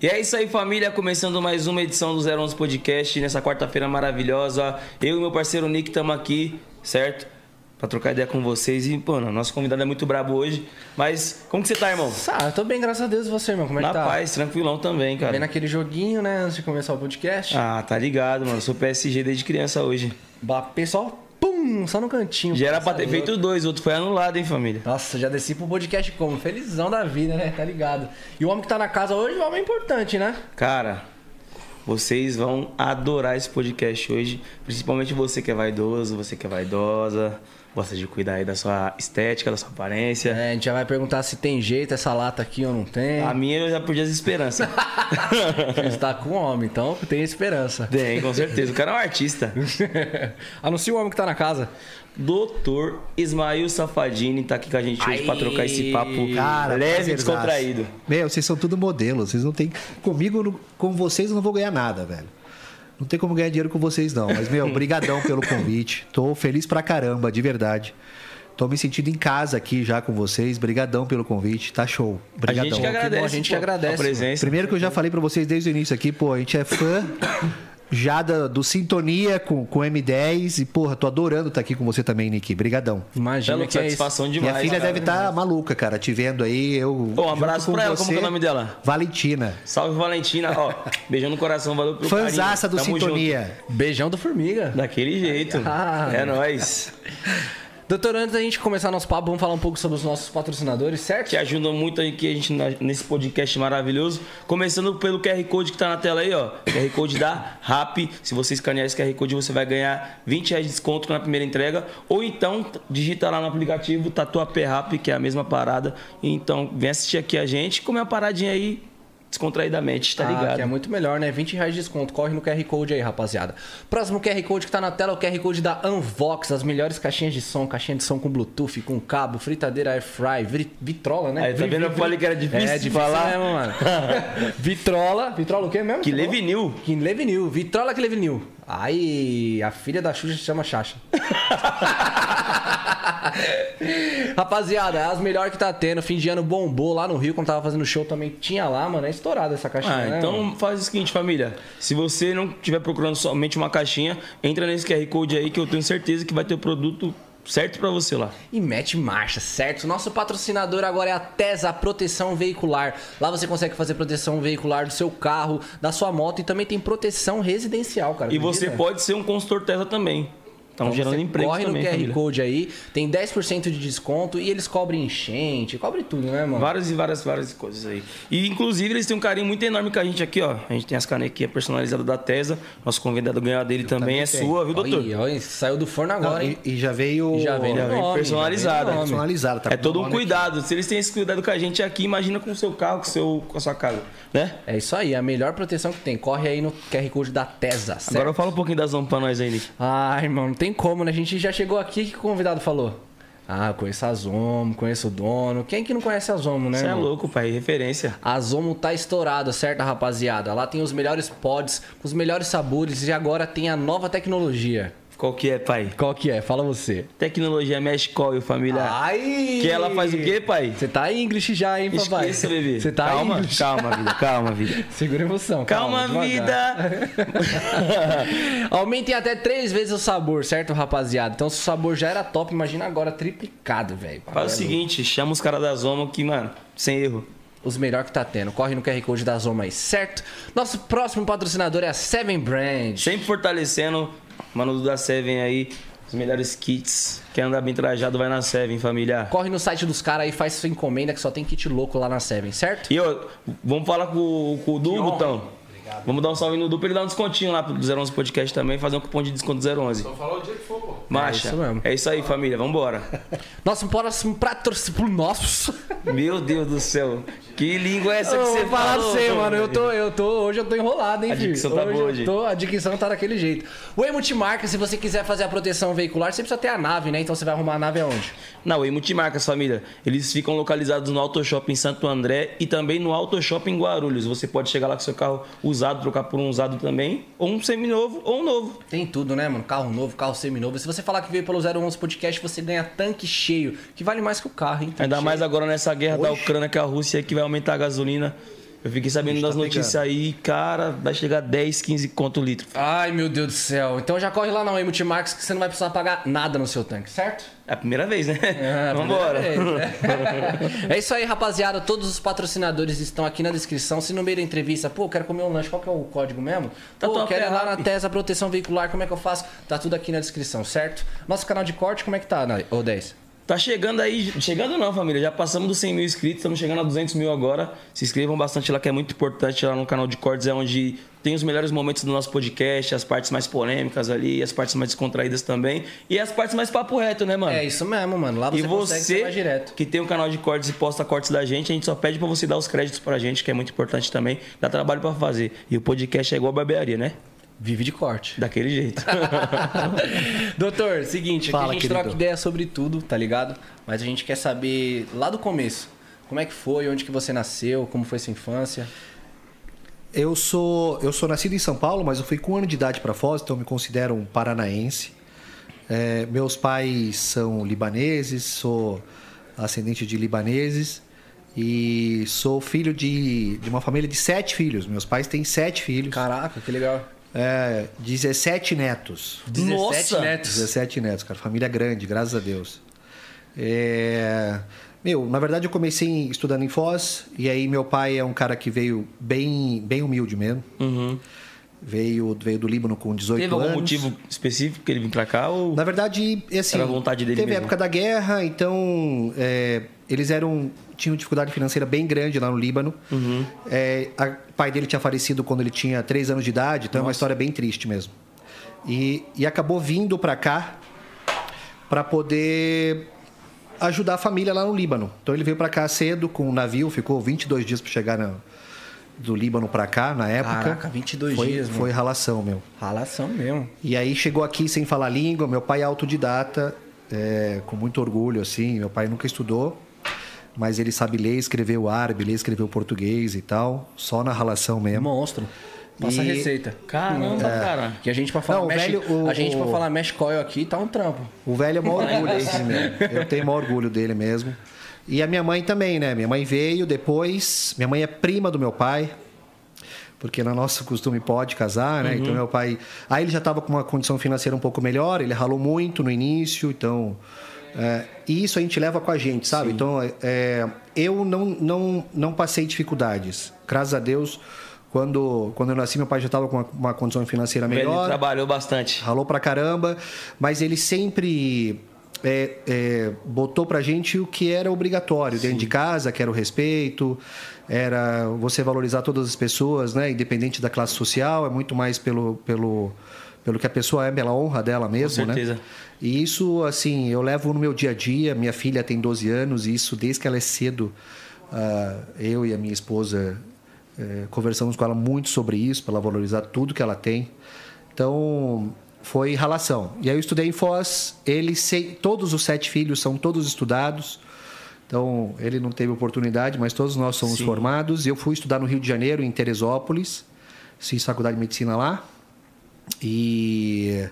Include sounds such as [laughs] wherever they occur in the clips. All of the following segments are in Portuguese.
E é isso aí, família. Começando mais uma edição do 011 Podcast nessa quarta-feira maravilhosa. Eu e meu parceiro Nick estamos aqui, certo? Pra trocar ideia com vocês. E, mano, nosso convidado é muito brabo hoje. Mas, como que você tá, irmão? Ah, eu tô bem, graças a Deus. E você, irmão? Como é Na que tá? paz, tranquilão também, cara. Vendo aquele joguinho, né, antes de começar o podcast. Ah, tá ligado, mano. Sou PSG desde criança hoje. Bapê só, pum, só no cantinho. Já era pra ter feito dois, o outro foi anulado, hein, família? Nossa, já desci pro podcast como? Felizão da vida, né? Tá ligado? E o homem que tá na casa hoje, o homem é importante, né? Cara, vocês vão adorar esse podcast hoje. Principalmente você que é vaidoso, você que é vaidosa, gosta de cuidar aí da sua estética, da sua aparência. É, a gente já vai perguntar se tem jeito essa lata aqui ou não tem. A minha eu já perdi as esperanças. [laughs] Você tá com o homem, então tem esperança. Tem, com certeza. O cara é um artista. [laughs] Anuncia o homem que tá na casa. Doutor Ismael Safadini tá aqui com a gente hoje Aí. pra trocar esse papo Cara, leve e descontraído. Meu, vocês são tudo modelos. Vocês não tem. Comigo, com vocês, eu não vou ganhar nada, velho. Não tem como ganhar dinheiro com vocês, não. Mas, meu, [laughs] brigadão pelo convite. Tô feliz pra caramba, de verdade. Tô me sentindo em casa aqui já com vocês. Brigadão pelo convite. Tá show. A Brigadão. gente que agradece. a gente que pô, agradece, A presença. Primeiro que eu já falei pra vocês desde o início aqui, pô, a gente é fã já da- do Sintonia com, com M10 e, porra, tô adorando estar aqui com você também, Nick. Brigadão. Imagina Bela que é satisfação demais. Minha filha cara. deve estar maluca, cara, te vendo aí. Eu, Pô, um junto abraço pra ela. Como você, que é o nome dela? Valentina. Salve, Valentina. Ó, beijão no coração. Valeu pelo Fanzaça do. Tamo Sintonia. Beijão do Formiga. junto. Daquele jeito. Ah. é nóis. [laughs] Doutor, antes da gente começar nosso papo, vamos falar um pouco sobre os nossos patrocinadores, certo? que ajudam muito aqui a gente nesse podcast maravilhoso. Começando pelo QR Code que tá na tela aí, ó. QR Code da RAP. Se você escanear esse QR Code, você vai ganhar 20 reais de desconto na primeira entrega. Ou então, digita lá no aplicativo Tatuapé Rap, que é a mesma parada. Então, vem assistir aqui a gente, comer uma paradinha aí descontraidamente, tá Ah, ligado? que é muito melhor, né? 20 reais de desconto. Corre no QR Code aí, rapaziada. Próximo QR Code que tá na tela é o QR Code da Unvox. As melhores caixinhas de som. Caixinha de som com Bluetooth, com cabo, fritadeira air fry, vi- vitrola, né? Aí, tá Vi- vendo? Eu falei que era difícil é, de falar. mesmo, mano. [laughs] vitrola. Vitrola o quê mesmo? Que? Levinil. Que Levinil. Vitrola que Levinil. Ai, a filha da Xuxa se chama Xaxa. [laughs] Rapaziada, as melhores que tá tendo. Fim de ano bombou lá no Rio, quando tava fazendo show também. Tinha lá, mano. É estourada essa caixinha. Ah, né, então mano? faz o seguinte, família. Se você não estiver procurando somente uma caixinha, entra nesse QR Code aí que eu tenho certeza que vai ter o produto certo pra você lá. E mete marcha, certo? Nosso patrocinador agora é a TESA Proteção Veicular. Lá você consegue fazer proteção veicular do seu carro, da sua moto e também tem proteção residencial, cara. E você pode ser um consultor Tesla também. Estão Então gerando emprego corre também, no QR família. Code aí, tem 10% de desconto e eles cobrem enchente, cobre tudo, né, mano? Várias e várias, várias coisas aí. E, inclusive, eles têm um carinho muito enorme com a gente aqui, ó. A gente tem as canequinhas personalizadas da Tesla. Nosso convidado ganhar dele também, é tenho. sua, viu, doutor? Olha, olha, saiu do forno Não, agora, hein? e, e já veio. Já veio Já no nome. personalizado. Tá é todo um nome aqui. cuidado. Se eles têm esse cuidado com a gente aqui, imagina com o seu carro, com, o seu, com a sua casa, né? É isso aí, a melhor proteção que tem. Corre aí no QR Code da TESA, certo? Agora fala um pouquinho da Zona pra nós aí, Nick. Ai, irmão, não tem como, né? A gente já chegou aqui, o que o convidado falou? Ah, conheço a Zomo, conheço o dono. Quem que não conhece a Zomo, né, Você é louco, pai. Referência. A Zomo tá estourada, certo, rapaziada? Lá tem os melhores pods, os melhores sabores e agora tem a nova tecnologia. Qual que é, pai? Qual que é? Fala você. Tecnologia mexe coil, família. Ai! Que ela faz o quê, pai? Você tá em English já, hein, papai? Esqueça, bebê. Você tá calma, em English. calma, vida. Calma, vida. [laughs] Segura a emoção. Calma, devagar. vida. [laughs] Aumentem até três vezes o sabor, certo, rapaziada? Então, se o sabor já era top, imagina agora triplicado, velho. Faz o seguinte, chama os caras da Zoma que, mano, sem erro. Os melhores que tá tendo. Corre no QR Code da Zoma aí, certo? Nosso próximo patrocinador é a Seven Brand. Sempre fortalecendo, mano do da Seven aí, os melhores kits. Quer andar bem trajado, vai na Seven, família. Corre no site dos caras aí, faz sua encomenda que só tem kit louco lá na Seven, certo? E ó, vamos falar com, com o Du, Gutão. Vamos dar um salve no Du pra ele dar um descontinho lá pro 011 Podcast também, fazer um cupom de desconto 011. Só falar o dia que for, pô. Marcha. É isso mesmo. É isso aí, família. Vambora. [laughs] Nosso próximo patrocinador. Nossa! Meu Deus do céu. Que língua é essa que Eu você vou falar você, mano. Eu tô, eu tô, hoje eu tô enrolado, hein, A filho? dicção tá hoje boa hoje. tô, a dicção tá daquele jeito. O E Multimarca, se você quiser fazer a proteção veicular, você precisa ter a nave, né? Então você vai arrumar a nave aonde? Não, e multimarcas, família. Eles ficam localizados no Auto Shopping Santo André e também no Auto Shopping Guarulhos. Você pode chegar lá com seu carro usado, trocar por um usado também, ou um seminovo, ou um novo. Tem tudo, né, mano? Carro novo, carro seminovo. Se você falar que veio pelo 011 Podcast, você ganha tanque cheio, que vale mais que o carro, hein? Tanque Ainda cheio. mais agora nessa guerra da Ucrânia com a Rússia que vai aumentar a gasolina. Eu fiquei sabendo das tá notícias aí, cara, vai chegar 10, 15 conto o litro. Ai, meu Deus do céu. Então já corre lá na Multimarcas que você não vai precisar pagar nada no seu tanque, certo? É a primeira vez, né? É, [laughs] Vambora. vez, né? [laughs] É isso aí, rapaziada. Todos os patrocinadores estão aqui na descrição. Se no meio da entrevista, pô, quero comer um lanche, qual que é o código mesmo? Pô, Tatuapé quero ir lá na Rap. Tesa Proteção Veicular, como é que eu faço? Tá tudo aqui na descrição, certo? Nosso canal de corte, como é que tá, ô 10? Tá chegando aí, chegando não, família. Já passamos dos 100 mil inscritos, estamos chegando a 200 mil agora. Se inscrevam bastante lá, que é muito importante lá no canal de cortes, é onde tem os melhores momentos do nosso podcast, as partes mais polêmicas ali, as partes mais descontraídas também. E as partes mais papo reto, né, mano? É isso mesmo, mano. Lá você, E você mais direto. que tem um canal de cortes e posta cortes da gente, a gente só pede pra você dar os créditos pra gente, que é muito importante também. Dá trabalho pra fazer. E o podcast é igual a barbearia, né? Vive de corte. Daquele jeito. [laughs] [laughs] Doutor, seguinte, Fala, aqui a gente querido. troca ideia sobre tudo, tá ligado? Mas a gente quer saber lá do começo. Como é que foi, onde que você nasceu, como foi sua infância? Eu sou, eu sou nascido em São Paulo, mas eu fui com um ano de idade para Foz, então eu me considero um paranaense. É, meus pais são libaneses, sou ascendente de libaneses e sou filho de, de uma família de sete filhos. Meus pais têm sete filhos, Caraca, que legal. É, 17 netos. 17 Nossa! netos. 17 netos, cara. Família grande, graças a Deus. É, Meu, na verdade eu comecei estudando em Foz, e aí meu pai é um cara que veio bem, bem humilde mesmo. Uhum. Veio, veio do Líbano com 18 Teve algum anos. motivo específico que ele vim pra cá? Ou... Na verdade, assim, Era a vontade dele teve a mesmo. época da guerra, então é, eles eram tinham dificuldade financeira bem grande lá no Líbano. Uhum. É, a- o pai dele tinha falecido quando ele tinha 3 anos de idade, então é uma história bem triste mesmo. E, e acabou vindo para cá para poder ajudar a família lá no Líbano. Então ele veio para cá cedo com um navio, ficou 22 dias para chegar na- do Líbano para cá na época. Caraca, 22 foi, dias. Foi ralação, meu. Ralação mesmo. E aí chegou aqui sem falar língua, meu pai é autodidata, é, com muito orgulho, assim. Meu pai nunca estudou, mas ele sabe ler, escrever o árabe, ler, escrever o português e tal, só na ralação mesmo. Monstro. Passa a E- receita. Caramba, cara. Que a gente pra falar Não, o mesh, velho, o- a gente pra o- falar mesh coil aqui tá um trampo. O velho é o maior orgulho, [laughs] meu. Eu tenho o maior orgulho dele mesmo. E a minha mãe também, né? Minha mãe veio depois. Minha mãe é prima do meu pai. Porque no nosso costume pode casar, né? Então meu pai. Aí ele já estava com uma condição financeira um pouco melhor, ele ralou muito no início, então. É, e isso a gente leva com a gente, sabe? Então, é, eu não, não, não passei dificuldades. Graças a Deus, quando, quando eu nasci, meu pai já estava com uma, uma condição financeira Ele melhor trabalhou bastante. ralou pra caramba, mas ele sempre é, é, botou pra gente o que era obrigatório dentro de casa, que era o respeito, era você valorizar todas as pessoas, né? Independente da classe social, é muito mais pelo, pelo, pelo que a pessoa é, pela honra dela mesmo, né? certeza. E isso, assim, eu levo no meu dia a dia. Minha filha tem 12 anos e isso desde que ela é cedo, ah, eu e a minha esposa eh, conversamos com ela muito sobre isso, para ela valorizar tudo que ela tem. Então, foi relação. E aí eu estudei em Foz. Ele, todos os sete filhos são todos estudados. Então, ele não teve oportunidade, mas todos nós somos Sim. formados. Eu fui estudar no Rio de Janeiro, em Teresópolis. Fiz faculdade de medicina lá. E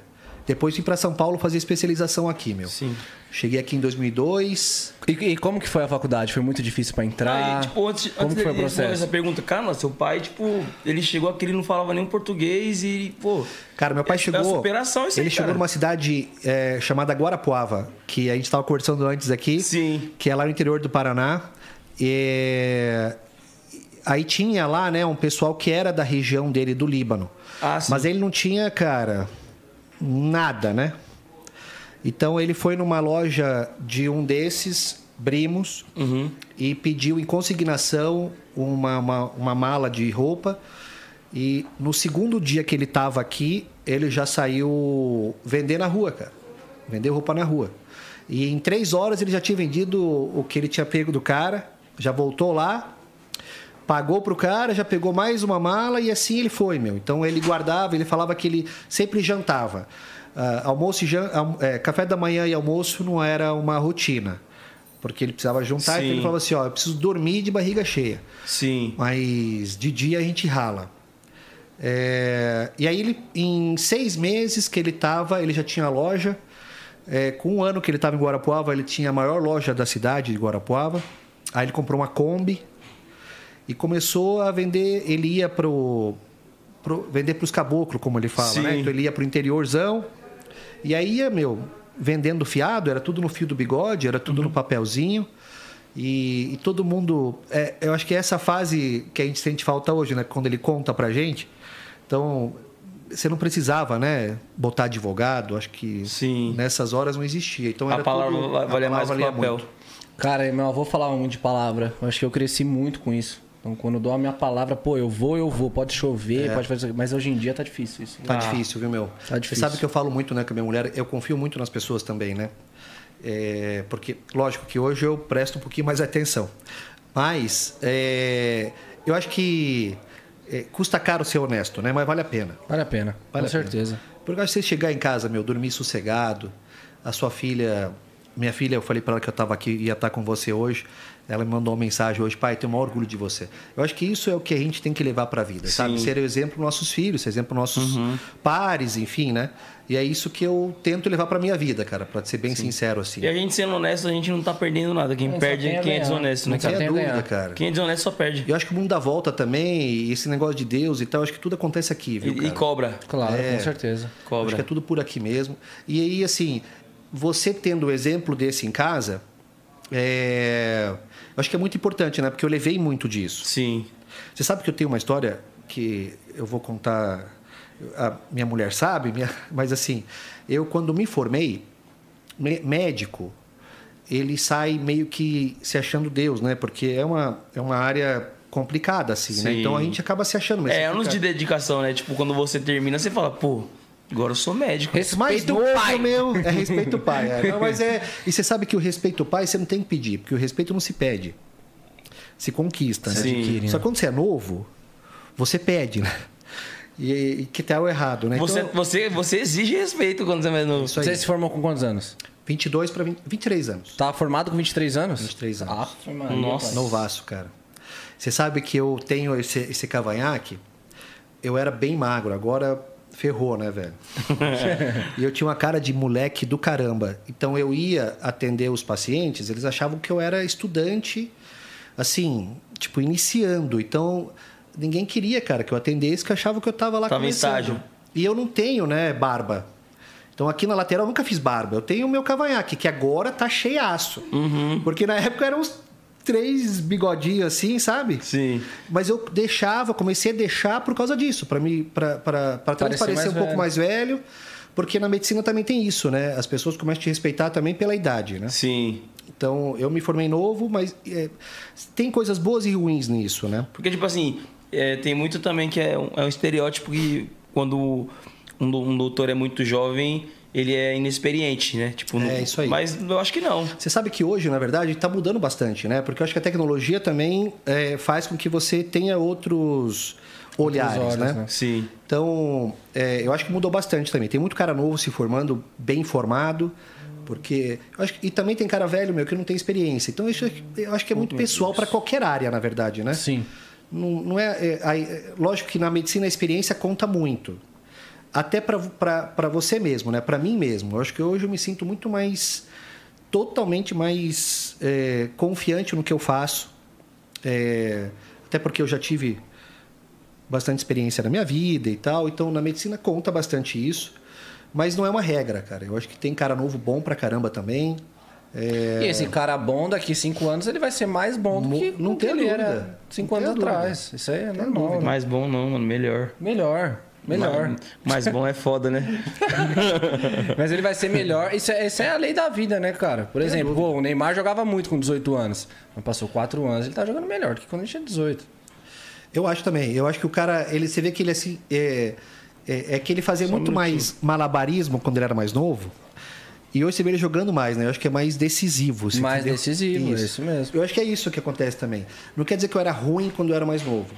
depois vim para São Paulo fazer especialização aqui, meu. Sim. Cheguei aqui em 2002. E, e como que foi a faculdade? Foi muito difícil pra entrar? Aí, tipo, antes, como antes que foi o processo? essa pergunta, cara, seu pai, tipo, ele chegou aqui, ele não falava nem português e, pô. Cara, meu pai É- é chegou. uma superação isso aí, ele chegou numa cidade é, chamada Guarapuava, que a gente estava conversando antes aqui. Sim. Que é lá no interior do Paraná. E... Aí tinha lá, né, um pessoal que era da região dele, do Líbano. Ah. Mas ele não tinha, cara, nada, né? Então ele foi numa loja de um desses primos Uhum. e pediu em consignação uma, uma, uma mala de roupa. E no segundo dia que ele estava aqui, ele já saiu vender na rua, cara. Vender roupa na rua. E em três horas ele já tinha vendido o que ele tinha pego do cara, já voltou lá, pagou pro cara, já pegou mais uma mala e assim ele foi, meu. Então ele guardava, ele falava que ele sempre jantava. Ah, almoço e jan... é, café da manhã e almoço não era uma rotina. Porque ele precisava juntar, então Sim. ele falava assim, ó, eu preciso dormir de barriga cheia. Sim. Mas de dia a gente rala. É, e aí ele, em seis meses que ele estava, ele já tinha loja. É, com um ano que ele estava em Guarapuava, ele tinha a maior loja da cidade de Guarapuava. Aí ele comprou uma Kombi. E começou a vender. Ele ia pro, pro vender para os caboclos, como ele fala, Sim. né? Então ele ia pro interiorzão e aí ia, meu, vendendo fiado, era tudo no fio do bigode, era tudo no papelzinho. E, e todo mundo. é, eu acho que é essa fase que a gente sente falta hoje, né? Quando ele conta pra gente. Então, você não precisava, né? Botar advogado, acho que Sim. nessas horas não existia. Então A era palavra tudo- va- a valia mais que o palavra papel. muito. Cara, meu avô falava muito de palavra. Eu acho que eu cresci muito com isso. Então, quando eu dou a minha palavra, pô, eu vou, eu vou. Pode chover, pode fazer. Mas hoje em dia tá difícil isso. Tá Ah. difícil, viu, meu? Tá difícil. Você sabe que eu falo muito, né, com a minha mulher, eu confio muito nas pessoas também, né? É, porque, lógico que hoje eu presto um pouquinho mais atenção. Mas, é, eu acho que é, custa caro ser honesto, né? Mas vale a pena. Vale a pena, Vale com a pena. certeza. Porque eu acho que você chegar em casa, meu, dormir sossegado, a sua filha. Minha filha, eu falei para ela que eu estava aqui ia estar com você hoje. Ela me mandou uma mensagem hoje, pai, tenho o maior orgulho de você. Eu acho que isso é o que a gente tem que levar para a vida, sabe? Ser exemplo para nossos filhos, ser exemplo para nossos Uhum. pares, enfim, né? E é isso que eu tento levar para minha vida, cara, para ser bem sincero assim. E a gente sendo honesto, a gente não tá perdendo nada. Quem Não, perde é quem é desonesto, né, Não cara? tem a dúvida, cara. Quem é desonesto só perde. Eu acho que o mundo dá volta também, e esse negócio de Deus e tal, acho que tudo acontece aqui, viu, E, cara? e cobra. Claro, É. com certeza. Cobra. Acho que é tudo por aqui mesmo. E aí, assim, você tendo o exemplo desse em casa, é... eu acho que é muito importante, né? Porque eu levei muito disso. Sim. Você sabe que eu tenho uma história que eu vou contar. A minha mulher sabe, minha- mas assim, eu quando me formei, mé- médico, ele sai meio que se achando Deus, né? Porque é uma, é uma área complicada, assim, né? Sim. Então a gente acaba se achando. É anos de fica- dedicação, né? Tipo, quando você termina, você fala, pô, agora eu sou médico. mais Respeita o novo, pai. meu. É respeito o pai. É. [laughs] Não, mas é. E você sabe que o respeito ao pai você não tem que pedir, porque o respeito não se pede. Se conquista, né? Adquire, Só né? que quando você é novo, você pede, né? E, e que tá o errado, né? Você, Então, você, você exige respeito quando você é mais novo. Você se formou com quantos anos? 22 para 23 anos. Tava formado com 23 anos? 23 anos. Ah, foi Maria, Nossa. Novaço, cara. Você sabe que eu tenho esse, esse cavanhaque? Eu era bem magro, agora ferrou, né, velho? [laughs] e eu tinha uma cara de moleque do caramba. Então eu ia atender os pacientes, eles achavam que eu era estudante, assim, tipo, iniciando. Então ninguém queria, cara, que eu atendesse, que achava que eu tava lá Tava em começando. estágio. E eu não tenho, né, barba. Então aqui na lateral eu nunca fiz barba. Eu tenho o meu cavanhaque, que agora tá cheiaço. Uhum. Porque na época eram uns três bigodinhos assim, sabe? Sim. Mas eu deixava, comecei a deixar por causa disso, para me para para Parecer um pouco mais velho, porque na medicina também tem isso, né? As pessoas começam a te respeitar também pela idade, né? Sim. Então, eu me formei novo, mas é, tem coisas boas e ruins nisso, né? Porque, tipo assim, é, tem muito também que é um, é um estereótipo que quando um, um doutor é muito jovem, ele é inexperiente, né? Tipo, É, no- isso aí. Mas eu acho que não. Você sabe que hoje, na verdade, está mudando bastante, né? Porque eu acho que a tecnologia também é, faz com que você tenha outros olhares, olhos, né? né? Sim. Então, é, eu acho que mudou bastante também. Tem muito cara novo se formando, bem formado, porque eu acho que- e também tem cara velho meu que não tem experiência. Então, isso, eu acho que é muito pessoal para qualquer área, na verdade, né? Sim. Não, não é, é, é, lógico que na medicina a experiência conta muito. Até para você mesmo, né? Para mim mesmo. Eu acho que hoje eu me sinto muito mais totalmente mais é, confiante no que eu faço. É, até porque eu já tive bastante experiência na minha vida e tal, então na medicina conta bastante isso. Mas não é uma regra, cara. Eu acho que tem cara novo bom pra caramba também. É, E esse cara bom daqui cinco anos, ele vai ser mais bom do que não tenho ele dúvida. era cinco Não anos dúvida. atrás. Isso aí é normal. né? Mais bom não, mano. Melhor. Melhor. Melhor. Mais, mais bom é foda, né? [laughs] Mas ele vai ser melhor. Isso é, isso é a lei da vida, né, cara? Por exemplo, pô, o Neymar jogava muito com 18 anos. Mas passou 4 anos, ele tá jogando melhor do que quando ele tinha 18. Eu acho também. Eu acho que o cara, ele, você vê que ele assim. É, é, é que ele fazia muito mais malabarismo quando ele era mais novo. E hoje você vê ele jogando mais, né? Eu acho que é mais decisivo. Mais entendeu? decisivo, é isso mesmo. Eu acho que é isso que acontece também. Não quer dizer que eu era ruim quando eu era mais novo.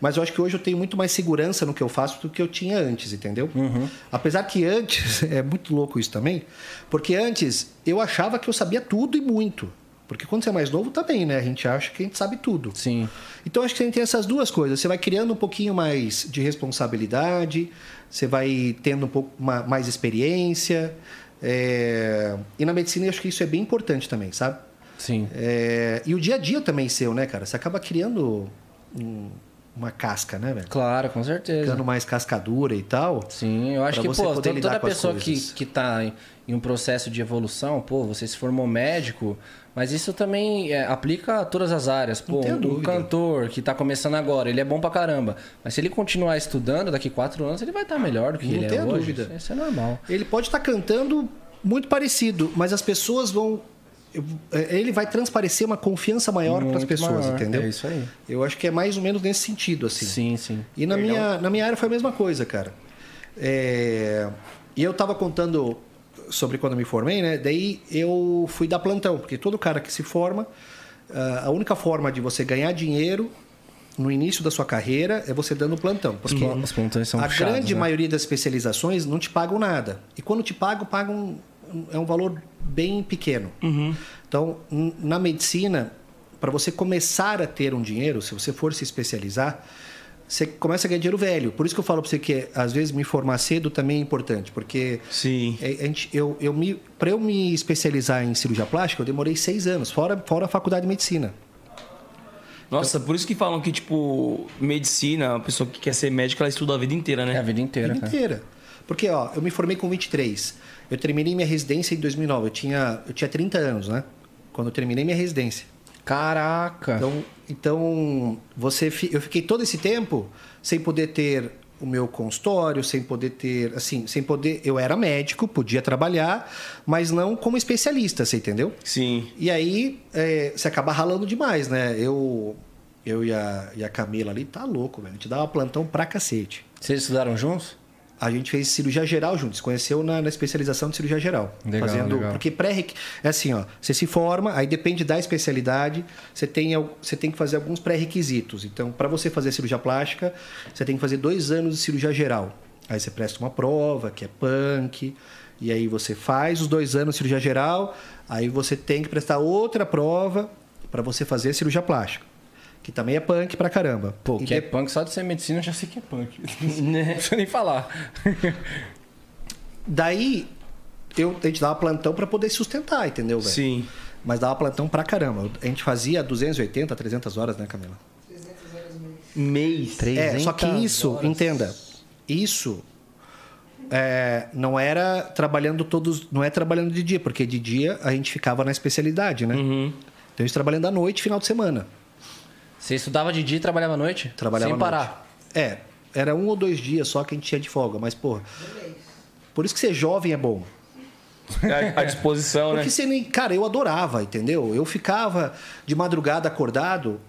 Mas eu acho que hoje eu tenho muito mais segurança no que eu faço do que eu tinha antes, entendeu? Uhum. Apesar que antes, [laughs] é muito louco isso também, porque antes eu achava que eu sabia tudo e muito. Porque quando você é mais novo também, né? A gente acha que a gente sabe tudo. Sim. Então acho que você tem essas duas coisas. Você vai criando um pouquinho mais de responsabilidade, você vai tendo um pouco ma- mais experiência. é, E na medicina eu acho que isso é bem importante também, sabe? Sim. É, E o dia a dia também seu, né, cara? Você acaba criando um- uma casca, né, velho? Claro, com certeza. Ficando mais cascadura e tal. Sim, eu acho que, pô, toda as pessoa que, que tá em, em um processo de evolução, pô, você se formou médico, mas isso também é, aplica a todas as áreas. Pô, um dúvida. cantor que tá começando agora, ele é bom pra caramba. Mas se ele continuar estudando, daqui quatro anos ele vai estar melhor do que Não ele é hoje. dúvida. Isso é normal. Ele pode estar cantando muito parecido, mas as pessoas vão. Ele vai transparecer uma confiança maior para as pessoas, maior, entendeu? é isso aí. Eu acho que é mais ou menos nesse sentido, assim. Sim, sim. E na minha, na minha área foi a mesma coisa, cara. É, E eu tava contando sobre quando me formei, né? Daí eu fui dar plantão, porque todo cara que se forma, ah, a única forma de você ganhar dinheiro no início da sua carreira é você dando plantão. Porque a puxados, grande né? maioria das especializações não te pagam nada. E quando te pagam, pagam é um valor bem pequeno. Então, n- na medicina, para você começar a ter um dinheiro, se você for se especializar, você começa a ganhar dinheiro velho. Por isso que eu falo para você que às vezes me formar cedo também é importante, porque Sim. é, a gente- eu, eu me, para eu me especializar em cirurgia plástica, eu demorei seis anos, fora, fora a faculdade de medicina. Nossa, por isso que falam que, tipo, medicina, a pessoa que quer ser médica, ela estuda a vida inteira, É a né? vida inteira, vida cara. inteira. Porque, ó, eu me formei com 23. Eu terminei minha residência em 2009. Eu tinha, eu tinha 30 anos, né? Quando eu terminei minha residência. Caraca. Então, então você, eu fiquei todo esse tempo sem poder ter o meu consultório, sem poder ter, assim, sem poder. Eu era médico, podia trabalhar, mas não como especialista, você entendeu? Sim. E aí é, você acaba ralando demais, né? Eu, eu e a, e a Camila ali, tá louco, velho. A gente dava plantão pra cacete. Vocês estudaram juntos? A gente fez cirurgia geral juntos, se conheceu na, na especialização de cirurgia geral. Legal, fazendo, legal. Porque pré é assim, ó, você se forma, aí depende da especialidade, você tem, você tem que fazer alguns pré-requisitos. Então, para você fazer cirurgia plástica, você tem que fazer dois anos de cirurgia geral. Aí você presta uma prova, que é punk, e aí você faz os dois anos de cirurgia geral, aí você tem que prestar outra prova para você fazer cirurgia plástica, que também é punk pra caramba. Pô, E que é punk, só de ser medicina eu já sei que é punk. [laughs] Né? Não precisa nem falar. Daí, eu, a gente dava plantão para poder sustentar, entendeu, velho? Sim. Mas dava plantão pra caramba. A gente fazia 280, 300 horas, né, Camila? Mês. É, só que 300 isso, horas. entenda, isso é, não era trabalhando todos, não é trabalhando de dia, porque de dia a gente ficava na especialidade, né? Uhum. Então a gente trabalhando à noite, final de semana. Você estudava de dia e trabalhava à noite? Trabalhava Sem parar. noite. É, era um ou dois dias só que a gente tinha de folga, mas porra. Por isso que ser jovem é bom. À, à disposição, né? Porque você nem. Cara, eu adorava, entendeu? Eu ficava de madrugada acordado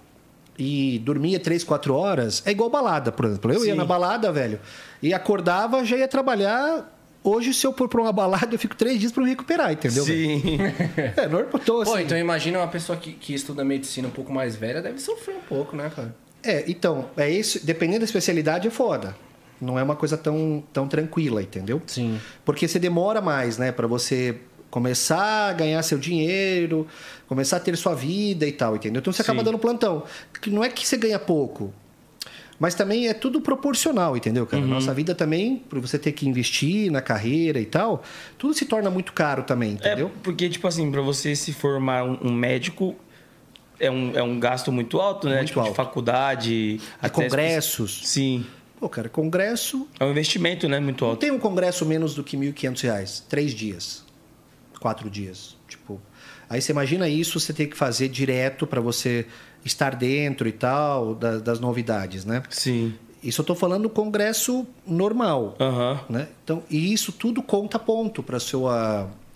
e dormia três, quatro horas. É igual balada, por exemplo. Eu ia Sim. na balada, velho, e acordava, já ia trabalhar. Hoje, se eu for pra uma balada, eu fico três dias pra me recuperar, entendeu? velho? Sim. É, normal, tô assim. Pô, então imagina uma pessoa que, que estuda medicina um pouco mais velha, deve sofrer um pouco, né, cara? É, então, é isso. Dependendo da especialidade, é foda. Não é uma coisa tão, tão tranquila, entendeu? Sim. Porque você demora mais, né? Pra você começar a ganhar seu dinheiro, começar a ter sua vida e tal, entendeu? Então você acaba Sim. dando plantão. Que Não é que você ganha pouco, mas também é tudo proporcional, entendeu, cara? Nossa vida também, por você ter que investir na carreira e tal, tudo se torna muito caro também, entendeu? É, porque, tipo assim, pra você se formar um, médico, é um, é um gasto muito alto, né? Muito tipo, de alto. faculdade. De até- congressos. Sim. Pô, cara, congresso. É um investimento, né? Muito Não alto. tem um congresso menos do que 1.500 reais. Três dias. Quatro dias. Tipo. Aí você imagina isso, você tem que fazer direto para você estar dentro e tal da- das novidades, né? Sim. Isso eu tô falando congresso normal. Aham. né? Então, e isso tudo conta ponto para seu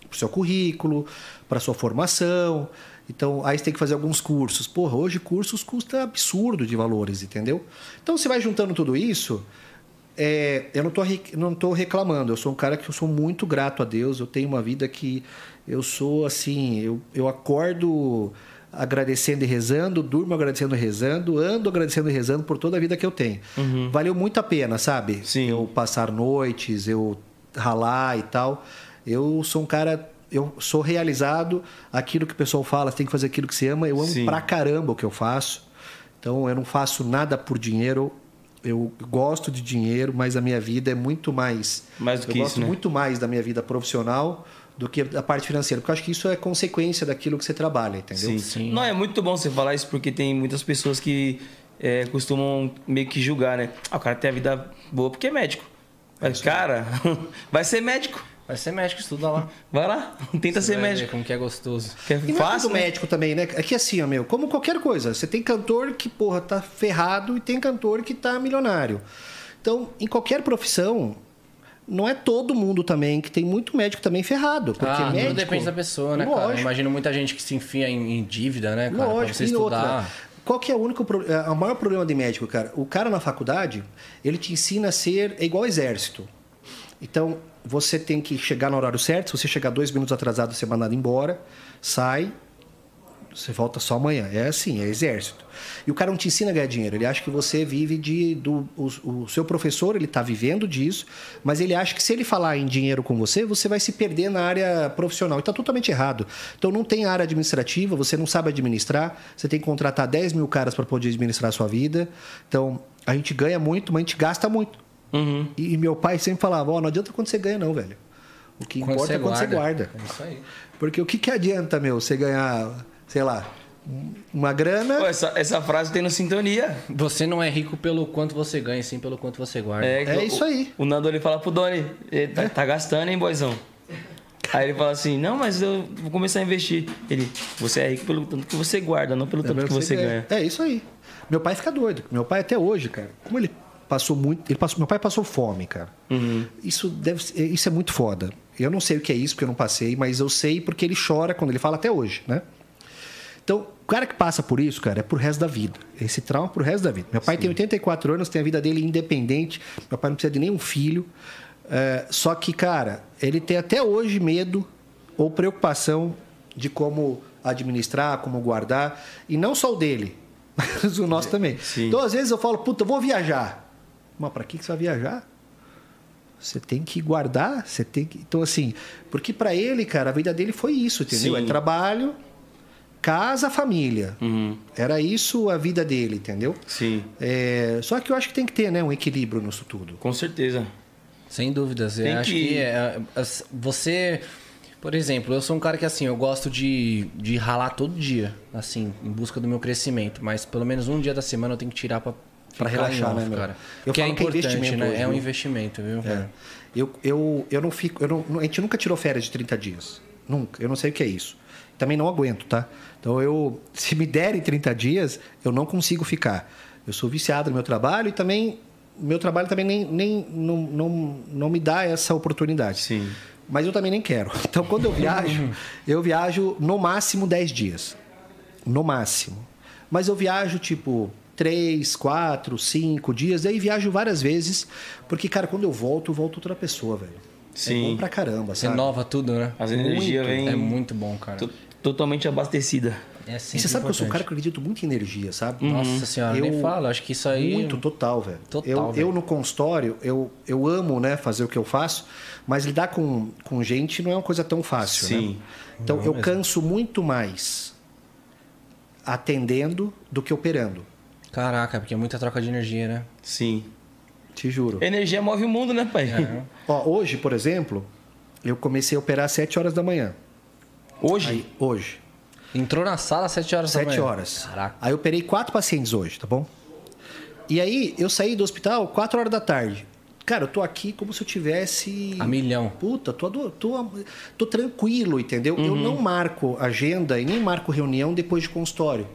pro seu currículo, para sua formação. Então, aí você tem que fazer alguns cursos. Porra, hoje cursos custa absurdo de valores, entendeu? Então, você vai juntando tudo isso. é, eu não tô, não tô reclamando. Eu sou um cara que eu sou muito grato a Deus. Eu tenho uma vida que eu sou assim. Eu, eu acordo agradecendo e rezando, durmo agradecendo e rezando, ando agradecendo e rezando por toda a vida que eu tenho. Valeu muito a pena, sabe? Sim. Eu passar noites, eu ralar e tal. Eu sou um cara. Eu sou realizado. Aquilo que o pessoal fala, você tem que fazer aquilo que você ama. Eu amo Sim. pra caramba o que eu faço. Então eu não faço nada por dinheiro. Eu gosto de dinheiro, mas a minha vida é muito mais. Mais do eu que gosto isso, né? muito mais da minha vida profissional do que da parte financeira. Porque eu acho que isso é consequência daquilo que você trabalha, entendeu? Sim. Sim. Não, é muito bom você falar isso porque tem muitas pessoas que é, costumam meio que julgar, né? Ah, o cara tem a vida boa porque é médico. Mas, cara, [laughs] vai ser médico. Vai ser médico, estuda lá. Vai lá, [laughs] tenta Você ser vai ver médico. Como que é gostoso. Que é E é fácil, tudo né? médico também, né? É que assim, ó, meu, como qualquer coisa, você tem cantor que, porra, tá ferrado e tem cantor que tá milionário. Então, em qualquer profissão, não é todo mundo também, que tem muito médico também ferrado. Porque ah, médico, tudo depende da pessoa, né, cara? Lógico. Imagino muita gente que se enfia em, em dívida, né, cara? pra Lógico, você e estudar. outra. Qual que é o único é, o maior problema de médico, cara? O cara na faculdade, ele te ensina a ser é igual ao exército. Então, você tem que chegar no horário certo. Se você chegar dois minutos atrasado, você é mandado embora, sai, você volta só amanhã. É assim, é exército. E o cara não te ensina a ganhar dinheiro. Ele acha que você vive de. Do, o, o seu professor, ele está vivendo disso, mas ele acha que se ele falar em dinheiro com você, você vai se perder na área profissional. E está totalmente errado. Então não tem área administrativa, você não sabe administrar, você tem que contratar 10 mil caras para poder administrar a sua vida. Então, a gente ganha muito, mas a gente gasta muito. Uhum. E, e meu pai sempre falava: Ó, não adianta quando você ganha, não, velho. O que Quando importa você é quando você guarda. guarda. É isso aí. Porque o que, que adianta, meu, você ganhar, sei lá, uma grana. Pô, essa, essa frase tem no Sintonia. Você não é rico pelo quanto você ganha, sim pelo quanto você guarda. É, É o- isso aí. O Nando ele fala pro Doni, ele tá, tá gastando, hein, boizão? Aí ele fala assim, não, mas eu vou começar a investir. Ele, você é rico pelo tanto que você guarda, não pelo tanto que você ganha. É isso aí. Meu pai fica doido. Meu pai até hoje, cara, como ele passou muito, ele passou, meu pai passou fome, cara. Uhum. Isso deve, isso é muito foda. Eu não sei o que é isso porque eu não passei, mas eu sei porque ele chora quando ele fala até hoje, né? Então, o cara que passa por isso, cara, é pro resto da vida. Esse trauma é pro resto da vida. Meu pai tem 84 anos, tem a vida dele independente. Meu pai não precisa de nenhum filho. É, só que, cara, ele tem até hoje medo ou preocupação de como administrar, como guardar. E não só o dele, [laughs] mas o nosso também. Sim. Então, às vezes eu falo, puta, eu vou viajar. Mas pra que que você vai viajar? Você tem que guardar, você tem que. Então, assim, porque pra ele, cara, a vida dele foi isso, entendeu? Sim. É trabalho, casa, família. Uhum. Era isso a vida dele, entendeu? Sim, É, Só que eu acho que tem que ter, né, um equilíbrio nisso tudo. com certeza. Sem dúvidas. Eu Tem acho que- que, é, as- você. Por exemplo, eu sou um cara que assim, eu gosto de, de ralar todo dia, assim, em busca do meu crescimento. Mas pelo menos um dia da semana eu tenho que tirar pra, Pra relaxar, né, meu? cara. Eu que é que é importante, investimento né? hoje, é um investimento, viu? É. cara? Eu, eu, eu não fico. Eu não, a gente nunca tirou férias de 30 dias. Nunca. Eu não sei o que é isso. Também não aguento, tá? Então eu. Se me derem 30 dias, eu não consigo ficar. Eu sou viciado no meu trabalho e também. Meu trabalho também nem, nem não, não, não me dá essa oportunidade. Sim. Mas eu também nem quero. [laughs] Então, quando eu viajo, eu viajo no máximo 10 dias. No máximo. Mas eu viajo, tipo, 3, 4, 5 dias. Daí viajo várias vezes. Porque, cara, quando eu volto, eu volto outra pessoa, velho. É Sim. bom pra caramba, sabe? Renova tudo, né? As energias vêm É muito bom, cara. to- totalmente abastecida. É E você sabe que eu sou um cara importante. que acredito muito em energia, sabe? Nossa senhora, Eu- nem fala. Acho que isso aí. Muito, total, velho. Total, eu, velho. eu no consultório, eu, eu amo né, fazer o que eu faço, mas lidar com, com gente não é uma coisa tão fácil, Sim. né? Então Não eu mesmo. canso muito mais atendendo do que operando. Caraca, porque é muita troca de energia, né? Sim. Te juro. Energia move o mundo, né, pai? É. Ó, hoje, por exemplo, eu comecei a operar às 7 horas da manhã. Hoje? Aí, hoje. Entrou na sala às 7 horas da 7 manhã. horas. Caraca. Aí eu operei quatro pacientes hoje, tá bom? E aí eu saí do hospital 4 horas da tarde. Cara, eu tô aqui como se eu tivesse. A milhão. Puta, tô, ado- tô, tô tranquilo, entendeu? Eu Uhum. não marco agenda e nem marco reunião depois de consultório.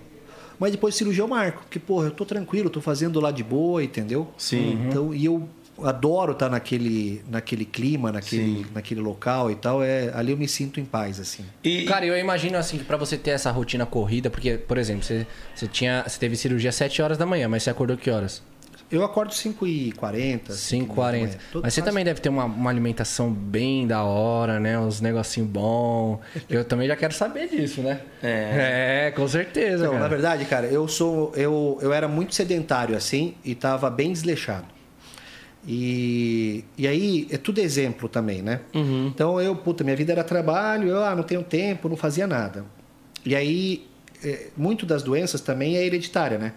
Mas depois de cirurgia eu marco. Porque, porra, eu tô tranquilo, tô fazendo lá de boa, entendeu? Sim. Então, e eu adoro estar naquele, naquele clima, naquele, naquele local e tal. É, ali eu me sinto em paz, assim. E, Cara, eu imagino assim que pra você ter essa rotina corrida, porque, por exemplo, você, você, tinha, você teve cirurgia às 7 horas da manhã, mas você acordou que horas? Eu acordo 5h40. 5h40. Mas você também deve ter uma, uma alimentação bem da hora, né? Uns negocinho bom. [laughs] Eu também já quero saber disso, né? É. É, com certeza, Então, cara. na verdade, cara, eu sou eu, eu era muito sedentário assim e tava bem desleixado. E, e aí é tudo exemplo também, né? Então eu, puta, minha vida era trabalho, eu ah, não tenho tempo, não fazia nada. E aí, é, muito das doenças também é hereditária, né?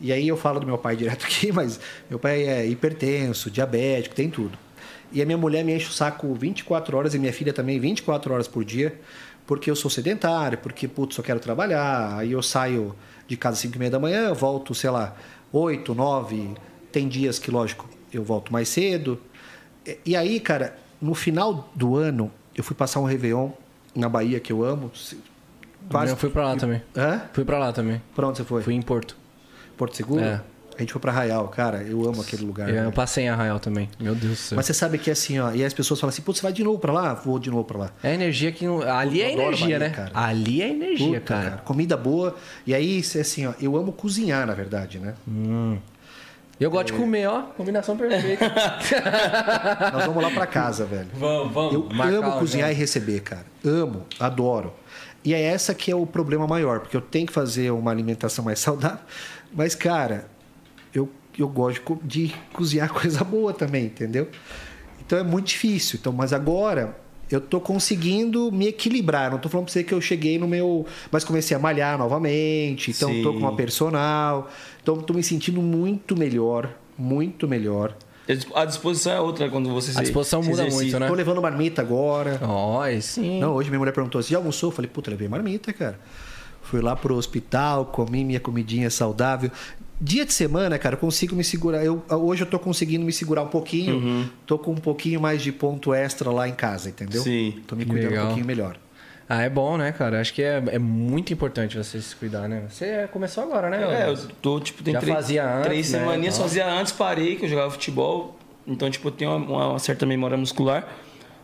E aí eu falo do meu pai [laughs] direto aqui, mas meu pai é hipertenso, diabético, tem tudo. E a minha mulher me enche o saco 24 horas e minha filha também 24 horas por dia, porque eu sou sedentário, porque, putz, só quero trabalhar. Aí eu saio de casa às 5 e meia da manhã, eu volto, sei lá, 8, 9. Tem dias que, lógico, eu volto mais cedo. E- aí, cara, no final do ano, eu fui passar um Réveillon na Bahia, que eu amo. Eu fui pra lá também. Hã? Fui pra lá também. Pra onde você foi? Fui em Porto. Porto Seguro? É. A gente foi pra Arraial, cara. Eu amo aquele lugar. Eu, eu passei em Arraial também. Meu Deus do céu. Mas você sabe que é assim, ó. E as pessoas falam assim, putz, você vai de novo pra lá? Vou de novo pra lá. É energia que. Ali é Eu adoro energia, Bahia, né? cara. Ali é energia, Puta, cara. Comida boa. E aí, assim, ó, eu amo cozinhar, na verdade, né? Eu gosto de comer, ó. Combinação perfeita. [laughs] Nós vamos lá pra casa, velho. vamos, vamos. Eu amo cozinhar e receber, cara. Amo, adoro. E é essa que é o problema maior, porque eu tenho que fazer uma alimentação mais saudável. Mas, cara, eu, eu gosto de cozinhar [laughs] coisa boa também, entendeu? Então é muito difícil. Então, mas agora eu tô conseguindo me equilibrar. Não tô falando pra você que eu cheguei no meu. Mas comecei a malhar novamente. Então tô com Sim. uma personal. Então tô me sentindo muito melhor. Muito melhor. A disposição é outra quando você se A disposição se muda exercita. muito, né? Tô levando marmita agora. Ó, aí sim. Não, hoje minha mulher perguntou assim: já almoçou? Eu falei, puta, levei marmita, cara. Fui lá pro hospital, comi minha comidinha saudável. Dia de semana, cara, eu consigo me segurar. Eu, hoje eu tô conseguindo me segurar um pouquinho. Uhum. Tô com um pouquinho mais de ponto extra lá em casa, entendeu? Sim. Tô me cuidando legal. um pouquinho melhor. Ah, é bom, né, cara? Acho que é, é muito importante você se cuidar, né? Você começou agora, né? É, eu tô, tipo, tem Já três, fazia antes, três né, semaninhas, então. fazia antes, parei, que eu jogava futebol. Então, tipo, eu tenho uma, uma certa memória muscular.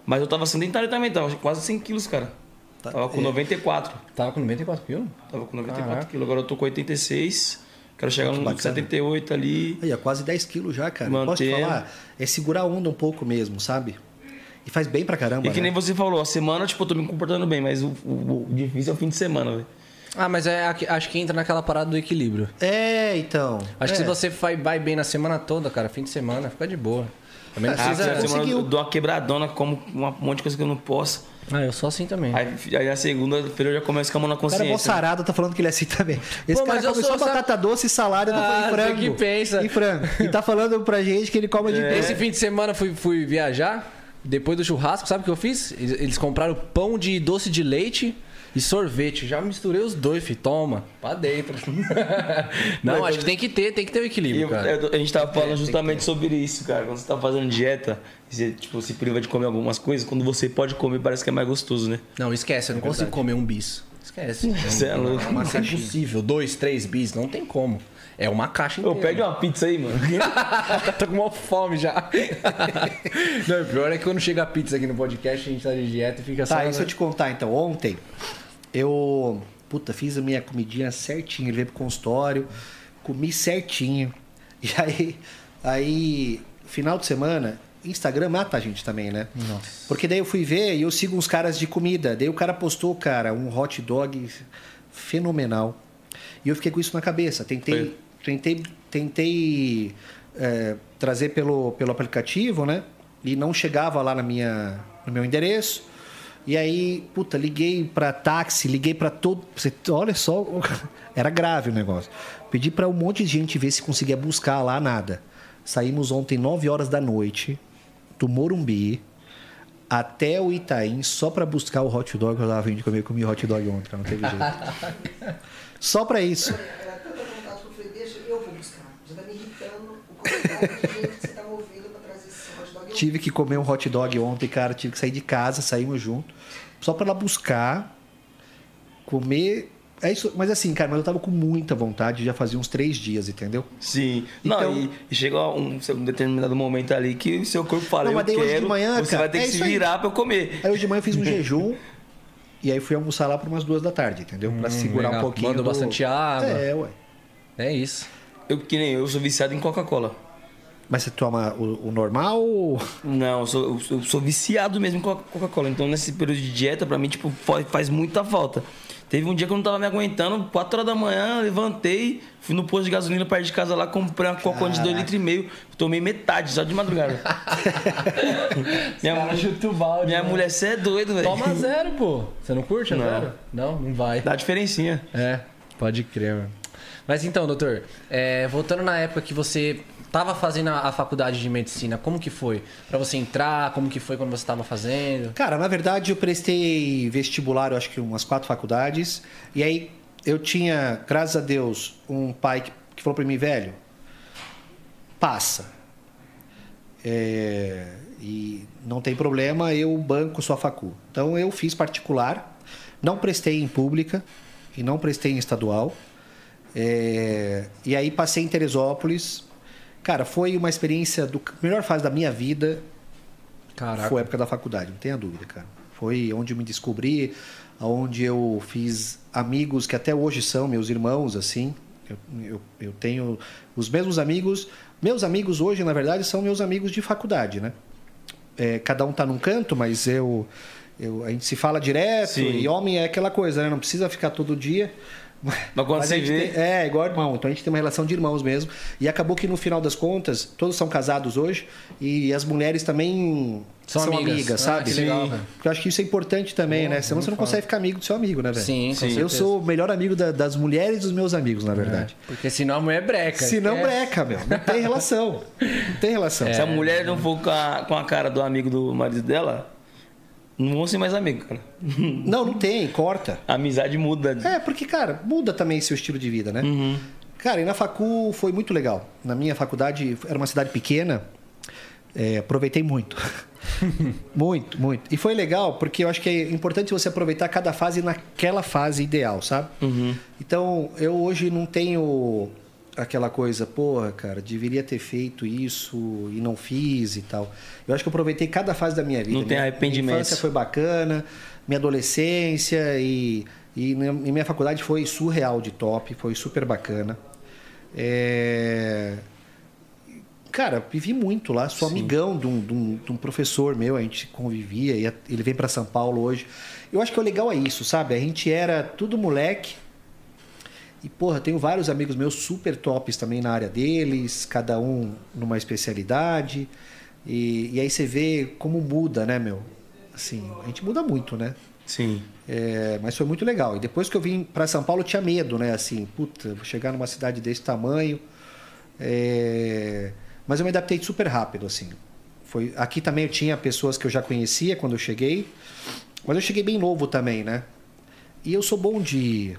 Mas eu tava sedentário também, tava quase 100 quilos, cara. Tá, Tava com é. 94. Tava com 94 quilos? Tava com 94 Caraca. quilos, agora eu tô com 86. Quero chegar no bacana. 78 ali. Aí, ó, quase 10 quilos já, cara. Mantendo. Posso te falar? É segurar a onda um pouco mesmo, sabe? E faz bem pra caramba. E que né? nem você falou, a semana, tipo, eu tô me comportando bem, mas o, o- o difícil é o fim de semana, velho. Ah, mas é, acho que entra naquela parada do equilíbrio. É, então. Acho que É. se você vai, vai bem na semana toda, cara, fim de semana, fica de boa. Também não Ah, precisa... conseguiu. eu dou uma quebradona, como um monte de coisa que eu não posso. Ah, eu sou assim também. Aí, aí a segunda-feira eu já começo com a mão na O cara é consciência. sarado, tá falando que ele é assim também. Esse Pô, cara mas eu começou sou batata doce, salada Ah, e frango. que pensa. E frango. E tá falando pra gente que ele come de É. Esse fim de semana fui, fui viajar, depois do churrasco, sabe o que eu fiz? Eles compraram pão de doce de leite e sorvete. Já misturei os dois, filho. Toma, pra dentro. [laughs] Não, acho que tem que ter, tem que ter o E equilíbrio, eu- cara. eu- a gente tava Tem falando justamente sobre isso, cara. Quando você tá fazendo dieta, você tipo, se priva de comer algumas coisas, quando você pode comer, parece que é mais gostoso, né? Não, esquece, eu não consigo comer um bis. Esquece. [laughs] Você é louco. Não, é impossível. Dois, três bis, não tem como. É uma caixa inteira. pede uma pizza aí, mano. [laughs] Tô com uma fome já. Não, o pior é que quando chega a pizza aqui no podcast, a gente tá de dieta e fica só... Tá, isso eu te contar então. Ontem, eu. Puta, fiz a minha comidinha certinho. Ele veio pro consultório, comi certinho. [laughs] E aí, aí, final de semana, Instagram mata a gente também, né? Nossa. Porque daí eu fui ver e eu sigo uns caras de comida. Daí o cara postou, cara, um hot dog fenomenal. E eu fiquei com isso na cabeça. Tentei, Foi. tentei, tentei é, trazer pelo, pelo aplicativo, né? E não chegava lá na minha, no meu endereço. E aí, puta, liguei pra táxi, liguei pra todo. Você, olha só, [laughs] era grave o negócio. Pedi pra um monte de gente ver se conseguia buscar lá nada. Saímos ontem 9 horas da noite do Morumbi até o Itaim só pra buscar o hot dog que eu tava vindo comer. Eu comi hot dog ontem, não teve jeito. [laughs] só pra isso. Era tanta vontade que eu falei, deixa, eu vou buscar. Já tá me irritando o comentário de gente que você tá movendo pra trazer esse hot dog. Eu Tive que comer um hot dog ontem, cara. Tive que sair de casa, saímos junto. Só pra lá buscar, comer. É isso, mas assim, cara, mas eu tava com muita vontade, já fazia uns três dias, entendeu? Sim. Então- Não, e, chega um, um determinado momento ali que o seu corpo fala, Não, eu mas daí hoje de quero, manhã, você cara, vai ter é que se virar pra eu comer. Aí hoje de manhã eu fiz um [laughs] jejum e aí fui almoçar lá por umas duas da tarde, entendeu? Pra segurar Hum, legal. um pouquinho. Manda do- bastante água. É, ué. É isso. Eu que nem eu, eu sou viciado em Coca-Cola. Mas você toma o, o normal ou. Não, eu sou, eu sou- eu sou viciado mesmo em Coca- Coca-Cola. Então, nesse período de dieta, pra mim, tipo, fa- faz muita falta. Teve um dia que eu não tava me aguentando, 4 horas da manhã, levantei, fui no posto de gasolina perto de casa lá, comprei uma Coca de 2 litros e meio, tomei metade, só de madrugada. [laughs] minha mulher, chuta o balde. minha mulher, você é doido, velho. Toma zero, pô. Você não curte a Não. zero? Não, não vai. Dá diferencinha. É, pode crer, mano. Mas então, doutor, é, voltando na época que você tava fazendo a, faculdade de medicina, como que foi? Pra você entrar, como que foi quando você tava fazendo? Cara, na verdade eu prestei vestibular, eu acho que umas quatro faculdades. E aí eu tinha, graças a Deus, um pai que, que falou pra mim, velho, passa. É, e não tem problema, eu banco sua facu. Então eu fiz particular, não prestei em pública e não prestei em estadual. É, e aí passei em Teresópolis. Cara, foi uma experiência do melhor fase da minha vida. Caraca. Foi a época da faculdade, não tenha dúvida, cara. Foi onde eu me descobri, onde eu fiz amigos que até hoje são meus irmãos, assim. Eu, eu, eu tenho os mesmos amigos. Meus amigos hoje, na verdade, são meus amigos de faculdade, né? É, cada um tá num canto, mas eu, eu a gente se fala direto. Sim. E homem é aquela coisa, né? Não precisa ficar todo dia. [laughs] Mas quando gente vê- tem- é, igual irmão. Então a gente tem uma relação de irmãos mesmo. E acabou que no final das contas, todos são casados hoje. E as mulheres também São são, amigas. amigas, Ah, sabe? que legal, Sim. Porque eu acho que isso é importante também, né? Senão você não consegue ficar amigo do seu amigo, né, velho? Sim, com Eu sou o melhor amigo da- das mulheres dos meus amigos, na verdade. Porque senão a mulher breca. Se não esquece. breca, meu. Não tem relação. Não tem relação. [laughs] Se a mulher não for com a, com a cara do amigo do marido dela, não vão ser mais amigos, cara. [laughs] Não, não tem. Corta. A amizade muda. É, porque, cara, muda também seu estilo de vida, né? Cara, e na facu foi muito legal. Na minha faculdade, era uma cidade pequena, é, aproveitei muito. [laughs] muito, muito. E foi legal, porque eu acho que é importante você aproveitar cada fase naquela fase ideal, sabe? Então, eu hoje não tenho aquela coisa, porra, cara, deveria ter feito isso e não fiz e tal. Eu acho que eu aproveitei cada fase da minha vida. Não tem Minha- arrependimentos. Minha infância foi bacana, minha adolescência e, e na- e minha faculdade foi surreal de top, foi super bacana. É, Cara, vivi muito lá, sou amigão de um, de um- de um professor meu, a gente convivia, ele vem para São Paulo hoje. Eu acho que o legal é isso, sabe? A gente era tudo moleque, e, porra, tenho vários amigos meus super tops também na área deles, cada um numa especialidade. E, e aí você vê como muda, né, meu? Assim, a gente muda muito, né? Sim. É, mas foi muito legal. E depois que eu vim para São Paulo, eu tinha medo, né? Assim, puta, vou chegar numa cidade desse tamanho. É, Mas eu me adaptei super rápido, assim. Foi... Aqui também eu tinha pessoas que eu já conhecia quando eu cheguei. Mas eu cheguei bem novo também, né? E eu sou bom de.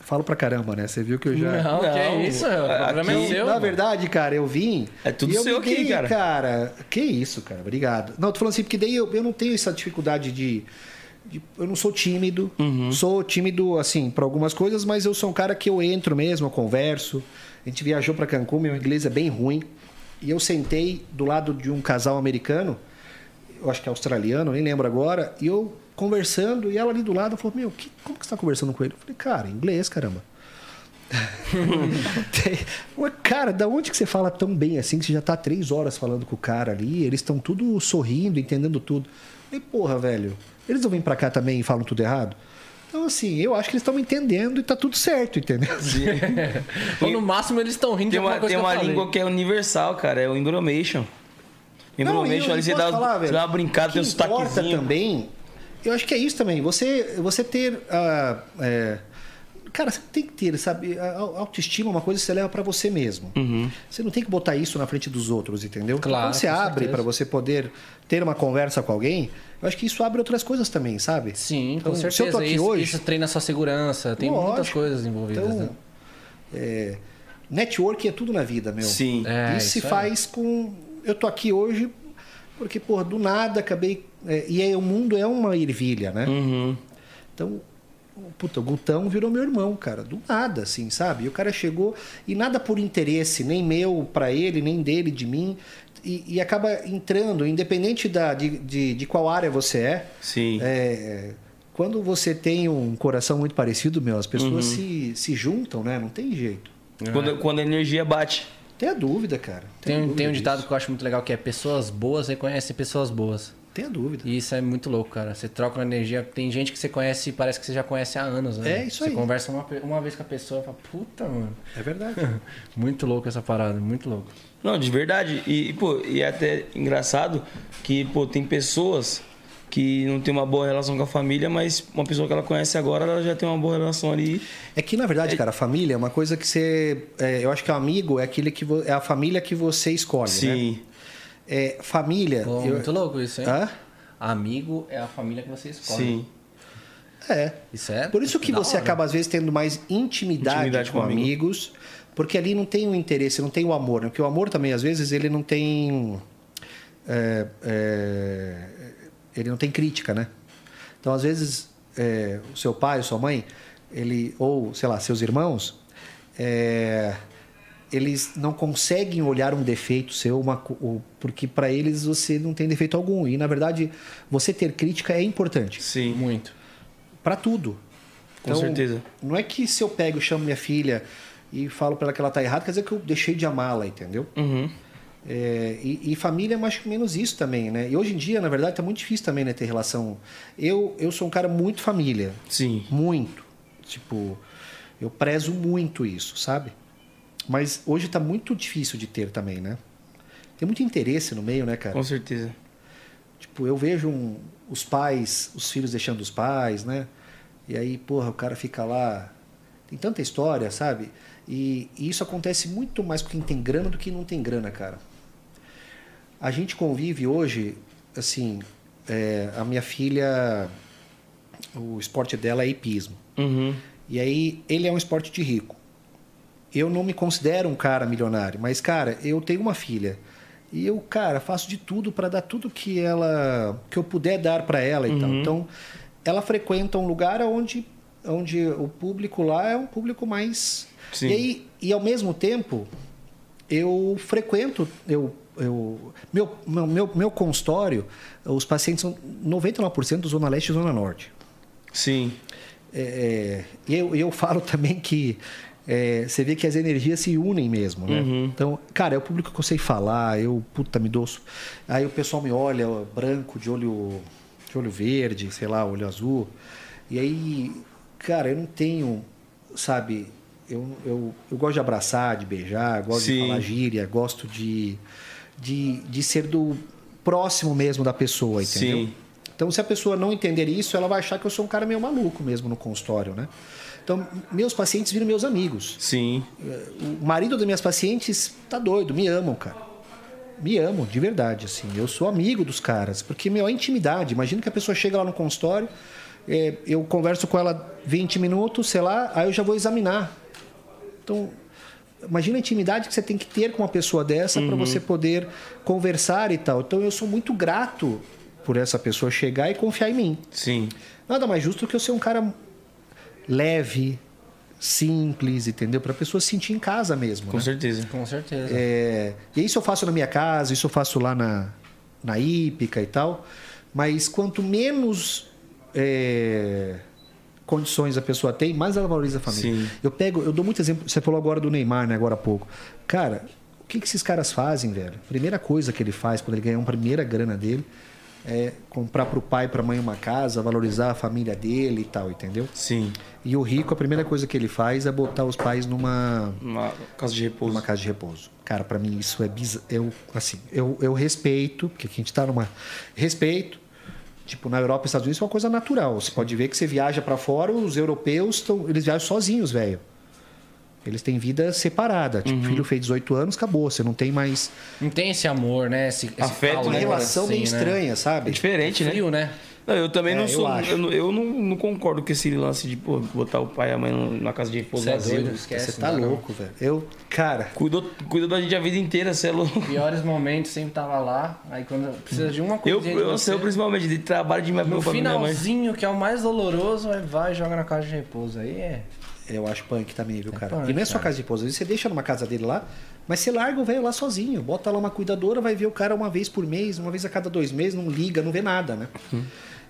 Falo pra caramba, né? Você viu que eu já. Não, que Não, isso. O problema aqui- é seu. Na verdade, cara, eu vim. É tudo e eu seu aqui, dei, cara. cara. Que isso, cara. Obrigado. Não, tô falando assim, porque daí eu, eu não tenho essa dificuldade de. de- eu não sou tímido. Uhum. Sou tímido, assim, para algumas coisas, mas eu sou um cara que eu entro mesmo, eu converso. A gente viajou para Cancún, meu inglês é bem ruim. E eu sentei do lado de um casal americano, eu acho que é australiano, nem lembro agora, e eu conversando, e ela ali do lado falou: Meu, que- como que você tá conversando com ele? Eu falei: Cara, inglês, caramba. [laughs] Cara, da onde que você fala tão bem assim que você já tá três horas falando com o cara ali? Eles estão tudo sorrindo, entendendo tudo. E porra, velho, eles não vêm pra cá também e falam tudo errado? Então, assim, eu acho que eles estão me entendendo e tá tudo certo, entendeu? [laughs] Ou no máximo eles estão rindo Tem de uma, coisa tem que eu uma falei. língua que é universal, cara. É o Imbromation. Não, e Imbromation, eu- ali e você dá, falar, você velho, dá uma brincada, tem um que importa sotaquezinho. também, eu acho que é isso também. Você, você ter. ah, é, cara, você tem que ter, sabe? A autoestima é uma coisa que você leva pra você mesmo. Uhum. Você não tem que botar isso na frente dos outros, entendeu? Claro, Quando você abre certeza. pra você poder ter uma conversa com alguém, eu acho que isso abre outras coisas também, sabe? Sim, Então, com se eu certeza. tô aqui isso, hoje- isso treina a sua segurança. Tem Lógico. muitas coisas envolvidas. Então, né? é, network é tudo na vida, meu. Sim. É, isso se isso aí. faz com. Eu tô aqui hoje porque, porra, do nada acabei. É, e aí, o mundo é uma ervilha, né? Uhum. Então, puta, o Gutão virou meu irmão, cara. Do nada, assim, sabe? E o cara chegou e nada por interesse, nem meu pra ele, nem dele, de mim. E, e acaba entrando, independente da, de, de, de qual área você é. Sim. é, quando você tem um coração muito parecido, meu, as pessoas Uhum. se, se juntam, né? Não tem jeito. Quando, quando a energia bate. Tenha dúvida, cara. Tem, um- dúvida tem um disso. ditado que eu acho muito legal que é pessoas boas reconhecem pessoas boas. Tenha dúvida. E isso é muito louco, cara. Você troca uma energia. Tem gente que você conhece e parece que você já conhece há anos, né? É isso você aí. conversa uma, uma vez com a pessoa e fala, puta, mano. É verdade. [laughs] Muito louco essa parada, muito louco. Não, de verdade. E, pô, e é até engraçado que, pô, tem pessoas que não tem uma boa relação com a família, mas uma pessoa que ela conhece agora, ela já tem uma boa relação ali. É que, na verdade, cara, a família é uma coisa que você. é, eu acho que o amigo é aquele que vo- é a família que você escolhe, né? É, família. Pô, eu- Muito louco isso, hein? Hã? Amigo é a família que você escolhe. Sim. É. Isso é. Por isso que da você hora. acaba, às vezes, tendo mais intimidade, Intimidade com, com amigo. amigos Porque ali não tem o interesse, não tem o amor. Né? Porque o amor também, às vezes, ele não tem. é, é, ele não tem crítica, né? Então, às vezes, é, o seu pai, ou sua mãe, ele, ou, sei lá, seus irmãos, é, eles não conseguem olhar um defeito seu, uma, porque para eles você não tem defeito algum. E, na verdade, você ter crítica é importante Sim, Muito. para tudo. com certeza. Não é que se eu pego e chamo minha filha e falo para ela que ela tá errada, quer dizer que eu deixei de amá-la, entendeu? Uhum. É, e, e família é mais ou menos isso também, né? E hoje em dia, na verdade, tá muito difícil também, né, ter relação. Eu, eu sou um cara muito família. Sim. Muito. Tipo, eu prezo muito isso, sabe? Mas hoje tá muito difícil de ter também, né? Tem muito interesse no meio, né, cara? Com certeza. Tipo, eu vejo um- os pais, os filhos deixando os pais, né? E aí, porra, o cara fica lá. Tem tanta história, sabe? E, e isso acontece muito mais com quem tem grana do que não tem grana, cara. A gente convive hoje, assim, é, a minha filha, o esporte dela é hipismo. Uhum. E aí, ele é um esporte de rico. Eu não me considero um cara milionário, mas, cara, eu tenho uma filha. E eu, cara, faço de tudo para dar tudo que ela que eu puder dar para ela e tal. Então, ela frequenta um lugar onde, onde o público lá é um público mais. Sim. E aí, e ao mesmo tempo, eu frequento, eu, eu meu, meu, meu, meu consultório, os pacientes são 99% do Zona Leste e Zona Norte. Sim. É, é, eu, eu falo [laughs] também que é, você vê que as energias se unem mesmo, né? Então, cara, é o público que eu sei falar, eu, puta, me dou. Aí o pessoal me olha, branco, de olho, de olho verde, sei lá, olho azul. E aí, cara, eu não tenho, sabe, eu, eu, eu gosto de abraçar, de beijar, gosto Sim. de falar gíria, gosto de, de, de ser do próximo mesmo da pessoa, entendeu? Sim. Então, se a pessoa não entender isso, ela vai achar que eu sou um cara meio maluco mesmo no consultório, né? Então, meus pacientes viram meus amigos. Sim. O marido das minhas pacientes tá doido, me amam, cara. Me amam, de verdade, assim. Eu sou amigo dos caras, porque, meu, é intimidade. Imagina que a pessoa chega lá no consultório, é, eu converso com ela 20 minutos, sei lá, aí eu já vou examinar. Então, imagina a intimidade que você tem que ter com uma pessoa dessa para você poder conversar e tal. Então, eu sou muito grato por essa pessoa chegar e confiar em mim. Sim. Nada mais justo do que eu ser um cara leve, simples, entendeu? Para a pessoa se sentir em casa mesmo. Com né? certeza. Com certeza. É, e isso eu faço na minha casa, isso eu faço lá na, na hípica e tal. Mas quanto menos é, condições a pessoa tem, mais ela valoriza a família. Sim. Eu pego, eu dou muito exemplo. Você falou agora do Neymar, né? Agora há pouco. Cara, o que, que esses caras fazem, velho? Primeira coisa que ele faz quando ele ganha uma primeira grana dele é comprar pro pai e pra mãe uma casa, valorizar a família dele e tal, entendeu? Sim. E o rico, a primeira coisa que ele faz é botar os pais numa Uma casa de repouso. uma casa de repouso. Cara, pra mim isso é bizarro. Eu, assim, eu, eu respeito, porque aqui a gente tá numa. Respeito. Tipo, na Europa e Estados Unidos é uma coisa natural. Você pode ver que você viaja pra fora, os europeus estão. Eles viajam sozinhos, velho. Eles têm vida separada. Tipo, o filho fez 18 anos, acabou. Você não tem mais. Não tem esse amor, né? Esse, esse Afeto, calor, Uma né, relação assim, meio né? estranha, É sabe? diferente, né? Frio, né? Não, eu também É, não eu sou. Eu, não, eu não, não concordo com esse lance de pô, botar o pai e a mãe na casa de repouso Você é esquece. Você tá não não. louco, velho. Eu, cara, Cuidou, cuidou da gente a vida inteira, você é louco. Piores momentos sempre tava lá. Aí quando precisa de uma Eu, coisinha de eu, você, eu principalmente, de trabalho de minha No meu pai e minha mãe. finalzinho, que é o mais doloroso, aí vai e joga na casa de repouso. Aí é. Eu acho punk também, viu, cara? punk, e não é só cara. casa de vezes você deixa numa casa dele lá, mas você larga o velho lá sozinho. Bota lá uma cuidadora, vai ver o cara uma vez por mês, uma vez a cada dois meses, não liga, não vê nada, né?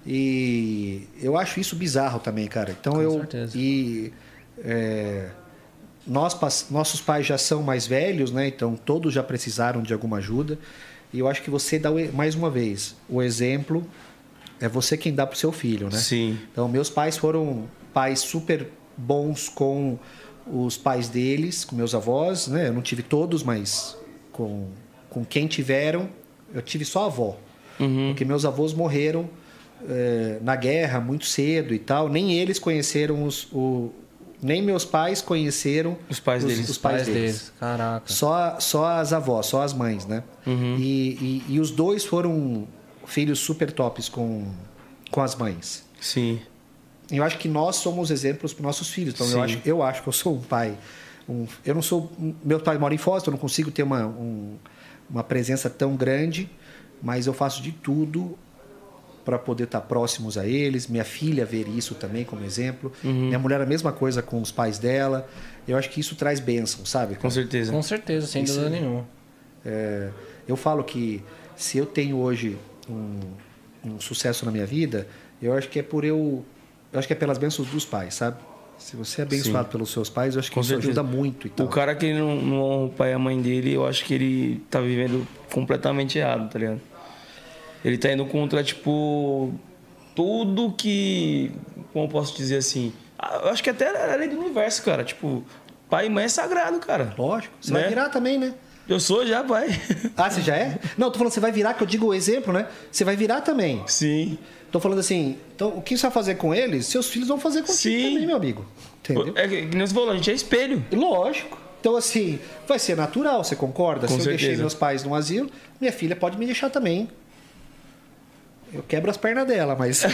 E eu acho isso bizarro também, cara. Então eu. certeza. E. é, nós, nossos pais já são mais velhos, né? Então todos já precisaram de alguma ajuda. E eu acho que você dá, mais uma vez, o exemplo é você quem dá pro seu filho, né? Sim. Então, meus pais foram pais super bons com os pais deles, com meus avós, né? Eu não tive todos, mas com, com quem tiveram, eu tive só avó. Porque meus avós morreram eh, na guerra muito cedo e tal. Nem eles conheceram os. O, nem meus pais conheceram Os pais deles. Os pais, deles. Caraca. Só, só as avós, só as mães, né? E, e, e os dois foram filhos super tops com, com as mães. Sim. Eu acho que nós somos exemplos para nossos filhos. Então Sim. eu acho, eu acho que eu sou um pai um- eu não sou. Meus pais moram em Foz, então eu não consigo ter uma, um- uma presença tão grande, mas eu faço de tudo para poder estar próximos a eles. Minha filha ver isso também como exemplo. Minha mulher a mesma coisa com os pais dela. Eu acho que isso traz bênção, sabe? Com certeza. Com certeza, sem Isso dúvida é- nenhuma. É, eu falo que se eu tenho hoje um, um sucesso na minha vida, eu acho que é por eu, eu acho que é pelas bênçãos dos pais, sabe? Se você é abençoado pelos seus pais, eu acho que Com isso certeza. ajuda muito e tal. O cara que não, não honra o pai e a mãe dele, eu acho que ele tá vivendo completamente errado, tá ligado? Ele tá indo contra, tipo, tudo que. Como eu posso dizer assim? Eu acho que até a lei do universo, cara. Tipo, pai e mãe é sagrado, cara. Lógico. Você Né? vai virar também, né? Eu sou já, pai. Ah, você já é? Não, tô falando, você vai virar, que eu digo o exemplo, né? Você vai virar também. Sim. Tô falando assim, então o que você vai fazer com eles, seus filhos vão fazer contigo Sim. também, meu amigo. Entendeu? É que você falou, a gente é espelho. Lógico. Então, assim, vai ser natural, você concorda? Com Se eu deixei meus pais no asilo, minha filha pode me deixar também. Eu quebro as pernas dela, mas. [laughs]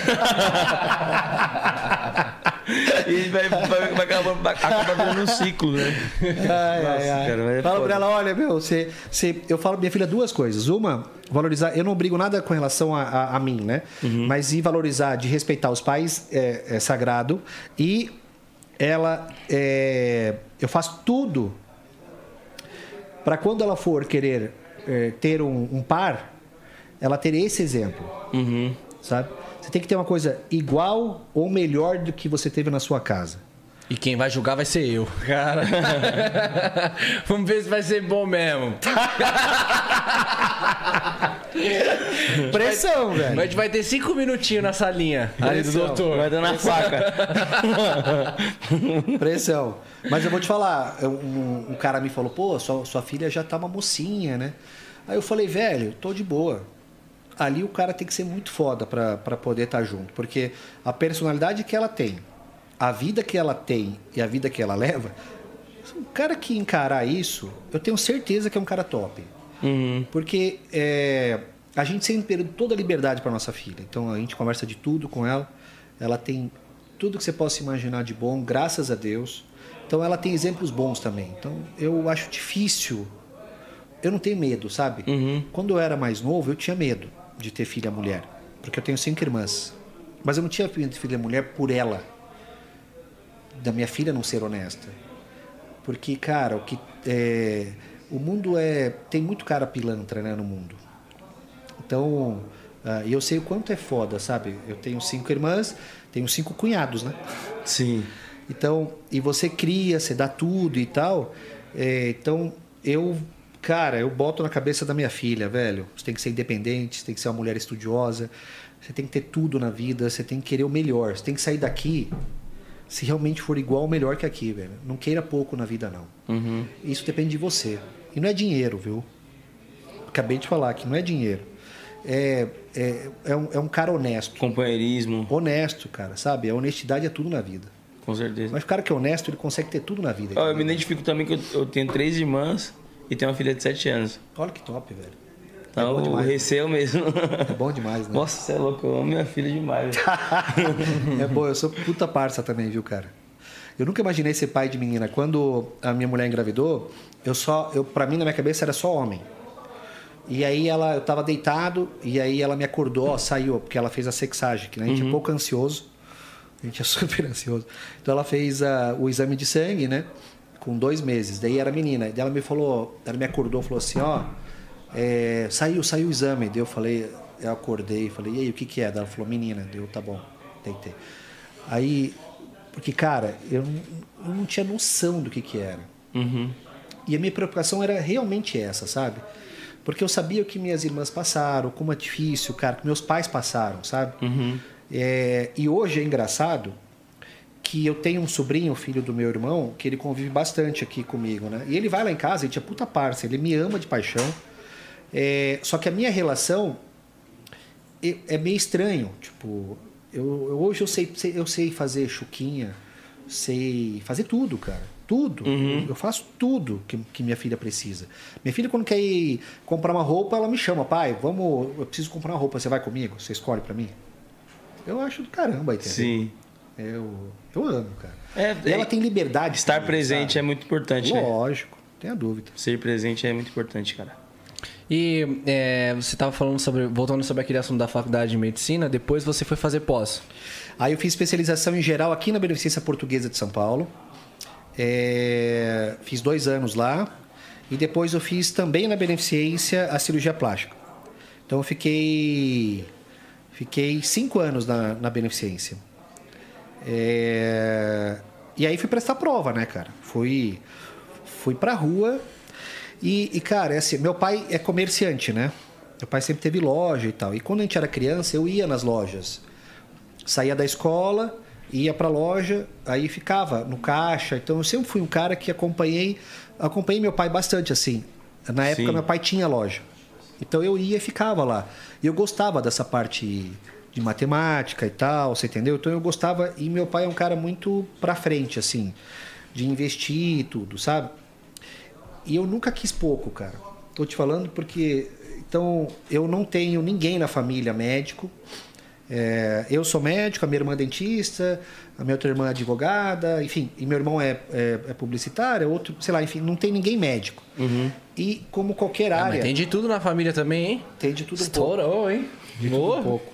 E vai, vai, vai acabar, vai acabar virando um ciclo, né? Ai, Nossa, ai, cara, é Fala foda. pra ela, olha, meu, você, você, eu falo pra minha filha duas coisas. Uma, valorizar. Eu não brigo nada com relação a, a, a mim, né? Uhum. Mas e valorizar, de respeitar os pais é, é sagrado. E ela. é, eu faço tudo para quando ela for querer é, ter um, um par, ela ter esse exemplo, Uhum. sabe? Você tem que ter uma coisa igual ou melhor do que você teve na sua casa. E quem vai julgar vai ser eu. [laughs] Cara. [laughs] Vamos ver se vai ser bom mesmo. [laughs] Pressão, Mas a velho. gente vai ter cinco minutinhos na salinha ali do doutor. Vai dando a faca. Pressão. Mas eu vou te falar, um, um cara me falou, pô, sua, sua filha já tá uma mocinha, né? Aí eu falei, velho, tô de boa. Ali o cara tem que ser muito foda pra, pra poder estar junto. Porque a personalidade que ela tem, a vida que ela tem e a vida que ela leva, um cara que encarar isso, eu tenho certeza que é um cara top. Uhum. Porque é, a gente sempre deu toda a liberdade para nossa filha. Então a gente conversa de tudo com ela. Ela tem tudo que você possa imaginar de bom, graças a Deus. Então ela tem exemplos bons também. Então eu acho difícil. Eu não tenho medo, sabe? Uhum. Quando eu era mais novo, eu tinha medo de ter filha mulher. Porque eu tenho cinco irmãs. Mas eu não tinha filha mulher por ela. Da minha filha não ser honesta. Porque, cara, o que é, o mundo é tem muito cara pilantra, né, no mundo. Então, ah, e eu sei o quanto é foda, sabe? Eu tenho cinco irmãs, tenho cinco cunhados, né? Sim. Então, e você cria, você dá tudo e tal. É, então, eu, cara, eu boto na cabeça da minha filha, velho. Você tem que ser independente, você tem que ser uma mulher estudiosa, você tem que ter tudo na vida, você tem que querer o melhor. Você tem que sair daqui se realmente for igual ou melhor que aqui, velho. Não queira pouco na vida, não. Uhum. Isso depende de você. E não é dinheiro, viu? Acabei de falar que não é dinheiro. É, é, é, um, é um cara honesto. Companheirismo, Honesto, cara, sabe? A honestidade é tudo na vida. com certeza. Mas o cara que é honesto, ele consegue ter tudo na vida. Eu me identifico também que eu, eu tenho três irmãs e tenho uma filha de 7 anos. Olha que top, velho. Então, bom o demais, receio mesmo. É bom demais, né? Nossa, você é louco, eu amo minha filha demais. [laughs] é bom, eu sou puta parça também, viu, cara? Eu nunca imaginei ser pai de menina. Quando a minha mulher engravidou, eu só, eu para mim na minha cabeça era só homem. E aí ela, eu tava deitado e aí ela me acordou, ó, saiu, porque ela fez a sexagem, que né? a gente é pouco ansioso. A gente é [laughs] super ansioso. Então ela fez ah, o exame de sangue, né? Com dois meses. Daí era menina. Daí ela me falou, ela me acordou, falou assim, ó, é, saiu, saiu o exame. Daí eu falei, eu acordei, falei, e aí, o que que é? Daí ela falou, menina. Deu, tá bom, deitei. Aí, porque, cara, eu não, eu não tinha noção do que que era. Uhum. E a minha preocupação era realmente essa, sabe? Porque eu sabia o que minhas irmãs passaram, como é difícil, cara, que meus pais passaram, sabe? É, e hoje é engraçado que eu tenho um sobrinho, filho do meu irmão, que ele convive bastante aqui comigo, né? E ele vai lá em casa, a gente é puta parça, ele me ama de paixão. É, só que a minha relação é é meio estranho. Tipo, eu, eu- hoje eu sei, sei- eu sei fazer chuquinha, sei fazer tudo, cara. Tudo. Eu faço tudo que, que minha filha precisa. Minha filha, quando quer ir comprar uma roupa, ela me chama, pai, vamos, eu preciso comprar uma roupa, você vai comigo? Você escolhe pra mim? Eu acho do caramba, entendeu? Sim. Eu, eu amo, cara. É, e ela é- tem liberdade. Estar também, presente sabe? é muito importante. né? Lógico, tenha dúvida. Ser presente é muito importante, cara. E é, você estava falando sobre. Voltando sobre aquele assunto da faculdade de medicina, depois você foi fazer pós. Aí eu fiz especialização em geral aqui na Beneficência Portuguesa de São Paulo. É, fiz dois anos lá. E depois eu fiz também na Beneficência a cirurgia plástica. Então eu fiquei, fiquei cinco anos na, na Beneficência. É, e aí fui prestar prova, né, cara? Fui, fui pra rua. E, e, cara, é assim, meu pai é comerciante, né? Meu pai sempre teve loja e tal. E quando a gente era criança, eu ia nas lojas saía da escola, ia para a loja, aí ficava no caixa. Então eu sempre fui um cara que acompanhei, acompanhei meu pai bastante assim. Na época Sim. meu pai tinha loja. Então eu ia e ficava lá. E eu gostava dessa parte de matemática e tal, você entendeu? Então eu gostava e meu pai é um cara muito para frente assim, de investir e tudo, sabe? E eu nunca quis pouco, cara. Tô te falando porque então eu não tenho ninguém na família médico. É, eu sou médico, a minha irmã é dentista, a minha outra irmã é advogada, enfim, e meu irmão é, é, é publicitário, outro, sei lá, enfim, não tem ninguém médico. E como qualquer Ah, área, mas tem de tudo na família também, hein? tem de tudo um pouco. Estourou, hein? De tudo um pouco.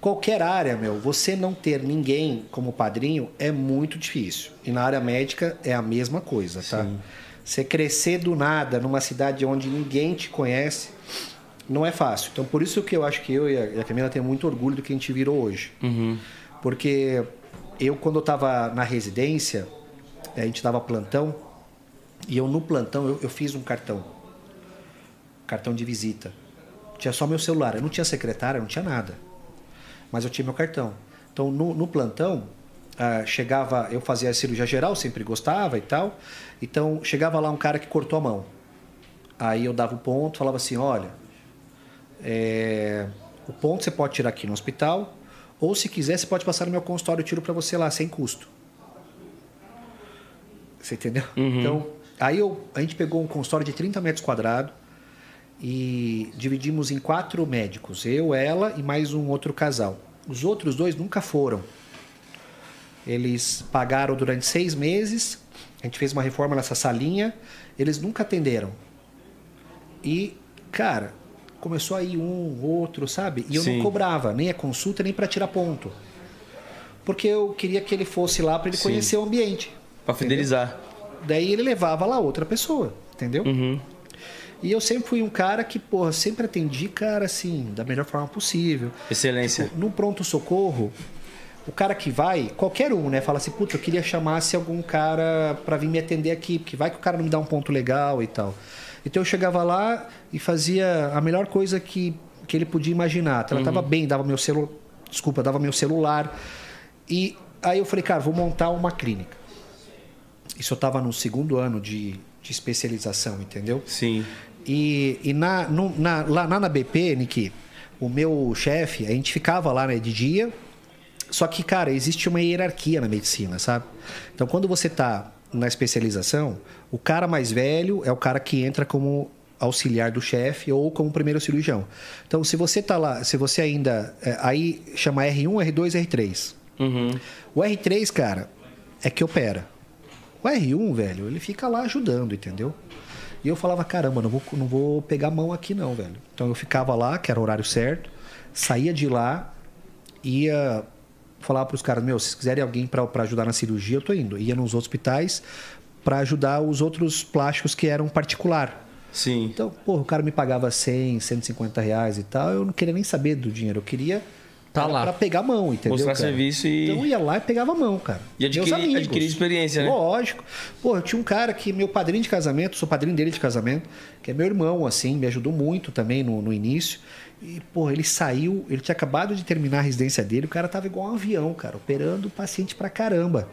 Qualquer área, meu, você não ter ninguém como padrinho é muito difícil. E na área médica é a mesma coisa, tá? Você crescer do nada numa cidade onde ninguém te conhece não é fácil. Então, por isso que eu acho que eu e a Camila temos muito orgulho do que a gente virou hoje. Porque eu, quando eu estava na residência, a gente dava plantão, e eu no plantão eu, eu fiz um cartão. Cartão de visita. Tinha só meu celular. Eu não tinha secretária, não tinha nada. Mas eu tinha meu cartão. Então, no, no plantão, ah, chegava, eu fazia cirurgia geral, sempre gostava e tal. Então, chegava lá um cara que cortou a mão. Aí eu dava o ponto, falava assim: olha, é, o ponto você pode tirar aqui no hospital, ou se quiser, você pode passar no meu consultório, eu tiro para você lá, sem custo. Você entendeu? Então, aí eu, a gente pegou um consultório de 30 metros quadrados e dividimos em quatro médicos, eu, ela e mais um outro casal. Os outros dois nunca foram. Eles pagaram durante seis meses, a gente fez uma reforma nessa salinha, eles nunca atenderam. E, cara, começou aí um, outro, sabe? E eu Sim. não cobrava nem a consulta, nem para tirar ponto. Porque eu queria que ele fosse lá para ele Sim. conhecer o ambiente. Pra fidelizar. Daí ele levava lá outra pessoa, entendeu? Uhum. E eu sempre fui um cara que, porra, sempre atendi, cara, assim, da melhor forma possível. Excelência. No pronto-socorro, o cara que vai, qualquer um, né? Fala assim, puta, eu queria chamasse algum cara pra vir me atender aqui, porque vai que o cara não me dá um ponto legal e tal. Então eu chegava lá e fazia a melhor coisa que, que ele podia imaginar. Tratava bem, dava meu celular, desculpa, dava meu celular. E aí eu falei, cara, vou montar uma clínica. Isso eu tava no segundo ano de, de especialização, entendeu? Sim. E, e na, no- na- lá, na BP, Niki, o meu chefe, a gente ficava lá né, de dia. Só que, cara, existe uma hierarquia na medicina, sabe? Então, quando você tá na especialização, o cara mais velho é o cara que entra como auxiliar do chefe ou como primeiro cirurgião. Então, se você tá lá, se você ainda. é, aí chama R1, R2, R3. Uhum. O R3, cara, é que opera. O R1, velho, ele fica lá ajudando, entendeu? E eu falava, caramba, não vou, não vou pegar mão aqui não, velho. Então eu ficava lá, que era o horário certo, saía de lá, ia falar para os caras, meu, se quiserem alguém para ajudar na cirurgia, eu tô indo. Ia nos hospitais para ajudar os outros plásticos que eram particular. Sim. Então, porra, o cara me pagava 100, 150 reais e tal, eu não queria nem saber do dinheiro, eu queria Tá lá. pra pegar a mão, entendeu? Mostrar cara? serviço e- Então eu ia lá e pegava a mão, cara. E adquirir- Meus amigos. adquirir experiência, né? Lógico. Pô, eu tinha um cara que, meu padrinho de casamento, sou padrinho dele de casamento, que é meu irmão, assim, me ajudou muito também no, no início. E, pô, ele saiu, ele tinha acabado de terminar a residência dele, o cara tava igual um avião, cara, operando paciente pra caramba.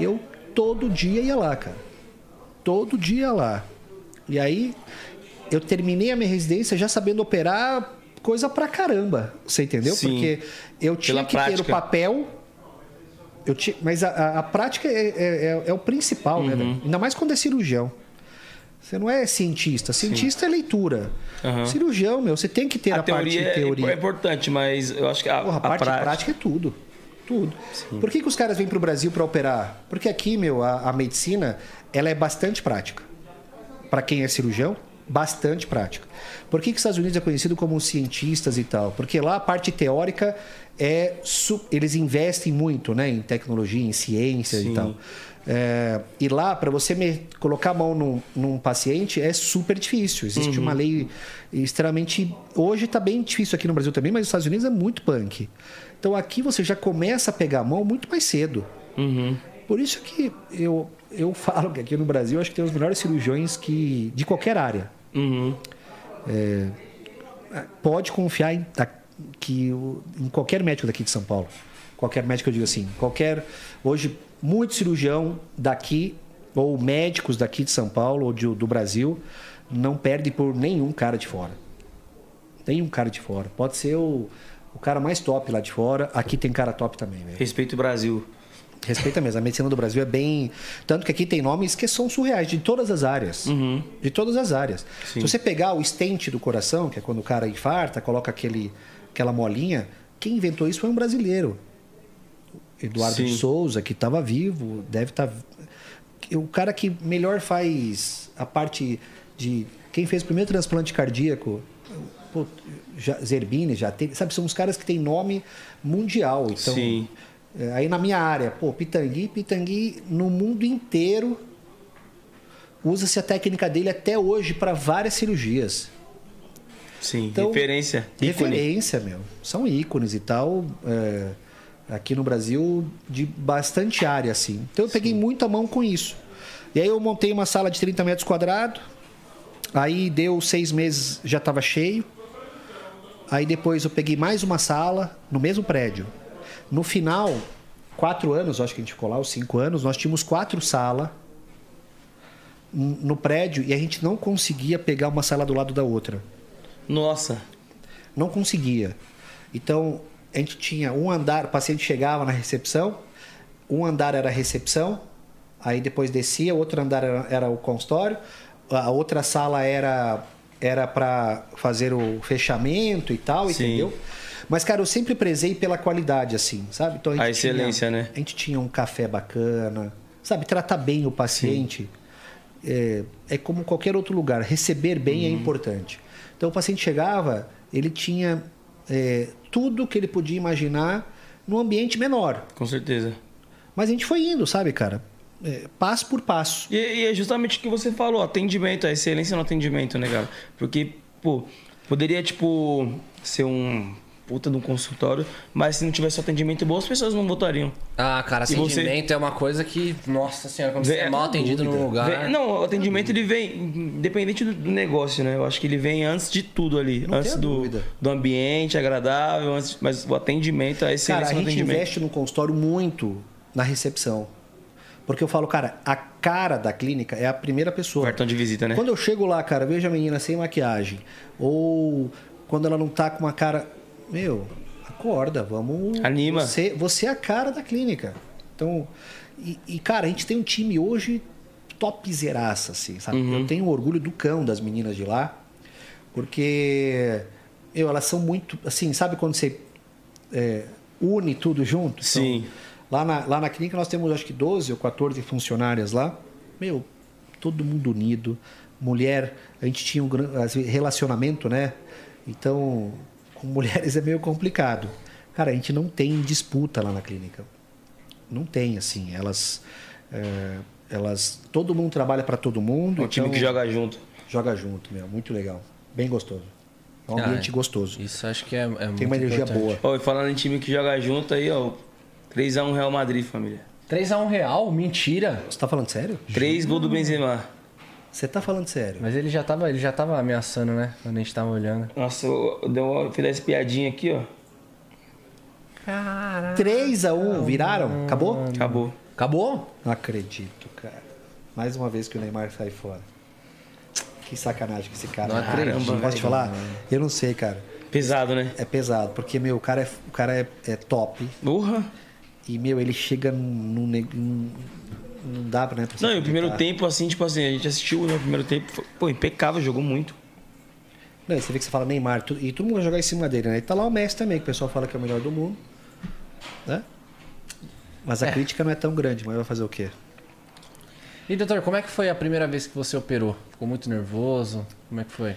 Eu todo dia ia lá, cara. Todo dia ia lá. E aí, eu terminei a minha residência já sabendo operar coisa pra caramba. Você entendeu? Sim. Porque eu tinha que ter prática. o papel. Eu tinha, mas a, a- prática é, é- é- é o principal, né? Uhum. velho? Ainda mais quando é cirurgião. Você não é cientista. Cientista é leitura. Aham. Cirurgião, meu, você tem que ter a, A teoria, parte de teoria. é importante, mas eu acho que a, Porra, a a parte prática... prática é tudo. Tudo. Por que, que os caras vêm pro Brasil para operar? Porque aqui, meu, a, a medicina, ela é bastante prática. Para quem é cirurgião, bastante prática. Por que, que os Estados Unidos é conhecido como cientistas e tal? Porque lá a parte teórica é eles investem muito, né, em tecnologia, em ciência Sim. e tal. É, e lá, para você me- colocar a mão num, num paciente, é super difícil. Existe uma lei extremamente. Hoje está bem difícil aqui no Brasil também, mas nos Estados Unidos é muito punk. Então aqui você já começa a pegar a mão muito mais cedo. Uhum. Por isso que eu, eu [laughs] falo que aqui no Brasil acho que tem os melhores cirurgiões que, de qualquer área. Uhum. Pode confiar em, que, em qualquer médico daqui de São Paulo. Qualquer médico, eu digo assim, qualquer. Hoje, muito cirurgião daqui, ou médicos daqui de São Paulo ou de- do Brasil, não perde por nenhum cara de fora. Nenhum cara de fora. Pode ser o, o cara mais top lá de fora. Aqui tem cara top também. Respeito o Brasil. Respeita mesmo. A medicina do Brasil é bem. Tanto que aqui tem nomes que são surreais, de todas as áreas. De todas as áreas. Sim. Se você pegar o stent do coração, que é quando o cara infarta, coloca aquele, aquela molinha, quem inventou isso foi um brasileiro. Eduardo Sim. de Souza, que estava vivo, deve estar. O cara que melhor faz a parte de. Quem fez o primeiro transplante cardíaco, pô, já, Zerbini, já teve. Sabe, são os caras que têm nome mundial. Então, Sim. É, Aí na minha área, pô, Pitangui, Pitangui no mundo inteiro usa-se a técnica dele até hoje para várias cirurgias. Sim. Então, Referência. Ícone. Referência, meu. São ícones e tal. é, aqui no Brasil, de bastante área, assim. Então eu peguei muita mão com isso. E aí eu montei uma sala de 30 metros quadrados. Aí deu seis meses, já estava cheio. Aí depois eu peguei mais uma sala no mesmo prédio. No final, quatro anos, acho que a gente ficou lá, os cinco anos, nós tínhamos quatro salas no prédio e a gente não conseguia pegar uma sala do lado da outra. Nossa. Não conseguia. Então, a gente tinha um andar, o paciente chegava na recepção, um andar era a recepção, aí depois descia, outro andar era, era o consultório, a outra sala era era para fazer o fechamento e tal, Sim. entendeu? Mas, cara, eu sempre prezei pela qualidade, assim, sabe? Então, A gente excelência, tinha- né? A gente tinha um café bacana, sabe? Tratar bem o paciente. É, é como qualquer outro lugar. Receber bem Uhum. é importante. Então, o paciente chegava, ele tinha é, tudo que ele podia imaginar num ambiente menor. Com certeza. Mas a gente foi indo, sabe, cara? É, passo por passo. E, e é justamente o que você falou, atendimento, a excelência no atendimento, né, cara? Porque, pô, poderia, tipo, ser um puta de um consultório, mas se não tivesse atendimento bom, as pessoas não votariam. Ah, cara, E você- atendimento é uma coisa que, nossa senhora, quando você é mal atendido num lugar. Vem- não, o atendimento ele vem, independente do, do negócio, né? Eu acho que ele vem antes de tudo ali. Não antes do, dúvida. do ambiente agradável, antes, mas o atendimento, a Cara, excelência a no gente investe no consultório muito na recepção. Porque eu falo, cara, a cara da clínica é a primeira pessoa. Cartão de visita, né? Quando eu chego lá, cara, vejo a menina sem maquiagem. Ou quando ela não tá com uma cara. Meu, acorda, vamos. Anima. Você, você é a cara da clínica. Então. E, e, cara, a gente tem um time hoje topzeraça, assim, sabe? Uhum. Eu tenho orgulho do cão das meninas de lá. Porque. Meu, elas são muito. Assim, sabe quando você é, une tudo junto? Então, Sim. Lá na, lá na clínica nós temos acho que 12 ou 14 funcionárias lá. Meu, todo mundo unido. Mulher, a gente tinha um relacionamento, né? Então, com mulheres é meio complicado. Cara, a gente não tem disputa lá na clínica. Não tem, assim. Elas. é, elas todo mundo trabalha para todo mundo. É um time então que joga junto. joga junto, meu. Muito legal. Bem gostoso. É um Ah, ambiente gostoso. Isso acho que é, é muito Tem uma energia importante. boa. Ó, e falando em time que joga junto aí, ó. 3x1 Real Madrid, família. 3x1 real? Mentira. Você tá falando sério? 3 gols do Benzema. Você tá falando sério? Mas ele já tava, ele já tava ameaçando, né? Quando a gente tava olhando. Nossa, eu, eu dei uma, fiz essa piadinha aqui, ó. Caralho. 3x1, viraram? Acabou? Acabou. Acabou? Não acredito, cara. Mais uma vez que o Neymar sai fora. Que sacanagem com esse cara. Não acredito, Posso te falar? Eu não sei, cara. Pesado, né? É pesado, porque, meu, o cara é, o cara é, é top. Porra. E, meu, ele chega num. num, num- não dá pra, né? pra Não, e o primeiro tempo, assim, tipo assim, a gente assistiu né, o primeiro tempo, foi, pô, impecável, jogou muito. Não, você vê que você fala Neymar, tu- e todo mundo vai jogar em cima dele, né? E tá lá o Messi também, que o pessoal fala que é o melhor do mundo. Né? Mas a crítica não é tão grande, mas vai fazer o quê? E doutor, como é que foi a primeira vez que você operou? Ficou muito nervoso? Como é que foi?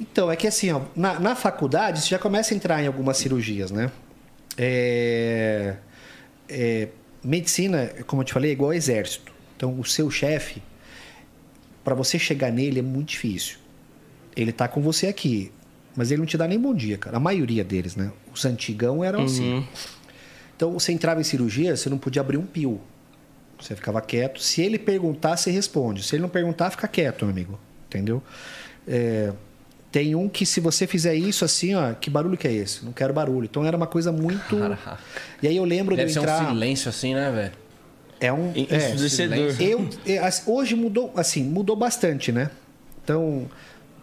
Então, é que assim, ó, na, na faculdade você já começa a entrar em algumas cirurgias, né? É, é, medicina, como eu te falei, é igual ao exército. Então, o seu chefe, para você chegar nele é muito difícil. Ele tá com você aqui, mas ele não te dá nem bom dia, cara. A maioria deles, né? Os antigão eram assim. Então, você entrava em cirurgia, você não podia abrir um pio. Você ficava quieto. Se ele perguntar, você responde. Se ele não perguntar, fica quieto, meu amigo. Entendeu? É, tem um que se você fizer isso assim, ó, que barulho que é esse? Não quero barulho. Então era uma coisa muito. Caraca. E aí eu lembro Deve de ser eu entrar. um silêncio assim, né, velho? É um. É, Ensurdecedor. eu, é, hoje mudou, assim, mudou bastante, né? Então,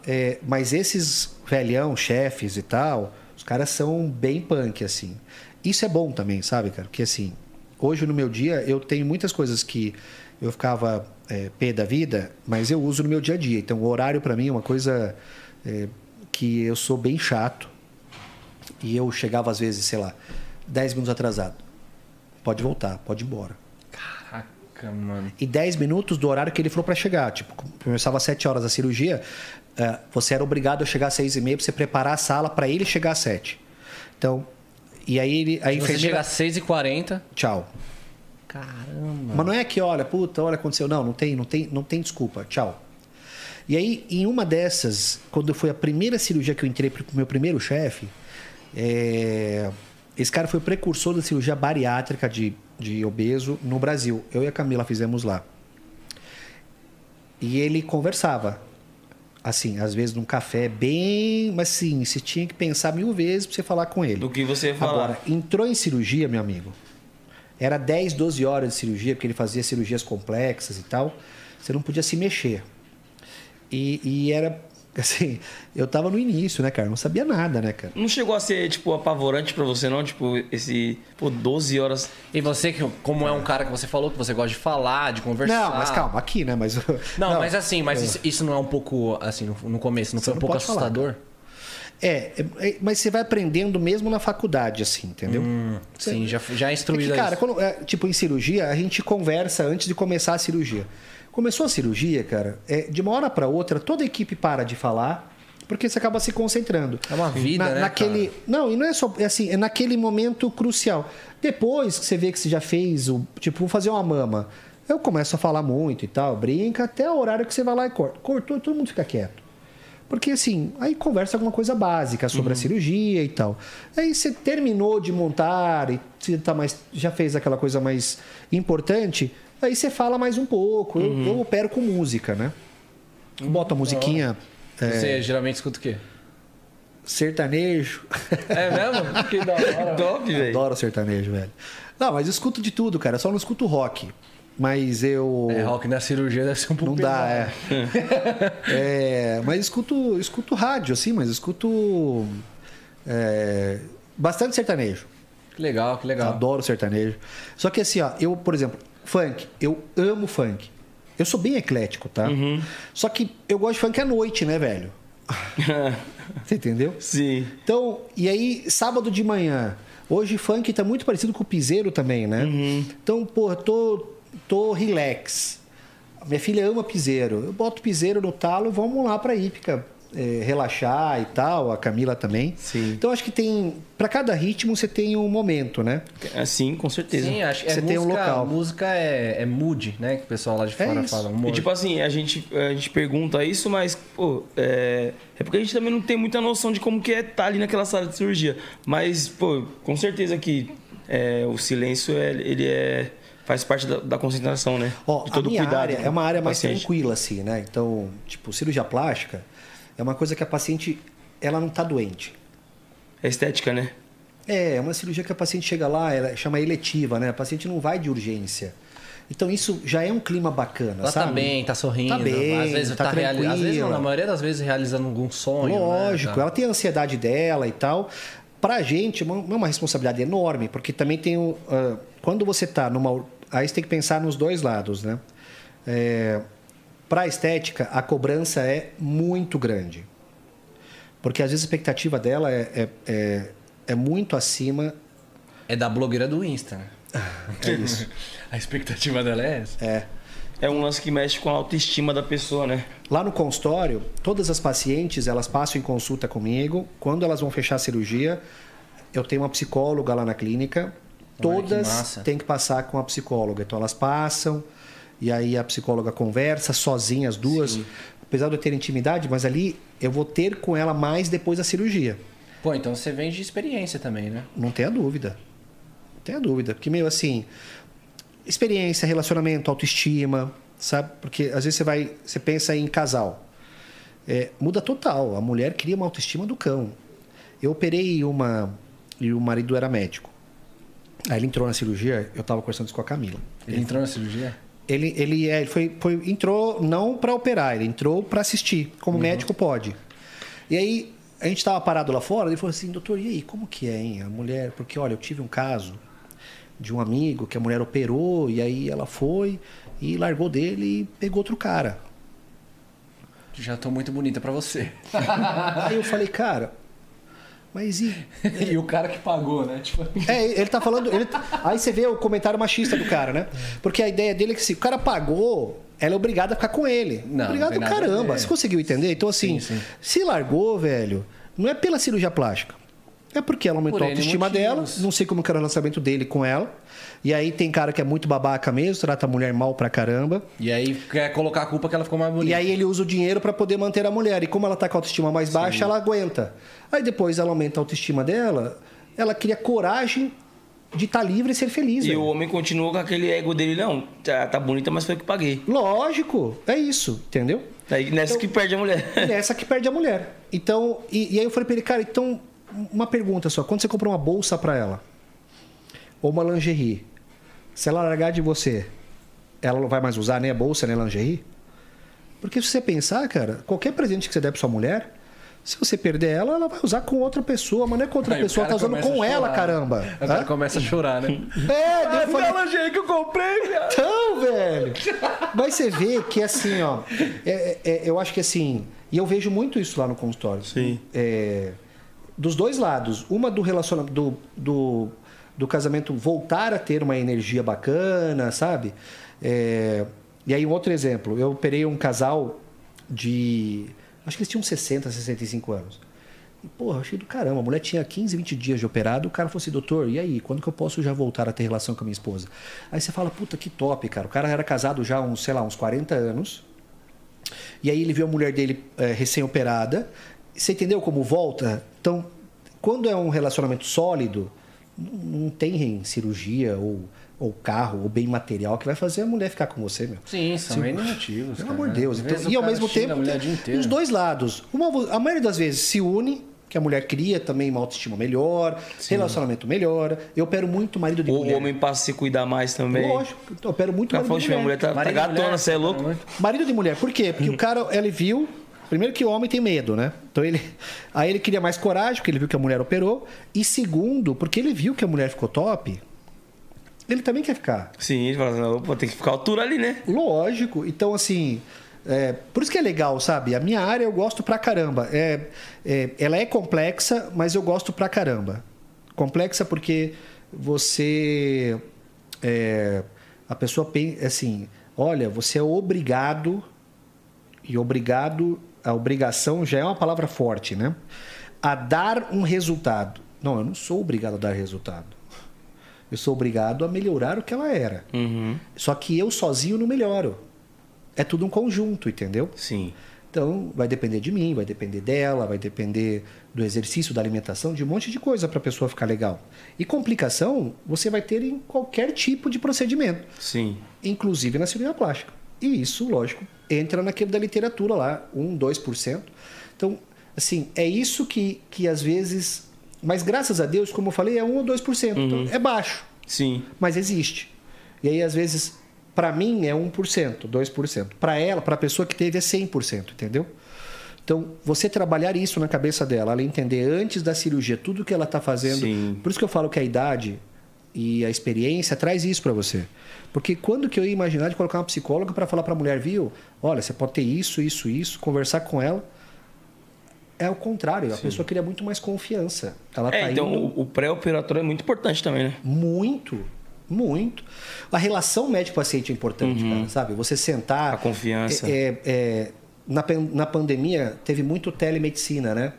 é, mas esses velhão, chefes e tal, os caras são bem punk, assim. Isso é bom também, sabe, cara? Porque assim, hoje no meu dia eu tenho muitas coisas que eu ficava é, pé da vida, mas eu uso no meu dia a dia. Então, o horário para mim é uma coisa é, que eu sou bem chato. E eu chegava às vezes, sei lá, 10 minutos atrasado. Pode voltar, pode ir embora Caraca, mano. e 10 minutos do horário que ele falou para chegar. Tipo, começava às 7 horas a cirurgia, eh, você era obrigado a chegar às 6 e meia para você preparar a sala para ele chegar às 7. Então, e aí ele, a Você enfermeira... chega às 6h40. Tchau. Caramba. Mas não é que, olha, puta, olha, aconteceu. Não, não tem, não tem, não tem desculpa. Tchau. E aí, em uma dessas, quando foi a primeira cirurgia que eu entrei pro meu primeiro chefe, é, esse cara foi o precursor da cirurgia bariátrica de, de obeso no Brasil. Eu e a Camila fizemos lá. E ele conversava. Assim, às vezes num café bem. Mas sim, você tinha que pensar mil vezes pra você falar com ele. Do que você ia falar. Agora, entrou em cirurgia, meu amigo. Era 10, 12 horas de cirurgia, porque ele fazia cirurgias complexas e tal. Você não podia se mexer. E, e era, assim, eu tava no início, né, cara? Não sabia nada, né, cara? Não chegou a ser, tipo, apavorante pra você, não? Tipo, esse. Pô, 12 horas. E você, que- como é um cara que você falou que você gosta de falar, de conversar. Não, mas calma, aqui, né? Mas, Não, mas assim, mas isso, isso não é um pouco, assim, no, começo, não Você foi um não pouco pode falar, assustador? É, é, é, mas você vai aprendendo mesmo na faculdade, assim, entendeu? Sim, já, já é É instruído que, cara, quando, é, tipo, em cirurgia, a gente conversa antes de começar a cirurgia. Começou a cirurgia, cara, é, de uma hora para outra, toda a equipe para de falar, porque você acaba se concentrando. É uma vida, Na- né, Naquele, cara? Não, e não é só. É assim, é naquele momento crucial. Depois que você vê que você já fez o. Tipo, vou fazer uma mama. Eu começo a falar muito e tal, brinca, até o horário que você vai lá e corta. Cortou todo mundo fica quieto. Porque assim, aí conversa alguma coisa básica sobre a cirurgia e tal. Aí você terminou de montar e você tá mais, já fez aquela coisa mais importante, aí você fala mais um pouco. Eu, eu opero com música, né? Boto a musiquinha Você geralmente escuta o quê? sertanejo. É mesmo? que da hora. [laughs] Velho. Adoro sertanejo, velho. Não, mas eu escuto de tudo, cara. Só não escuto rock. Mas eu. É, rock na cirurgia deve ser um pouco Não dá, é. [laughs] é. Mas escuto, escuto rádio, assim, mas escuto. é, bastante sertanejo. Que legal, que legal. Adoro sertanejo. Só que assim, ó, eu, por exemplo, funk, eu amo funk. Eu sou bem eclético, tá? Só que eu gosto de funk à noite, né, velho? [laughs] Você entendeu? Sim. Então, e aí, sábado de manhã. Hoje funk tá muito parecido com o piseiro também, né? Então, pô, tô, tô relax. Minha filha ama piseiro. Eu boto piseiro no talo, vamos lá pra Ípica é, relaxar e tal. A Camila também. Sim. Então, acho que tem. Pra cada ritmo você tem um momento, né? Assim, com certeza. Sim, acho que é Você música, tem um local. Música é, é mood, né? Que o pessoal lá de É fora isso. fala. E Humor. tipo assim, a gente, a gente pergunta isso, mas, pô, é, é porque a gente também não tem muita noção de como que é estar ali naquela sala de cirurgia. Mas, pô, com certeza que é, o silêncio, é, ele é, faz parte da, da concentração, né? Ó, de a todo minha cuidado. área é uma área mais paciente. tranquila, assim, né? Então, tipo, cirurgia plástica é uma coisa que a paciente, ela não tá doente. É estética, né? É, é uma cirurgia que a paciente chega lá, ela chama eletiva, né? A paciente não vai de urgência. Então isso já é um clima bacana, Ela sabe? tá bem, tá sorrindo. Tá bem, às vezes tá tá, reali- Às vezes não, tranquila. na maioria das vezes realizando algum sonho. Lógico, né? Tá. ela tem a ansiedade dela e tal. Pra gente, é uma, é uma responsabilidade enorme, porque também tem o. ah, quando você tá numa. Aí você tem que pensar nos dois lados, né? É, pra estética, a cobrança é muito grande. Porque às vezes a expectativa dela é, é, é, é muito acima É da blogueira do Insta, né? [laughs] É isso. [laughs] A expectativa dela é essa. É. É um lance que mexe com a autoestima da pessoa, né? Lá no consultório, todas as pacientes, elas passam em consulta comigo. Quando elas vão fechar a cirurgia, eu tenho uma psicóloga lá na clínica. Olha que Todas massa. têm que passar com a psicóloga. Então elas passam e aí a psicóloga conversa sozinha as duas. Apesar de eu ter intimidade, mas ali eu vou ter com ela mais depois da cirurgia. Pô, então você vem de experiência também, né? Não tenha dúvida. Não tenha dúvida. Porque meio assim, experiência, relacionamento, autoestima, sabe? Porque às vezes você vai, você pensa em casal. É, muda total. A mulher cria uma autoestima do cão. Eu operei uma e o marido era médico. Aí ele entrou na cirurgia, eu tava conversando isso com a Camila. Ele entrou na cirurgia? Ele, ele, é, ele foi, foi- entrou não para operar, ele entrou para assistir, como médico pode. E aí a gente estava parado lá fora, ele falou assim, doutor, e aí, como que é, hein, a mulher? Porque olha, eu tive um caso de um amigo que a mulher operou e aí ela foi e largou dele e pegou outro cara. Já tô muito bonita pra você. [laughs] Aí eu falei, cara, mas e [laughs] e o cara que pagou, né? Tipo... [laughs] É, ele tá falando. ele- aí você vê o comentário machista do cara, né? Porque a ideia dele é que se o cara pagou, ela é obrigada a ficar com ele. Não, Obrigado não caramba. Você conseguiu entender? Então, assim, Sim, sim. se largou, velho, não é pela cirurgia plástica. É porque ela aumentou Por a autoestima dela. Não sei como que era o relacionamento dele com ela. E aí tem cara que é muito babaca mesmo, trata a mulher mal pra caramba. E aí quer colocar a culpa que ela ficou mais bonita. E aí ele usa o dinheiro para poder manter a mulher. E como ela tá com a autoestima mais baixa, ela aguenta. Aí depois ela aumenta a autoestima dela, ela cria coragem de estar livre e ser feliz. E velho. o homem continua com aquele ego dele, não, tá, tá bonita, mas foi eu que paguei. Lógico, é isso, entendeu? Aí nessa que perde a mulher. É essa que perde a mulher. Então, e, e aí eu falei pra ele, cara, então, uma pergunta só. Quando você compra uma bolsa pra ela, ou uma lingerie, se ela largar de você, ela não vai mais usar nem a bolsa, nem a lingerie? Porque se você pensar, cara, qualquer presente que você der pra sua mulher, se você perder ela, ela vai usar com outra pessoa, mas não é com outra Aí pessoa, tá usando com ela, caramba. O cara Hã? começa a chorar, né? [laughs] É, eu falei, lingerie que eu comprei, viado. então, velho. Mas você vê que assim, ó. é- é- eu acho que assim. E eu vejo muito isso lá no consultório. Sim. É, dos dois lados. Uma do relacionamento. Do, do, do casamento voltar a ter uma energia bacana, sabe? É, e aí, um outro exemplo. Eu operei um casal de. Acho que eles tinham 60, 65 anos. E, porra, achei do caramba. A mulher tinha 15, 20 dias de operado. O cara falou assim, doutor, e aí? Quando que eu posso já voltar a ter relação com a minha esposa? Aí você fala, puta, que top, cara. O cara era casado já há uns, sei lá, uns 40 anos. E aí ele viu a mulher dele é, recém-operada. Você entendeu como volta? Então, quando é um relacionamento sólido, não tem cirurgia ou, ou carro ou bem material que vai fazer a mulher ficar com você, meu. Sim, são N motivos. Pelo amor de Deus. Então, o e ao mesmo tempo, o os dois lados. Uma, a maioria das vezes se une, que a mulher cria também uma autoestima melhor, relacionamento melhora. Eu opero muito marido de Ou o mulher. homem passa a se cuidar mais também. Lógico, eu opero muito Cara, marido falou, de minha mulher. mulher tá, tá Marido e gatona, mulher, você é louco? cara, Marido de mulher, por quê? Porque o cara, ele viu. Primeiro que o homem tem medo, né? Então ele. Aí ele queria mais coragem, porque ele viu que a mulher operou. E segundo, porque ele viu que a mulher ficou top, ele também quer ficar. Sim, ele fala assim, pô, tem que ficar altura ali, né? Lógico. Então, assim. é, por isso que é legal, sabe? A minha área eu gosto pra caramba. É, é, ela é complexa, mas eu gosto pra caramba. Complexa porque você. é, a pessoa pensa assim: olha, você é obrigado. E obrigado, a obrigação já é uma palavra forte, né? A dar um resultado. Não, eu não sou obrigado a dar resultado. Eu sou obrigado a melhorar o que ela era. Uhum. Só que eu sozinho não melhoro. É tudo um conjunto, entendeu? Sim. Então, vai depender de mim, vai depender dela, vai depender do exercício, da alimentação, de um monte de coisa para a pessoa ficar legal. E complicação você vai ter em qualquer tipo de procedimento, Sim. inclusive na cirurgia plástica. E isso, lógico, entra naquele da literatura lá, 1, 2%. Então, assim, é isso que, que às vezes. Mas graças a Deus, como eu falei, é 1 ou 2%. Então, é baixo Sim. mas existe. E aí, às vezes, para mim é 1%, 2%. Para ela, para a pessoa que teve, é 100%, entendeu? Então, você trabalhar isso na cabeça dela, ela entender antes da cirurgia tudo que ela está fazendo. Sim. Por isso que eu falo que a idade e a experiência traz isso para você. Porque quando que eu ia imaginar de colocar uma psicóloga para falar para a mulher, viu? Olha, você pode ter isso, isso, isso, conversar com ela. É o contrário, a pessoa cria muito mais confiança. Ela É, tá então indo o, pré-operatório é muito importante também, né? muito. Muito. A relação médico-paciente é importante, cara, sabe? Você sentar. A confiança. É, é, na, pan- na pandemia teve muito telemedicina, né?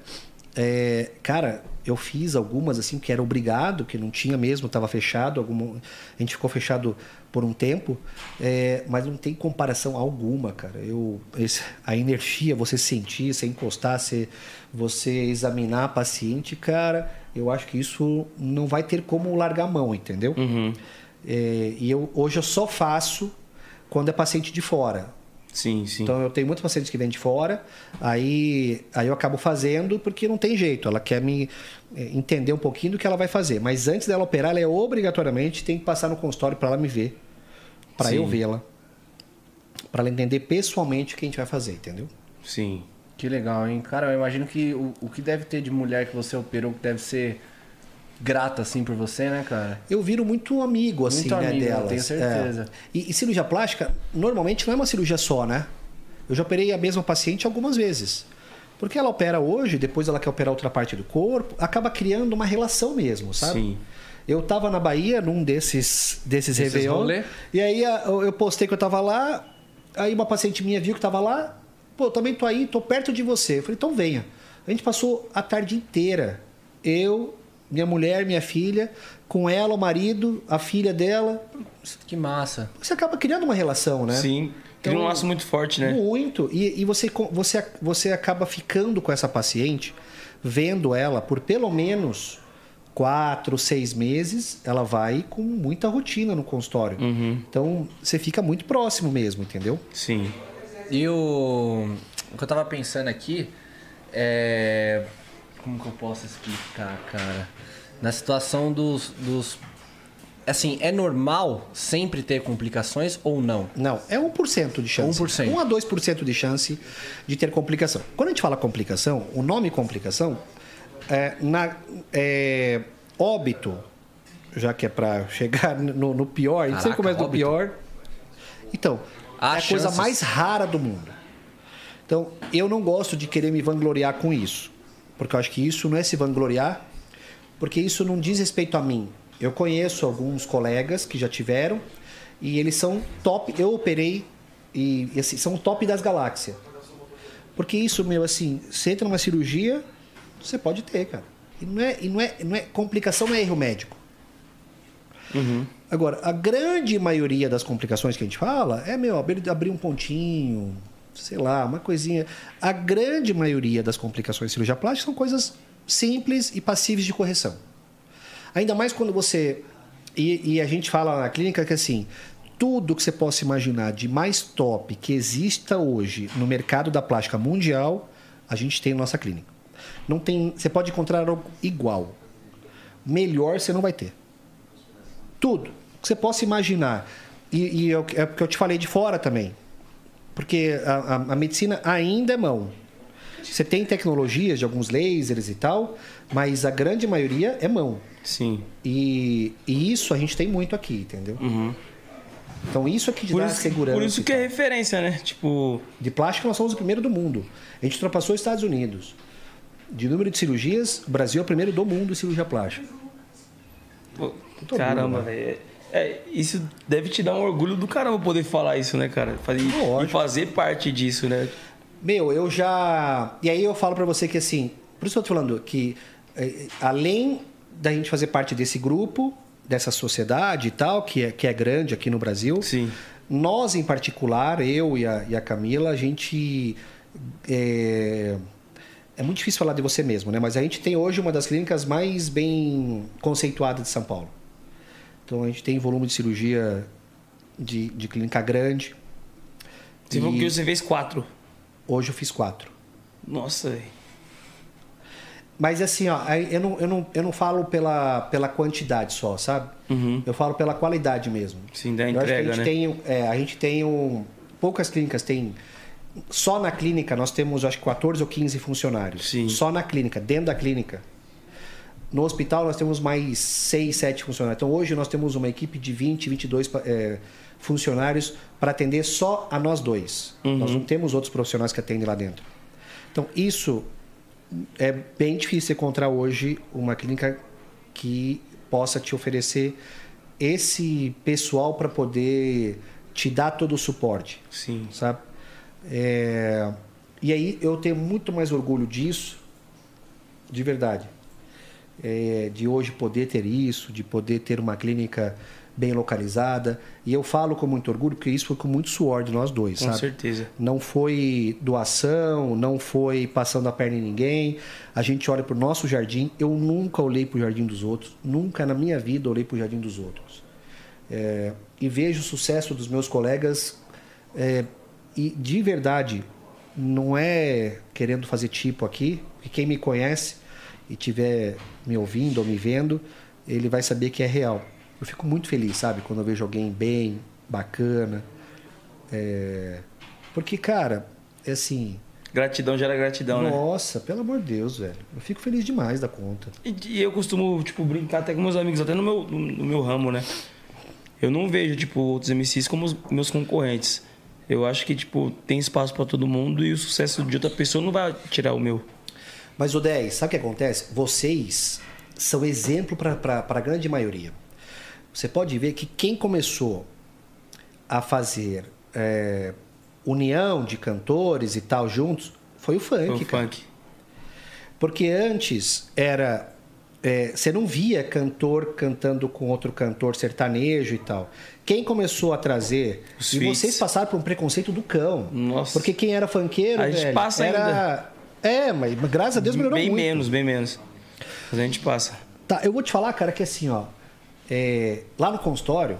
É, cara, eu fiz algumas assim que era obrigado, que não tinha mesmo, estava fechado. Alguma, a gente ficou fechado por um tempo, é, mas não tem comparação alguma, cara. Eu, esse- a energia, você sentir, você encostar, você, você examinar a paciente, cara, eu acho que isso não vai ter como largar a mão, entendeu? É, e eu, hoje eu só faço quando é paciente de fora. Sim, sim. Então eu tenho muitos pacientes que vêm de fora, aí, aí eu acabo fazendo porque não tem jeito. Ela quer me eh, entender um pouquinho do que ela vai fazer. Mas antes dela operar, ela é obrigatoriamente tem que passar no consultório para ela me ver, para eu vê-la, para ela entender pessoalmente o que a gente vai fazer, entendeu? Sim. Que legal, hein? Cara, eu imagino que o, o que deve ter de mulher que você operou que deve ser grata, assim, por você, né, cara? Eu viro muito amigo, assim, Muito né, amigo, delas. tenho certeza. É. E, e cirurgia plástica, normalmente não é uma cirurgia só, né? Eu já operei a mesma paciente algumas vezes. Porque ela opera hoje, depois ela quer operar outra parte do corpo, acaba criando uma relação mesmo, sabe? Sim. Eu tava na Bahia num desses, desses Desses Réveillon. rolê? E aí eu postei que eu tava lá, aí uma paciente minha viu que tava lá, pô, eu também tô aí, tô perto de você. Eu falei, então venha. A gente passou a tarde inteira. Eu, minha mulher, minha filha, com ela, o marido, a filha dela. Que massa. Você acaba criando uma relação, né? Sim. Cria um Então, laço muito forte, né? Muito. E, e você, você, você acaba ficando com essa paciente, vendo ela por pelo menos quatro, seis meses, ela vai com muita rotina no consultório. Uhum. Então, você fica muito próximo mesmo, entendeu? Sim. E o, o que eu tava pensando aqui é. Como que eu posso explicar, cara? Na situação dos. dos assim, é normal sempre ter complicações ou não? Não, é 1% de chance. 1%. 1 a 2% de chance de ter complicação. Quando a gente fala complicação, o nome complicação, é, na, é, óbito, já que é para chegar no, no pior, a gente sempre Caraca, começa do pior. Então, Há é a coisa mais rara do mundo. Então, eu não gosto de querer me vangloriar com isso. Porque eu acho que isso não é se vangloriar, porque isso não diz respeito a mim. Eu conheço alguns colegas que já tiveram e eles são top. Eu operei e, e, assim, são top das galáxias. Porque isso, meu, assim, você entra numa cirurgia, você pode ter, cara. E não é, e não é, não é complicação, não é erro médico. Agora, a grande maioria das complicações que a gente fala é, meu, abrir um pontinho, sei lá, uma coisinha. A grande maioria das complicações de cirurgia plástica são coisas simples e passíveis de correção. Ainda mais quando você. E, e a gente fala na clínica que assim, tudo que você possa imaginar de mais top que exista hoje no mercado da plástica mundial, a gente tem na nossa clínica. Não tem, você pode encontrar algo igual. Melhor você não vai ter. Tudo que você possa imaginar. E, e é porque eu te falei de fora também. Porque a, a- a medicina ainda é mão. Você tem tecnologias de alguns lasers e tal, mas a grande maioria é mão. Sim. E, e isso a gente tem muito aqui, entendeu? Então isso é que te Por dá isso, segurança. por isso que é referência, né? Tipo, De plástico nós somos o primeiro do mundo. A gente ultrapassou os Estados Unidos. De número de cirurgias, o Brasil é o primeiro do mundo em cirurgia plástica. pô, caramba, orgulho, velho. É, isso deve te dar um orgulho do caramba poder falar isso, né, cara? Fazer, e fazer parte disso, né? Meu, eu já. E aí eu falo pra você que assim, por isso que eu tô falando que eh, além da gente fazer parte desse grupo, dessa sociedade e tal, que é, que é grande aqui no Brasil, Sim. nós em particular, eu e a, e a Camila, a gente. É, é muito difícil falar de você mesmo, né? Mas a gente tem hoje uma das clínicas mais bem conceituadas de São Paulo. Então a gente tem volume de cirurgia de, de clínica grande. Você E você fez quatro. Hoje eu fiz quatro. Nossa. Mas assim, ó, eu não, eu não, eu não falo pela, pela quantidade só, sabe? Eu falo pela qualidade mesmo. Sim, da entrega, a gente né? tem, é, a gente tem um, poucas clínicas têm só na clínica nós temos acho que 14 ou 15 funcionários. Sim. Só na clínica, dentro da clínica. No hospital nós temos mais 6, 7 funcionários. Então hoje nós temos uma equipe de 20, 22 pa- é, funcionários para atender só a nós dois. Uhum. Nós não temos outros profissionais que atendem lá dentro. Então isso é bem difícil encontrar hoje uma clínica que possa te oferecer esse pessoal para poder te dar todo o suporte, Sim. sabe? É, e aí eu tenho muito mais orgulho disso, de verdade. É, de hoje poder ter isso, de poder ter uma clínica bem localizada. E eu falo com muito orgulho, porque isso foi com muito suor de nós dois, Com sabe? certeza. Não foi doação, não foi passando a perna em ninguém. A gente olha para o nosso jardim. Eu nunca olhei para o jardim dos outros. Nunca na minha vida olhei para o jardim dos outros. É, e vejo o sucesso dos meus colegas. é, e de verdade, não é querendo fazer tipo aqui, porque quem me conhece e tiver me ouvindo ou me vendo, ele vai saber que é real. Eu fico muito feliz, sabe, quando eu vejo alguém bem, bacana. É, Porque, cara, é assim. Gratidão gera gratidão, né? Nossa, pelo amor de Deus, velho. Eu fico feliz demais da conta. E, e eu costumo, tipo, brincar até com meus amigos, até no meu, no, no meu ramo, né? Eu não vejo, tipo, outros MCs como os meus concorrentes. Eu acho que, tipo, tem espaço pra todo mundo e o sucesso de outra pessoa não vai tirar o meu. Mas, o 10, sabe o que acontece? Vocês são exemplo para a grande maioria. Você pode ver que quem começou a fazer é, união de cantores e tal juntos foi o funk, Foi o cara. funk. Porque antes era. é, você não via cantor cantando com outro cantor sertanejo e tal. Quem começou a trazer. Os e vocês passaram por um preconceito do cão. Nossa. Porque quem era funkeiro, A gente velho, passa era. É, mas graças a Deus melhorou bem muito. menos, bem menos. Mas a gente passa. Tá, eu vou te falar, cara, que assim, ó. É, lá no consultório.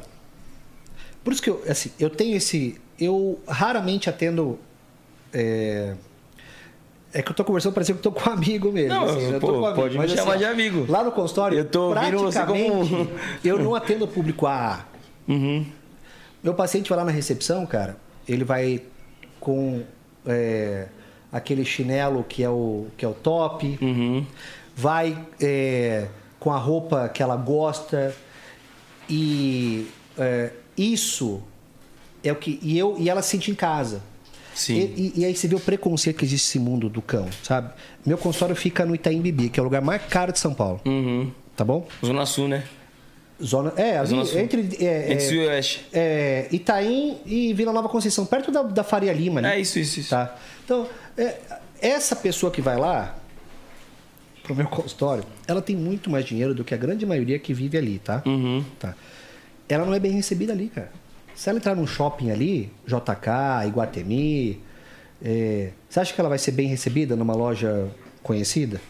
Por isso que eu, assim, eu tenho esse. Eu raramente atendo. É, é que eu tô conversando, parecendo que eu tô com um amigo mesmo. Não, assim, eu tô pô, com amigo, pode me mas, chamar de amigo. Lá no consultório, Eu tô praticamente, como- eu não [laughs] atendo público A. Uhum. Meu paciente vai lá na recepção, cara, ele vai com é, aquele chinelo que é o, que é o top, Uhum. vai é, com a roupa que ela gosta e é, isso é o que e eu e ela se sente em casa. Sim. E, e- e aí você vê o preconceito que existe nesse mundo do cão, sabe? Meu consultório fica no Itaim Bibi, que é o lugar mais caro de São Paulo, Uhum. tá bom? Zona Sul, né? Zona, é, ali, Zona Sul. entre é, Entre é, Sul e Oeste. é, Itaim e Vila Nova Conceição, perto da, da Faria Lima, né? É isso, isso, isso. Tá. Então, é, essa pessoa que vai lá pro meu consultório, ela tem muito mais dinheiro do que a grande maioria que vive ali, tá? Uhum. Tá. Ela não é bem recebida ali, cara. Se ela entrar num shopping ali, JK, Iguatemi, é, você acha que ela vai ser bem recebida numa loja conhecida?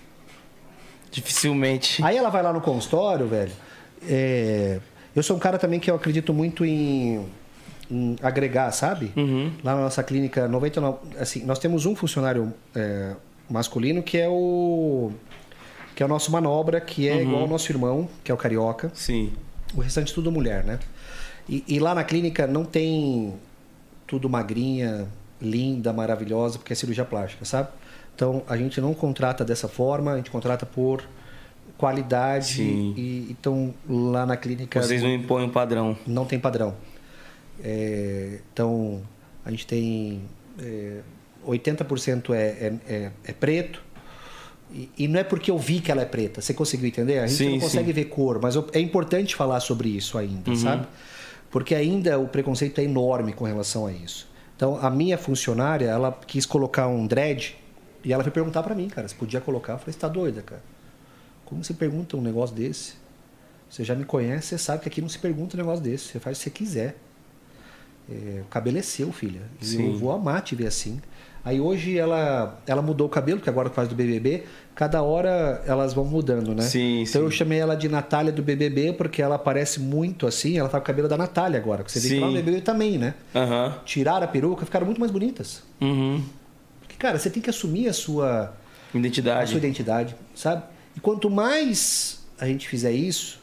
Dificilmente. Aí ela vai lá no consultório, velho. é, eu sou um cara também que eu acredito muito em, em agregar, sabe? Uhum. Lá na nossa clínica, 99, assim, nós temos um funcionário é, masculino que é o que é o nosso manobra, que é igual ao nosso irmão, que é o carioca. Sim. O restante tudo mulher, né? E, e lá na clínica não tem tudo magrinha, linda, maravilhosa, porque é cirurgia plástica, sabe? Então a gente não contrata dessa forma, a gente contrata por qualidade. Sim. E então lá na clínica Vocês não impõem um padrão. não tem padrão. É, então a gente tem é, 80% é, é, é, é preto. E, e não é porque eu vi que ela é preta. Você conseguiu entender? A gente Sim, não consegue sim. ver cor, mas é importante falar sobre isso ainda, sabe? Porque ainda o preconceito é enorme com relação a isso. Então, a minha funcionária, ela quis colocar um dread e ela foi perguntar pra mim, cara, se podia colocar. Eu falei, você tá doida, cara? Como você pergunta um negócio desse? Você já me conhece, você sabe que aqui não se pergunta um negócio desse. Você faz o que você quiser. É, o cabelo é seu, filha. E Sim. eu vou amar te ver assim. Aí hoje ela, ela mudou o cabelo, que agora faz do BBB. Cada hora elas vão mudando, né? Sim, então sim. eu chamei ela de Natália do BBB porque ela parece muito assim. Ela tá com o cabelo da Natália agora. Que você vê que lá no BBB também, né? Aham. Tiraram a peruca, ficaram muito mais bonitas. Uhum. Porque, cara, você tem que assumir a sua, a Identidade. sua identidade, sabe? E quanto mais a gente fizer isso,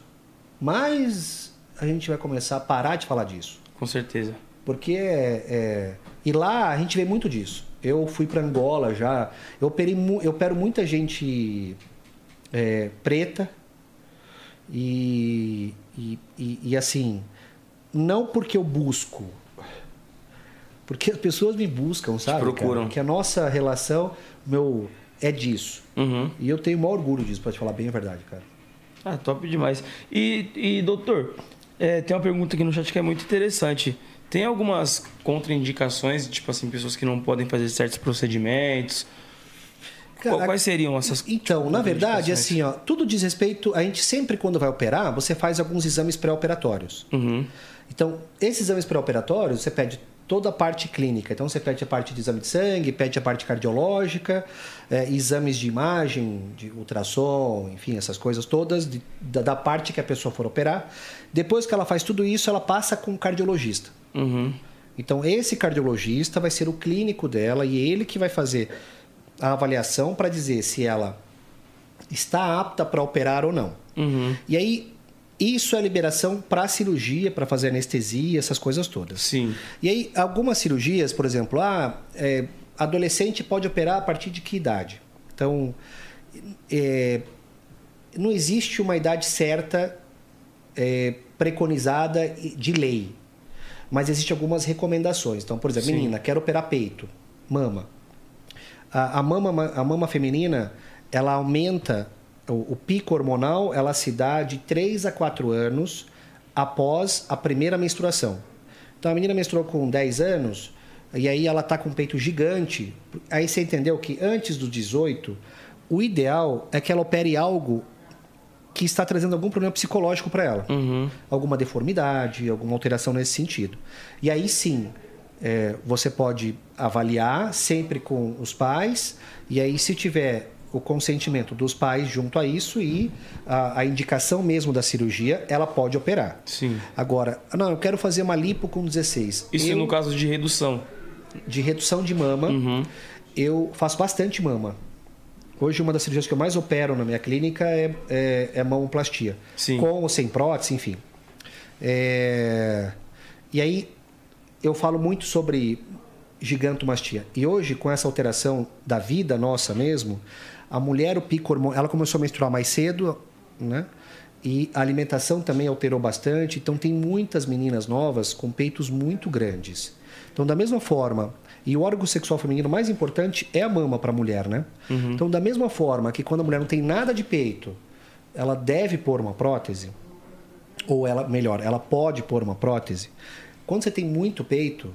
mais a gente vai começar a parar de falar disso. Com certeza. Porque é, é- E lá a gente vê muito disso. Eu fui para Angola já. Eu, operei, eu opero muita gente é, preta. E, e, e, e assim, não porque eu busco. Porque as pessoas me buscam, sabe? cara? procuram. Que a nossa relação, meu, é disso. Uhum. E eu tenho o maior orgulho disso, pra te falar bem a verdade, cara. Ah, top demais. E, e doutor, É, tem uma pergunta aqui no chat que é muito interessante. Tem algumas contraindicações, tipo assim, pessoas que não podem fazer certos procedimentos? Quais seriam essas Então, na verdade, assim, ó, tudo diz respeito. A gente sempre, quando vai operar, você faz alguns exames pré-operatórios. Uhum. Então, esses exames pré-operatórios, você pede toda a parte clínica. Então, você pede a parte de exame de sangue, pede a parte cardiológica, eh, exames de imagem, de ultrassom, enfim, essas coisas todas, de- da, da parte que a pessoa for operar. Depois que ela faz tudo isso, ela passa com o cardiologista. Uhum. Então, esse cardiologista vai ser o clínico dela e ele que vai fazer a avaliação para dizer se ela está apta para operar ou não. Uhum. E aí, isso é liberação para cirurgia, para fazer anestesia, essas coisas todas. Sim. E aí, algumas cirurgias, por exemplo, ah, é, adolescente pode operar a partir de que idade? Então, é, não existe uma idade certa é, preconizada de lei, mas existem algumas recomendações. Então, por exemplo, Sim. menina, quer operar peito, mama. A, a mama, a mama feminina, ela aumenta, o, o pico hormonal, ela se dá de 3 a 4 anos após a primeira menstruação. Então, a menina menstruou com 10 anos, e aí ela está com um peito gigante. Aí você entendeu que antes dos 18, o ideal é que ela opere algo que está trazendo algum problema psicológico para ela. Uhum. Alguma deformidade, alguma alteração nesse sentido. E aí sim, é, você pode avaliar sempre com os pais, e aí se tiver o consentimento dos pais junto a isso e a, a indicação mesmo da cirurgia, ela pode operar. Sim. Agora, não, eu quero fazer uma lipo com 16. Isso eu, no caso de redução. de redução de mama, Uhum. eu faço bastante mama. Hoje, uma das cirurgias que eu mais opero na minha clínica é, é, é mamoplastia. Sim. Com ou sem prótese, enfim. É, E aí, eu falo muito sobre gigantomastia. E hoje, com essa alteração da vida nossa mesmo, a mulher, o pico hormonal, ela começou a menstruar mais cedo, né? E a alimentação também alterou bastante. Então, tem muitas meninas novas com peitos muito grandes. Então, da mesma forma, e o órgão sexual feminino mais importante é a mama para a mulher, né? Então, da mesma forma que quando a mulher não tem nada de peito, ela deve pôr uma prótese, ou ela, melhor, ela pode pôr uma prótese. Quando você tem muito peito,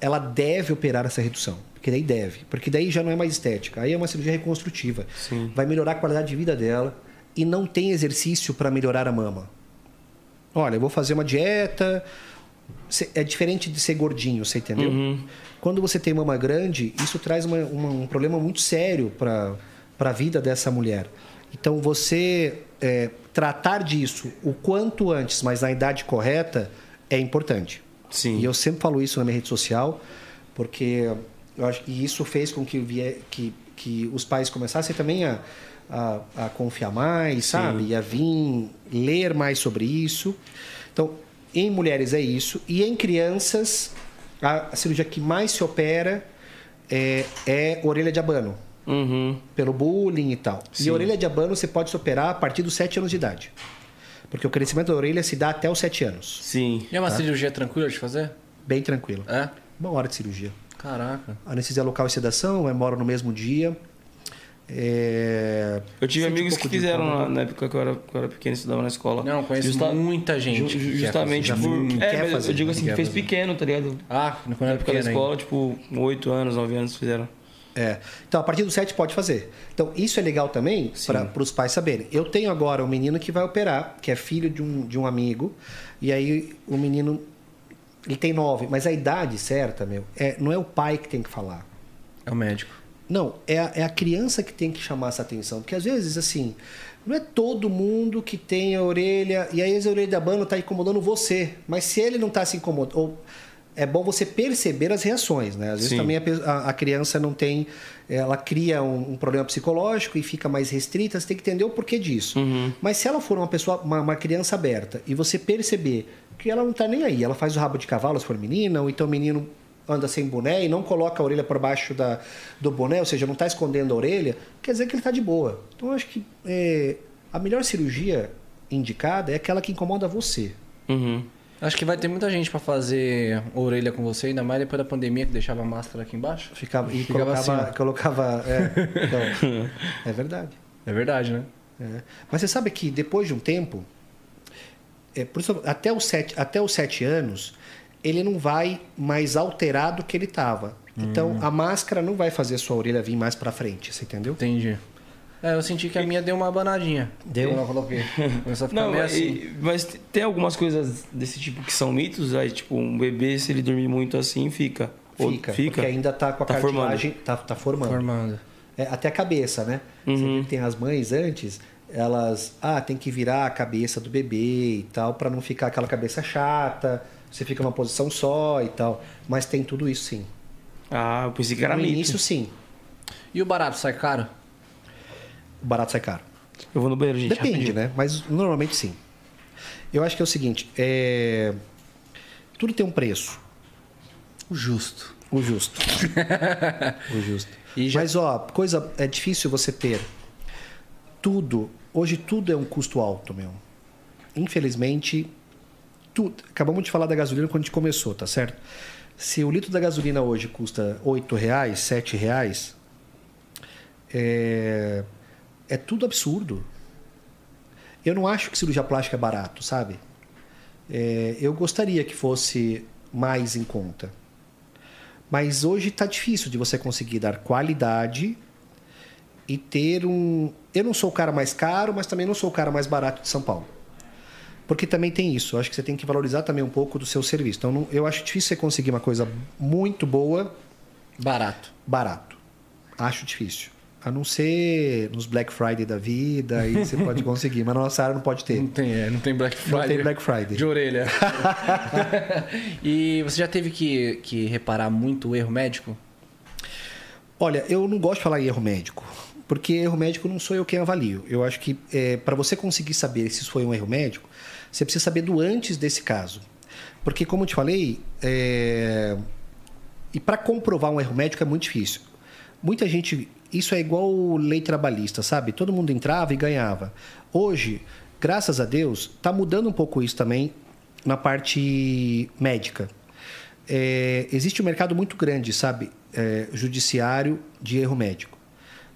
ela deve operar essa redução. Porque daí deve. Porque daí já não é mais estética. Aí é uma cirurgia reconstrutiva. Sim. Vai melhorar a qualidade de vida dela. E não tem exercício para melhorar a mama. Olha, eu vou fazer uma dieta. É diferente de ser gordinho, você entendeu? Uhum. Quando você tem mama grande, isso traz uma- uma- um problema muito sério para a vida dessa mulher. Então, você é, tratar disso o quanto antes, mas na idade correta, é importante. Sim. E eu sempre falo isso na minha rede social, porque eu acho que isso fez com que, vie- que, que os pais começassem também a, a, a confiar mais, sabe? E a vir ler mais sobre isso. Então, em mulheres é isso. E em crianças, a, a cirurgia que mais se opera é, é orelha de abano, Uhum. pelo bullying e tal. Sim. E orelha de abano você pode se operar a partir dos 7 anos de idade. Porque o crescimento da orelha se dá até os 7 anos. Sim. E é uma cirurgia tranquila de fazer? Bem tranquilo. É? Uma hora de cirurgia. Caraca. Anestesia local e sedação, vai embora no mesmo dia. É... Eu tive Sente um amigos que fizeram na, na época que eu, era, que eu era pequeno, estudava na escola. Não, conheço Justa- muita gente. ju- justamente fazer. por. que É, mas fazer, eu digo né? assim, Que fez fazer. pequeno, tá ligado? Ah, quando Na era época da escola, ainda. tipo, 8 anos, 9 anos fizeram. É. Então, a partir do 7 pode fazer. Então, isso é legal também para os pais saberem. Eu tenho agora um menino que vai operar, que é filho de um, de um amigo, e aí o menino. Ele tem 9, mas a idade certa, meu, é, não é o pai que tem que falar. É o médico. Não, é a, é a criança que tem que chamar essa atenção. Porque às vezes, assim, não é todo mundo que tem a orelha. E aí a orelha de abano está incomodando você. Mas se ele não está se incomodando. Ou, é bom você perceber as reações, né? Às vezes Sim. também a, a- criança não tem. Ela cria um, um problema psicológico e fica mais restrita, você tem que entender o porquê disso. Mas se ela for uma pessoa, uma, uma criança aberta, e você perceber que ela não está nem aí, ela faz o rabo de cavalo se for menina, ou então o menino anda sem boné e não coloca a orelha por baixo da, do boné, ou seja, não está escondendo a orelha, quer dizer que ele está de boa. Então, eu acho que é, a melhor cirurgia indicada é aquela que incomoda você. Uhum. Acho que vai ter muita gente pra fazer orelha com você, ainda mais depois da pandemia que deixava a máscara aqui embaixo. Ficava, e Ficava colocava. assim, colocava é, então, [laughs] é verdade. É verdade, né? É. Mas você sabe que depois de um tempo, é, por isso, até os sete, até os sete anos, ele não vai mais alterar do que ele estava. Então, Hum. a máscara não vai fazer a sua orelha vir mais para frente, você entendeu? Entendi. É, eu senti que a minha deu uma abanadinha. Deu? Eu coloquei. Começou a ficar Não, meio mas, assim. mas tem algumas coisas desse tipo que são mitos, aí, tipo, um bebê, se ele dormir muito assim, fica. Ou Fica, porque ainda tá com a Tá cartilagem, tá, tá formando. Formando. É, até a cabeça, né? Você Uhum. viu que tem as mães antes, elas, ah, tem que virar a cabeça do bebê e tal, para não ficar aquela cabeça chata, você fica numa posição só e tal. Mas tem tudo isso sim. Ah, eu pensei que era no mito. início, sim. E o barato sai caro? O barato sai caro. Eu vou no banheiro, gente. Depende, rapidinho. né? Mas normalmente sim. Eu acho que é o seguinte, é... tudo tem um preço. O justo. O justo. [laughs] o justo. E já- Mas, ó, coisa é difícil você ter tudo. Hoje tudo é um custo alto, meu. Infelizmente, tudo. Acabamos de falar da gasolina quando a gente começou, tá certo? Se o litro da gasolina hoje custa 8 reais, 7 reais, é... é tudo absurdo. Eu não acho que cirurgia plástica é barato, sabe? É, eu gostaria que fosse mais em conta. Mas hoje está difícil de você conseguir dar qualidade e ter um. Eu não sou o cara mais caro, mas também não sou o cara mais barato de São Paulo. Porque também tem isso. Eu acho que você tem que valorizar também um pouco do seu serviço. Então, não- eu acho difícil você conseguir uma coisa muito boa, Barato. barato. Acho difícil. A não ser nos Black Friday da vida, aí você pode conseguir, mas na nossa área não pode ter. Não tem, é, não tem Black Não Friday. tem Black Friday. De orelha. [laughs] e você já teve que, que reparar muito o erro médico? Olha, eu não gosto de falar em erro médico, porque erro médico não sou eu quem avalio. Eu acho que para você conseguir saber se isso foi um erro médico, você precisa saber do antes desse caso. Porque, como eu te falei, é, e para comprovar um erro médico é muito difícil. Muita gente. Isso é igual lei trabalhista, sabe? Todo mundo entrava e ganhava. Hoje, graças a Deus, está mudando um pouco isso também na parte médica. É, existe um mercado muito grande, sabe? É, judiciário de erro médico.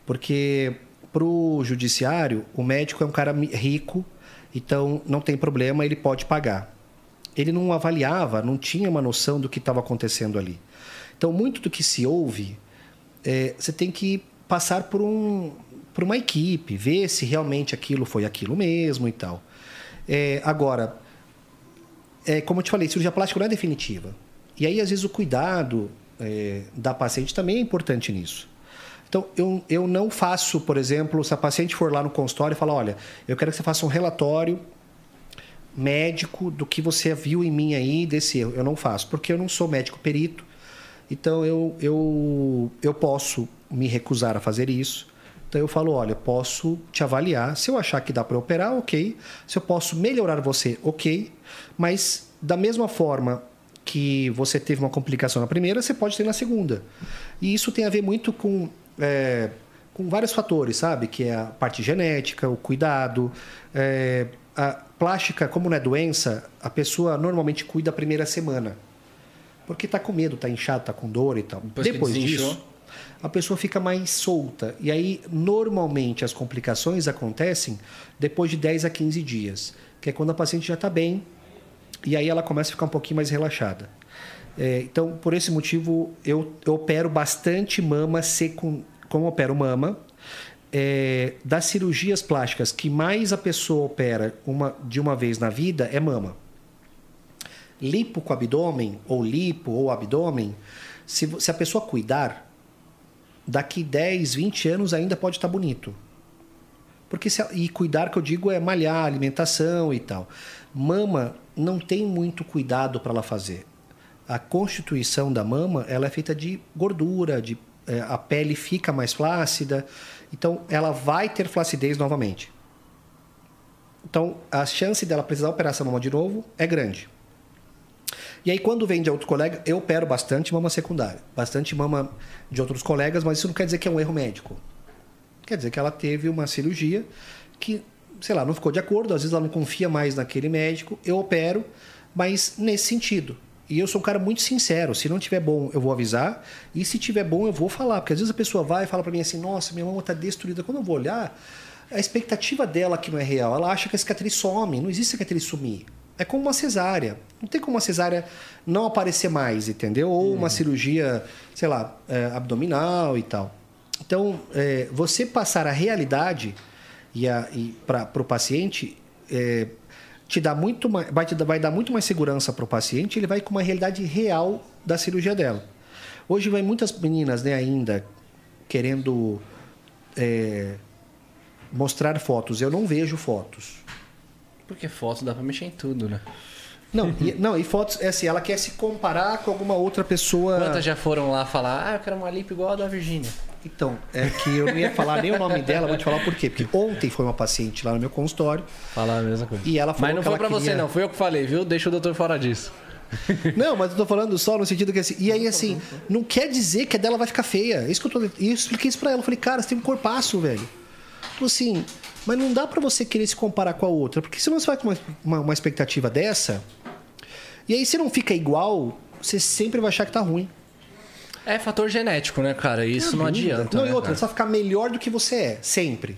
Porque para o judiciário, o médico é um cara rico, então não tem problema, ele pode pagar. Ele não avaliava, não tinha uma noção do que estava acontecendo ali. Então, muito do que se ouve, é, você tem que passar por, um, por uma equipe, ver se realmente aquilo foi aquilo mesmo e tal. É, agora, é, como eu te falei, cirurgia plástica não é definitiva. E aí, às vezes, o cuidado é, da paciente também é importante nisso. Então, eu, eu não faço, por exemplo, se a paciente for lá no consultório e falar, olha, eu quero que você faça um relatório médico do que você viu em mim aí desse erro. Eu não faço, porque eu não sou médico perito. Então, eu, eu, eu posso me recusar a fazer isso. Então, eu falo, olha, posso te avaliar. Se eu achar que dá para operar, ok. Se eu posso melhorar você, ok. Mas, da mesma forma que você teve uma complicação na primeira, você pode ter na segunda. E isso tem a ver muito com, é, com vários fatores, sabe? Que é a parte genética, o cuidado. é, a plástica, como não é doença, a pessoa normalmente cuida a primeira semana. Porque tá com medo, tá inchado, tá com dor e tal. Depois Depois disso, a pessoa fica mais solta. E aí, normalmente, as complicações acontecem depois de 10 a 15 dias, que é quando a paciente já está bem e aí ela começa a ficar um pouquinho mais relaxada. É, então, por esse motivo, eu, eu opero bastante mama secund... Como opero mama, é, das cirurgias plásticas que mais a pessoa opera uma, de uma vez na vida é mama. Lipo com abdômen, ou lipo ou abdômen, se, se a pessoa cuidar, daqui 10, 20 anos ainda pode estar bonito. Porque se, e cuidar que eu digo é malhar, alimentação e tal. Mama não tem muito cuidado para ela fazer. A constituição da mama ela é feita de gordura, de é, a pele fica mais flácida, então ela vai ter flacidez novamente. Então a chance dela precisar operar essa mama de novo é grande. E aí, quando vem de outro colega, eu opero bastante mama secundária, bastante mama de outros colegas, mas isso não quer dizer que é um erro médico. Quer dizer que ela teve uma cirurgia que, sei lá, não ficou de acordo, às vezes ela não confia mais naquele médico, eu opero, mas nesse sentido. E eu sou um cara muito sincero, se não tiver bom, eu vou avisar, e se tiver bom, eu vou falar, porque às vezes a pessoa vai e fala para mim assim: "Nossa, minha mama está destruída". Quando eu vou olhar, a expectativa dela que não é real, ela acha que a cicatriz some, não existe cicatriz sumir. É como uma cesárea. Não tem como uma cesárea não aparecer mais, entendeu? Ou uma cirurgia, sei lá, é, abdominal e tal. Então, é, você passar a realidade e, a- e para o paciente é, te dá muito mais, vai, te vai dar muito mais segurança para o paciente. Ele vai com uma realidade real da cirurgia dela. Hoje vai muitas meninas, né, ainda querendo é, mostrar fotos. Eu não vejo fotos. Porque foto dá pra mexer em tudo, né? Não, e, não, e fotos, é assim, ela quer se comparar com alguma outra pessoa. Quantas já foram lá falar, ah, eu quero uma lipo igual a da Virgínia? Então, é que eu não ia falar nem o nome dela, vou te falar por quê. Porque ontem foi uma paciente lá no meu consultório. Falar a mesma coisa. E ela falou Mas não que foi pra você, queria- não. Fui eu que falei, viu? Deixa o doutor fora disso. Não, mas eu tô falando só no sentido que assim. E aí, assim, não quer dizer que a dela vai ficar feia. É Isso que eu tô. E eu expliquei isso pra ela. Eu falei, cara, você tem um corpaço, velho. Tipo assim, mas não dá pra você querer se comparar com a outra. Porque senão você vai com uma, uma, uma expectativa dessa. E aí, se não fica igual, você sempre vai achar que tá ruim. É fator genético, né, cara? Isso não adianta. Não, né, e outra, cara? vai ficar melhor do que você é, sempre.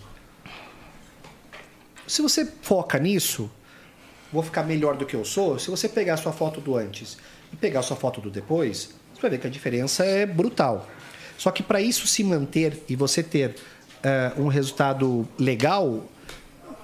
Se você foca nisso, vou ficar melhor do que eu sou, se você pegar a sua foto do antes e pegar a sua foto do depois, você vai ver que a diferença é brutal. Só que para isso se manter e você ter eh, um resultado legal,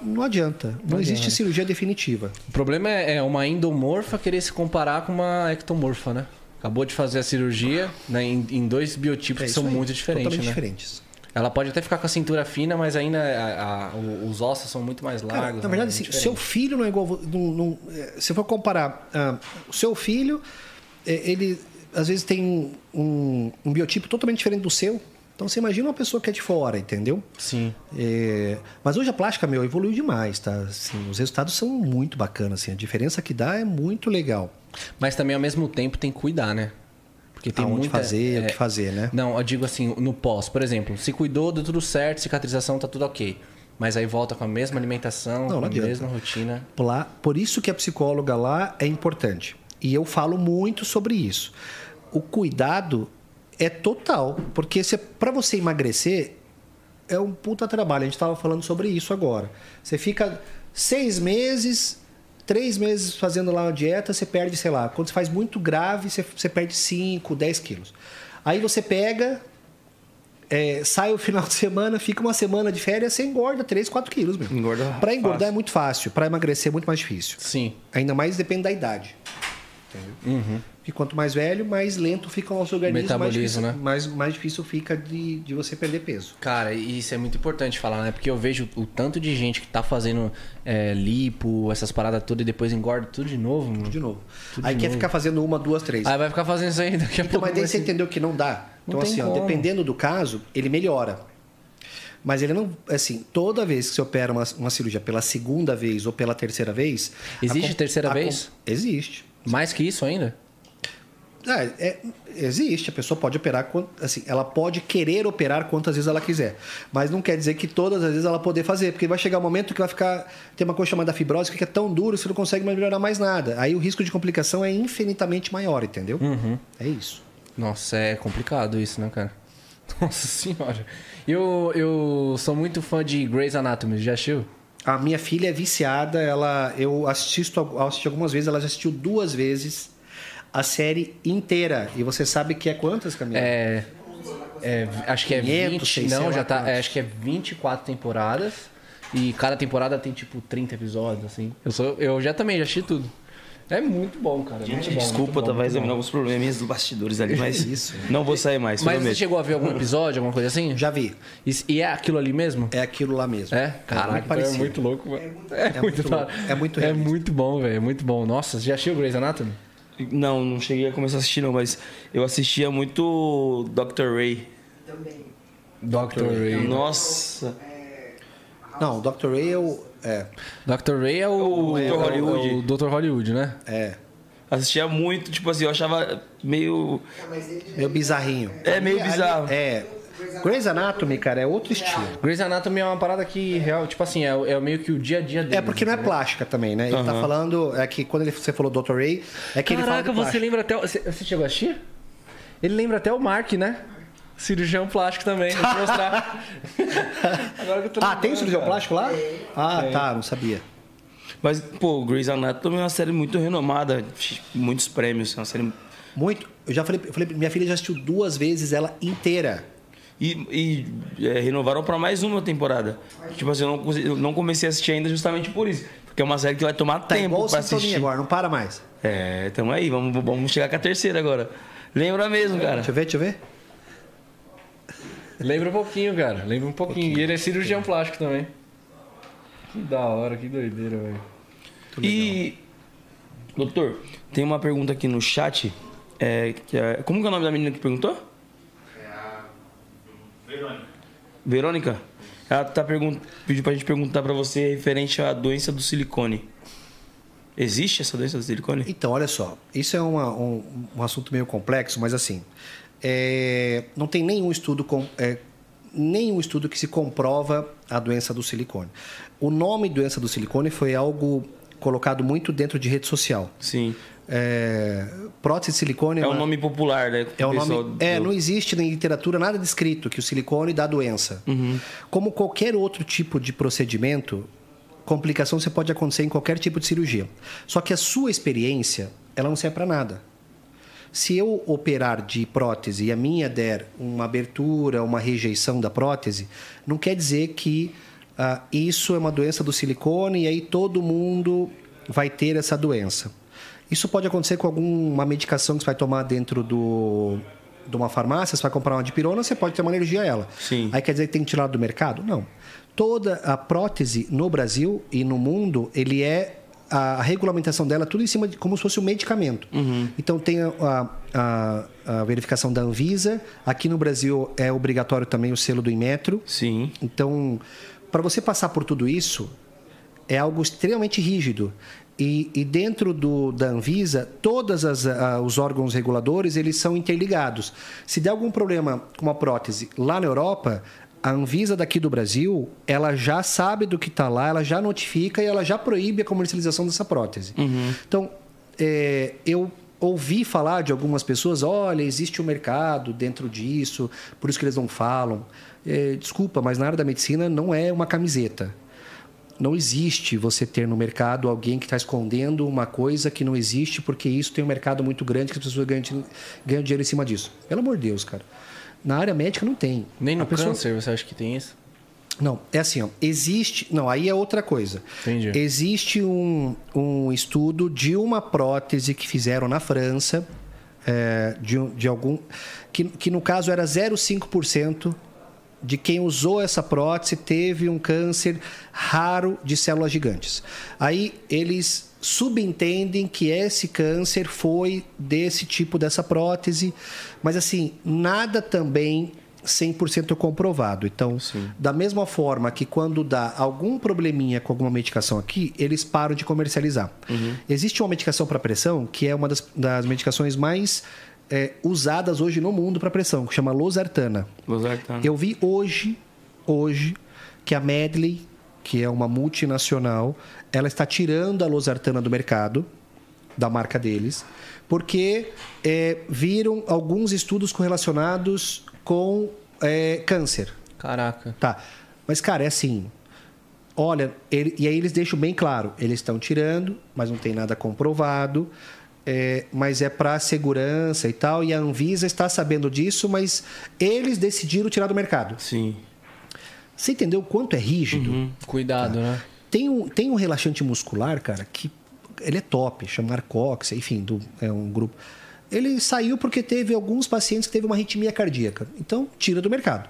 não adianta. Não, existe cirurgia definitiva. O problema é, é uma endomorfa querer se comparar com uma ectomorfa, né? Acabou de fazer a cirurgia né, em, em dois biotipos É que são aí, muito diferentes, Totalmente né? diferentes. Ela pode até ficar com a cintura fina, mas ainda a- a- os ossos são muito mais Cara, largos. na né? verdade, Muito assim, seu diferente. filho não é igual. Não, não- é, se for comparar, ah, o seu filho, é, ele às vezes tem um, um biotipo totalmente diferente do seu. Então você imagina uma pessoa que é de fora, entendeu? Sim. É, mas hoje a plástica, meu, evoluiu demais, tá? Assim, os resultados são muito bacanas, assim, a diferença que dá é muito legal. Mas também ao mesmo tempo tem que cuidar, né? Porque tem Aonde muita fazer, é, o que fazer, né? Não, eu digo assim, no pós, por exemplo, se cuidou, deu tudo certo, cicatrização tá tudo ok. Mas aí volta com a mesma alimentação, Não, com não a adianta. mesma rotina. Lá, por isso que a psicóloga lá é importante. E eu falo muito sobre isso. O cuidado é total, porque para você emagrecer é um puta trabalho. A gente estava falando sobre isso agora. Você fica seis meses, três meses fazendo lá uma dieta, você perde, sei lá, quando você faz muito grave, você, você perde 5, 10 quilos. Aí você pega, é, sai o final de semana, fica uma semana de férias, você engorda 3, 4 quilos, meu. Engorda Pra engordar é muito fácil, pra emagrecer é muito mais difícil. Sim. Ainda mais depende da idade. Entendeu? Quanto mais velho, mais lento fica o nosso organismo, mais Metabolismo, difícil, né? mais, mais difícil fica de, de você perder peso. Cara, e isso é muito importante falar, né? Porque eu vejo o tanto de gente que tá fazendo é, lipo, essas paradas todas e depois engorda tudo de novo. mano. De novo. Tudo Aí de quer novo. ficar fazendo uma, duas, três. Aí vai ficar fazendo isso aí daqui a então, pouco. mas daí você entendeu que não dá. Não Então, assim, ó, dependendo do caso, ele melhora. Mas ele não. Assim, toda vez que você opera uma, uma cirurgia pela segunda vez ou pela terceira vez. Existe a terceira a vez? Existe. Mais que isso ainda? Ah, é- existe, a pessoa pode operar, assim, ela pode querer operar quantas vezes ela quiser, mas não quer dizer que todas as vezes ela poder fazer, porque vai chegar um momento que vai ficar, tem uma coisa chamada fibrose que é tão duro, você não consegue melhorar mais nada. Aí o risco de complicação é infinitamente maior, entendeu? Uhum. É isso. Nossa, é complicado isso, né, cara? [laughs] Nossa senhora. Eu, eu sou muito fã de Grey's Anatomy, já assistiu? A minha filha é viciada, ela, eu assisto, assisti algumas vezes, ela já assistiu duas vezes a série inteira. E você sabe que é quantas, Camila? É, é, acho que é 500, 20, sei não, já tá, é, acho que é 24 temporadas e cada temporada tem tipo 30 episódios assim. Eu sou eu já também já assisti tudo. É muito bom, cara. Gente, muito bom, desculpa, muito eu bom, tava muito examinando bom. alguns probleminhas dos bastidores ali, mas [laughs] Isso. não vou sair mais, Mas você chegou a ver algum episódio, alguma coisa assim? Já vi. E, e é aquilo ali mesmo? É aquilo lá mesmo. É? Caraca, muito então é muito louco, mano. É, [laughs] É muito louco. É muito É realista. muito bom, velho. É muito bom. Nossa, você já assistiu Grey's Anatomy? Não, não cheguei a começar a assistir não, mas eu assistia muito Dr. Ray. Também. Dr. Ray. Nossa. Não, o Dr. Ray é o. É. Dr. Ray é o, O Dr. é Hollywood. é o Dr. Hollywood, né? É. Assistia muito, tipo assim, eu achava meio. Mas ele já Meio bizarrinho. É meio Ali- bizarro. É. Grey's Anatomy, cara, é outro estilo. Grey's Anatomy é uma parada que, real, tipo assim, é, é meio que o dia a dia dele. É porque não é entendeu? plástica também, né? Ele tá Aham. falando. É que quando ele, você falou Dr. Ray, é que ele fala. Caraca, você lembra até. o- Você, você chegou a assistir? Ele lembra até o Mark, né? Cirurgião plástico também, vou te mostrar. [laughs] Agora que eu tô Ah, tem cirurgião cara. plástico lá? Ah, tá, não sabia. Mas, pô, Grey's Anatomy é uma série muito renomada, muitos prêmios, é uma série... Muito. Eu já falei, eu falei, minha filha já assistiu duas vezes ela inteira. E, e, é, renovaram pra mais uma temporada. Tipo assim, eu não, consegui- eu não comecei a assistir ainda justamente por isso. Porque é uma série que vai tomar Tá tempo igual pra Sintonia assistir. agora, não para mais. É, tamo aí, vamos, vamos chegar com a terceira agora. Lembra mesmo, cara. Deixa eu ver, deixa eu ver. Lembra um pouquinho, cara. Lembra um pouquinho. E ele é cirurgião plástico também. Que da hora, que doideira, velho. E, doutor, tem uma pergunta aqui no chat. É, que é- como que é o nome da menina que perguntou? Verônica. Verônica? Ela tá pergun pediu pra gente perguntar pra você referente à doença do silicone. Existe essa doença do silicone? Então, olha só, isso é uma- um, um assunto meio complexo, mas assim, é, não tem nenhum estudo com, é, nenhum estudo que se comprova a doença do silicone. O nome doença do silicone foi algo colocado muito dentro de rede social. Sim. É, prótese de silicone É um nome popular, né? É, pessoal nome, é, deu. não existe na literatura nada descrito que o silicone dá doença. Como qualquer outro tipo de procedimento, complicação você pode acontecer em qualquer tipo de cirurgia. Só que a sua experiência, ela não serve para nada. Se eu operar de prótese e a minha der uma abertura, uma rejeição da prótese, não quer dizer que ah, isso é uma doença do silicone e aí todo mundo vai ter essa doença. Isso pode acontecer com alguma medicação que você vai tomar dentro do, de uma farmácia, você vai comprar uma dipirona, você pode ter uma alergia a ela. Sim. Aí quer dizer que tem que tirar do mercado? Não. Toda a prótese no Brasil e no mundo, ele é a regulamentação dela tudo em cima de como se fosse um medicamento. Então tem a, a- a verificação da Anvisa. Aqui no Brasil é obrigatório também o selo do Inmetro. Sim. Então, para você passar por tudo isso, é algo extremamente rígido. E, e dentro do, da Anvisa, todos os órgãos reguladores eles são interligados. Se der algum problema com uma prótese lá na Europa, a Anvisa daqui do Brasil, ela já sabe do que está lá, ela já notifica e ela já proíbe a comercialização dessa prótese. Então, é, eu ouvi falar de algumas pessoas, olha, existe um mercado dentro disso, por isso que eles não falam. É, desculpa, mas na área da medicina não é uma camiseta. Não existe você ter no mercado alguém que está escondendo uma coisa que não existe, porque isso tem um mercado muito grande que as pessoas ganham, ganham dinheiro em cima disso. Pelo amor de Deus, cara. Na área médica não tem. Nem no pessoa- câncer você acha que tem isso? não, é assim, ó, existe. Não, aí é outra coisa. Entendi. Existe um, um estudo de uma prótese que fizeram na França, é, de, de algum. Que, que no caso era 0,5% de quem usou essa prótese teve um câncer raro de células gigantes. Aí eles subentendem que esse câncer foi desse tipo dessa prótese, mas assim, nada também 100% comprovado. Então, da mesma forma que quando dá algum probleminha com alguma medicação aqui, eles param de comercializar. Existe uma medicação para pressão que é uma das, das medicações mais é, usadas hoje no mundo para pressão, que chama losartana. Losartano. Eu vi hoje, hoje, que a Medley, que é uma multinacional, ela está tirando a losartana do mercado, da marca deles, porque é, viram alguns estudos correlacionados com é, câncer. Caraca. Tá. Mas, cara, é assim. Olha, ele- e aí eles deixam bem claro: eles estão tirando, mas não tem nada comprovado. É, mas é para segurança e tal. E a Anvisa está sabendo disso, mas eles decidiram tirar do mercado. Sim. Você entendeu o quanto é rígido? Cuidado, né? Tem, um, tem um relaxante muscular, cara, que ele é top, chama Arcox, enfim, do, é um grupo. Ele saiu porque teve alguns pacientes que teve uma arritmia cardíaca. Então, tira do mercado.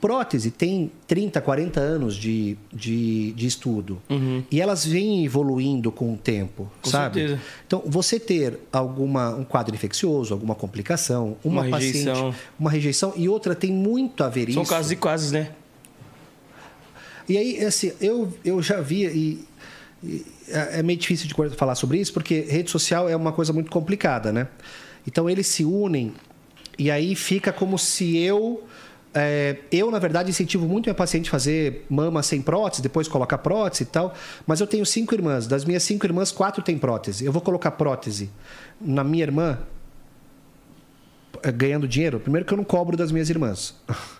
Prótese tem 30, 40 anos de, de, de estudo. E elas vêm evoluindo com o tempo, Com sabe? certeza. Então, você ter alguma, um quadro infeccioso, alguma complicação, uma, Uma paciente, rejeição. uma rejeição, e outra tem muito a ver São isso. casos e casos, né? E aí, assim, eu, eu já vi e, e é é meio difícil de falar sobre isso, porque rede social é uma coisa muito complicada, né? Então, eles se unem e aí fica como se eu... é, eu, na verdade, incentivo muito minha paciente a fazer mama sem prótese, depois colocar prótese e tal. Mas eu tenho cinco irmãs. Das minhas cinco irmãs, quatro têm prótese. Eu vou colocar prótese na minha irmã, é, ganhando dinheiro. Primeiro que eu não cobro das minhas irmãs. [laughs]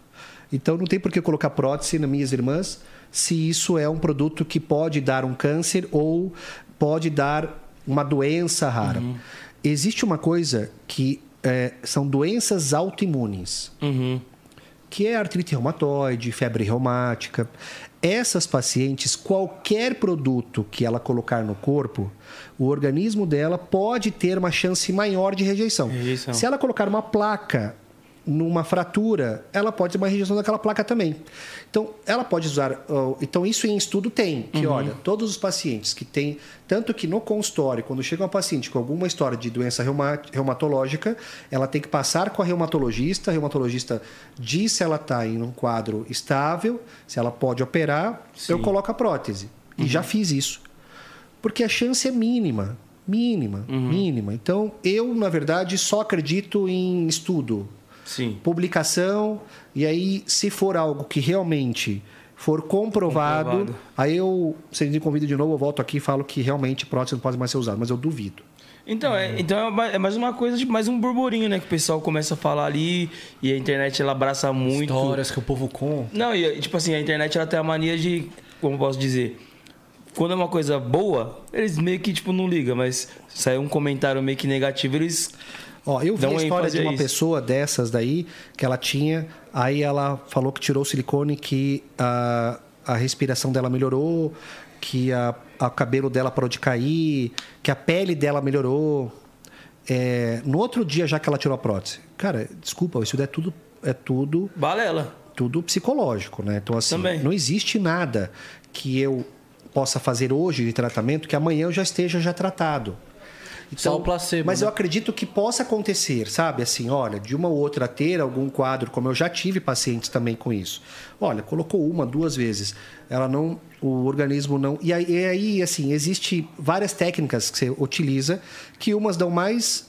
Então não tem por que colocar prótese nas minhas irmãs se isso é um produto que pode dar um câncer ou pode dar uma doença rara. Existe uma coisa que é, são doenças autoimunes Uhum. que é artrite reumatoide, febre reumática. Essas pacientes, qualquer produto que ela colocar no corpo, o organismo dela pode ter uma chance maior de rejeição. Rejeição. Se ela colocar uma placa numa fratura, ela pode ter uma rejeição daquela placa também. Então, ela pode usar. Então, isso em estudo tem, que olha, todos os pacientes que têm. Tanto que no consultório, quando chega uma paciente com alguma história de doença reuma- reumatológica, ela tem que passar com a reumatologista. A reumatologista diz se ela está em um quadro estável, se ela pode operar, eu Sim. coloco a prótese. E já fiz isso. Porque a chance é mínima. Mínima, mínima. Então, eu, na verdade, só acredito em estudo Sim. publicação, e aí, se for algo que realmente for comprovado, Comprovado. aí eu, se me convida de novo, eu volto aqui e falo que realmente prótese não pode mais ser usada, mas eu duvido. Então, é, então é é mais uma coisa, mais um burburinho, né? Que o pessoal começa a falar ali e a internet ela abraça muito. Histórias que o povo conta. Não, e tipo assim, a internet ela tem a mania de, como eu posso dizer, quando é uma coisa boa, eles meio que tipo não ligam, mas sai um comentário meio que negativo, eles Ó, eu vi Dá a história de uma isso. pessoa dessas daí, que ela tinha, aí ela falou que tirou o silicone, que a, a respiração dela melhorou, que a, a cabelo dela parou de cair, que a pele dela melhorou. É, no outro dia, já que ela tirou a prótese. Cara, desculpa, isso é tudo, é tudo balela. tudo psicológico, né? Então, assim, Também. não existe nada que eu possa fazer hoje de tratamento que amanhã eu já esteja já tratado. Só o placebo, Mas né? eu acredito que possa acontecer, sabe? Assim, olha, de uma ou outra ter algum quadro, como eu já tive pacientes também com isso. Olha, colocou uma, duas vezes, ela não, o organismo não. E aí, e aí assim, existe várias técnicas que você utiliza, que umas dão mais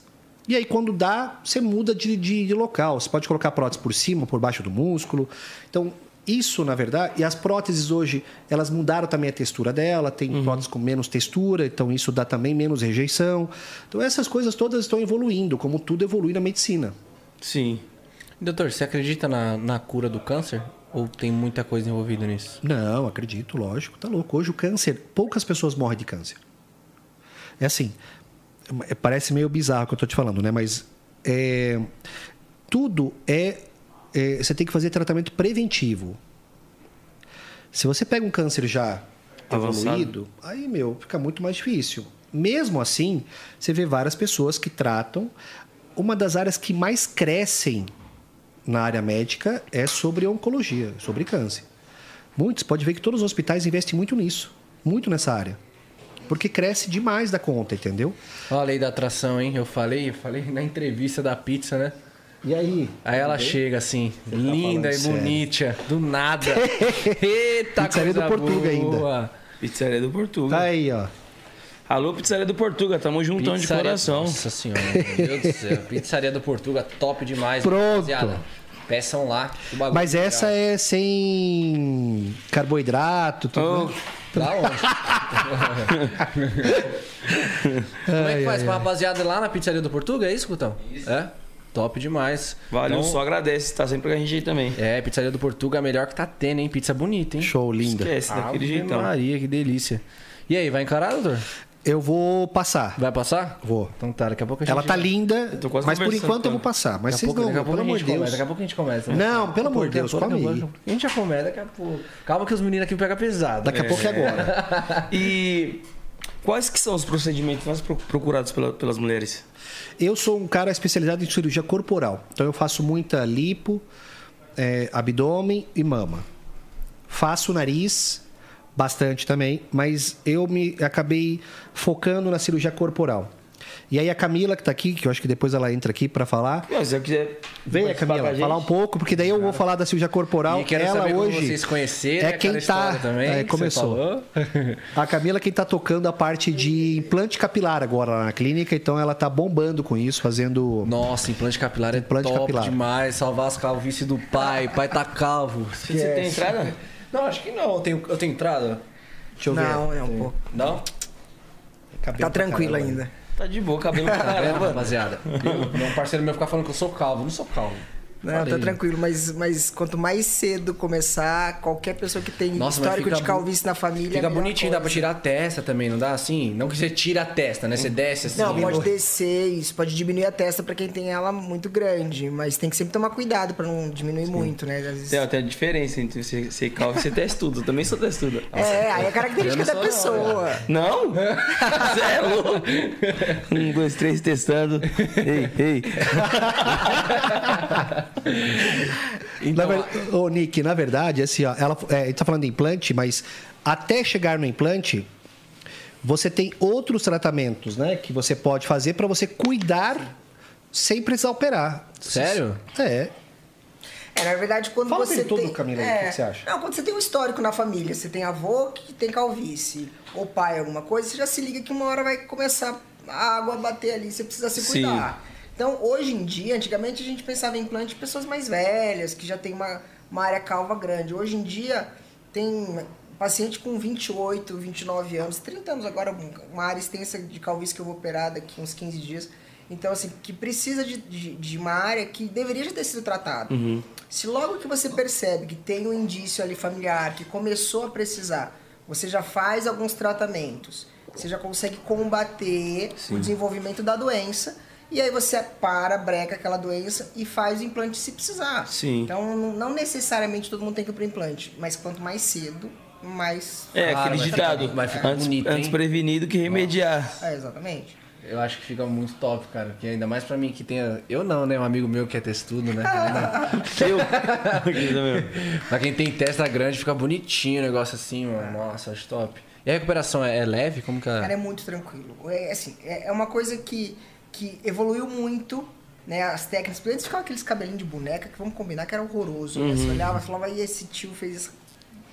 e aí, quando dá, você muda de, de, de local. Você pode colocar prótese por cima, por baixo do músculo. Então, isso, na verdade, e as próteses hoje, elas mudaram também a textura dela, tem próteses com menos textura, então isso dá também menos rejeição. Então, essas coisas todas estão evoluindo, como tudo evolui na medicina. Sim. Doutor, você acredita na, na cura do câncer? Ou tem muita coisa envolvida nisso? Não, acredito, lógico, tá louco. Hoje o câncer, poucas pessoas morrem de câncer. É assim, é- parece meio bizarro o que eu tô te falando, né? Mas é, tudo é, é- Você tem que fazer tratamento preventivo. Se você pega um câncer já Avançado. evoluído, aí, meu, fica muito mais difícil. Mesmo assim, você vê várias pessoas que tratam. Uma das áreas que mais crescem na área médica é sobre oncologia, sobre câncer. Muitos, pode ver que todos os hospitais investem muito nisso, muito nessa área. Porque cresce demais da conta, entendeu? Olha a lei da atração, hein? Eu falei, eu falei na entrevista da pizza, né? E aí? Aí ela chega assim, linda falando e sério. bonita, do nada. [laughs] Eita, Pizzaria coisa do Portuga boa. Pizzaria do Portuga. Aí, ó. Alô, Pizzaria do Portuga, tamo juntão de Pizzaria- coração. Nossa senhora, meu Deus do céu. Pizzaria do Portuga, top demais. Pronto. rapaziada. Peçam lá. o bagulho Mas essa é sem carboidrato, tudo. Né? Da onde? [laughs] Como é que faz pra rapaziada lá na pizzaria do Portuga? É isso, Cutão? É? Top demais. Valeu, Então, só agradece, tá sempre com a gente aí também. É, pizzaria do Portuga é a melhor que tá tendo, hein? Pizza bonita, hein? Show, linda. Esquece, daquele Ave jeitão. Maria, que delícia. E aí, vai encarar, doutor? Eu vou passar. Vai passar? Vou. Então tá, daqui a pouco a gente Ela tá linda, tô quase mas por enquanto eu com vou passar. Mas vocês pouco, não, daqui a pouco pelo a amor gente de começa, Deus. daqui a pouco a gente começa. né? Não, pelo amor de Deus, pouco, come pouco. A gente já começa daqui a pouco. Calma que os meninos aqui pegam pesado. Daqui a pouco é agora. E quais que são os procedimentos mais pro- procurados pela- pelas mulheres? Eu sou um cara especializado em cirurgia corporal. Então eu faço muita lipo, é, abdômen e mama. Faço nariz, bastante também, mas eu me acabei focando na cirurgia corporal. E aí a Camila, que tá aqui, que eu acho que depois ela entra aqui para falar. Não, se eu quiser. Venha, Camila, falar um pouco, porque daí eu vou falar da cirurgia corporal. E quero ela saber hoje como vocês conheceram, é quem aquela tá. história também. é, começou. A Camila quem tá tocando a parte de implante capilar agora lá na clínica, então ela tá bombando com isso, fazendo. Nossa, implante capilar é Implante top capilar. demais. Salvar as calvícies do pai. pai tá calvo. Você tem entrada? Não, acho que não. Eu tenho, eu tenho entrada? Deixa eu ver. Não, é um pouco. Não? Cabelo Tá tranquilo ainda. Tá de boa, cabelo pra [laughs] caramba. rapaziada? Eu- Meu parceiro meu ficar falando que eu sou calvo. Eu não sou calvo. Não, Falei, tá tranquilo, mas, mas quanto mais cedo começar, qualquer pessoa que tem Nossa, histórico de calvície na família. é Fica bonitinho, dá pra coisa. tirar a testa também, não dá assim? Não que você tira a testa, né? Você desce assim. Não, pode descer, isso pode diminuir a testa pra quem tem ela muito grande, mas tem que sempre tomar cuidado pra não diminuir muito, né? Às vezes... Tem até a diferença entre você ser calvo e ser testudo. Eu também sou testudo. É, aí é característica da pessoa. Não? [laughs] Você é louco. Um, dois, três, testando. Ei, ei. [laughs] Na ver... Ô, Nick, na verdade, assim, ó, ela, é, a gente tá falando de implante, mas até chegar no implante, você tem outros tratamentos, né? Que você pode fazer para você cuidar sem precisar operar. Sério? É. É, na verdade, quando Fala você tudo, tem... Camila, aí, é, o que você acha? Não, quando você tem um histórico na família, você tem avô que tem calvície, ou pai alguma coisa, você já se liga que uma hora vai começar a água a bater ali, você precisa se Sim. Então, hoje em dia, antigamente a gente pensava em implante de pessoas mais velhas, que já tem uma, uma área calva grande. Hoje em dia, tem paciente com 28, 29 anos, 30 anos agora, uma área extensa de calvície que eu vou operar daqui uns 15 dias. Então, assim, que precisa de, de, de uma área que deveria já ter sido tratada. Se logo que você percebe que tem um indício ali familiar, que começou a precisar, você já faz alguns tratamentos, você já consegue combater o desenvolvimento da doença, e aí você para, breca aquela doença e faz o implante se precisar. Sim. Então, não necessariamente todo mundo tem que ir pro implante, mas quanto mais cedo, mais... É, Claro, aquele vai ficar- ditado. vai ficar antes, bonito, hein? antes prevenido que remediar. É, exatamente. Eu acho que fica muito top, cara. Que ainda mais pra mim que tenha. Eu não, né? Um amigo meu que é testudo, né? [laughs] Eu. Pra quem tem testa grande, fica bonitinho o negócio assim, mano. Nossa, acho top. E a recuperação é, é leve? Como que Cara, é? é muito tranquilo. É, assim, é é uma coisa que, que evoluiu muito, né? As técnicas. Porque Antes ficava aqueles cabelinhos de boneca que vamos combinar que era horroroso. Né? Você olhava e falava, e esse tio fez esse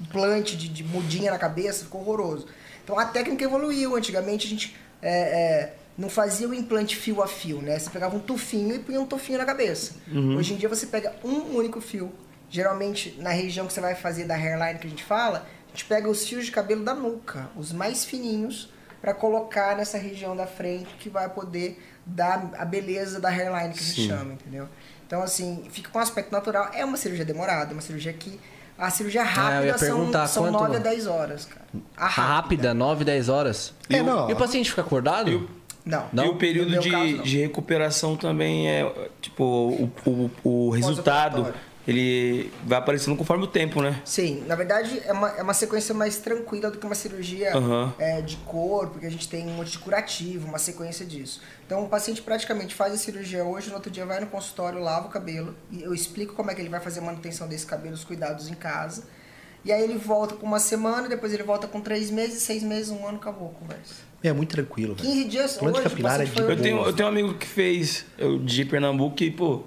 implante de, de mudinha na cabeça, ficou horroroso. Então a técnica evoluiu. Antigamente a gente é, é, não fazia o implante fio a fio, né? Você pegava um tufinho e punha um tufinho na cabeça. Hoje em dia você pega um único fio. Geralmente, na região que você vai fazer da hairline que a gente fala, a gente pega os fios de cabelo da nuca, os mais fininhos, para colocar nessa região da frente que vai poder dar a beleza da hairline que a gente chama, entendeu? Então, assim, fica com um aspecto natural. É uma cirurgia demorada, uma cirurgia que. A cirurgia Ah, eu rápida ia são, são quanto- 9 a 10 horas, cara. A Rápida, 9, 10 horas. É, não. E o paciente fica acordado? Não. Não? E o período de, caso, de recuperação também é, tipo, o, o, o resultado. Ele vai aparecendo conforme o tempo, né? Sim, na verdade é uma, é uma sequência mais tranquila do que uma cirurgia Aham. é, de corpo, que a gente tem um monte de curativo, uma sequência disso. Então o paciente praticamente faz a cirurgia hoje, no outro dia vai no consultório, lava o cabelo, e eu explico como é que ele vai fazer a manutenção desse cabelo, os cuidados em casa. E aí ele volta com uma semana, depois ele volta com três meses, seis meses, um ano, acabou a conversa. É muito tranquilo, velho. 15 dias hoje, capilar é de Eu tenho, eu tenho um amigo que fez eu, de Pernambuco e, pô,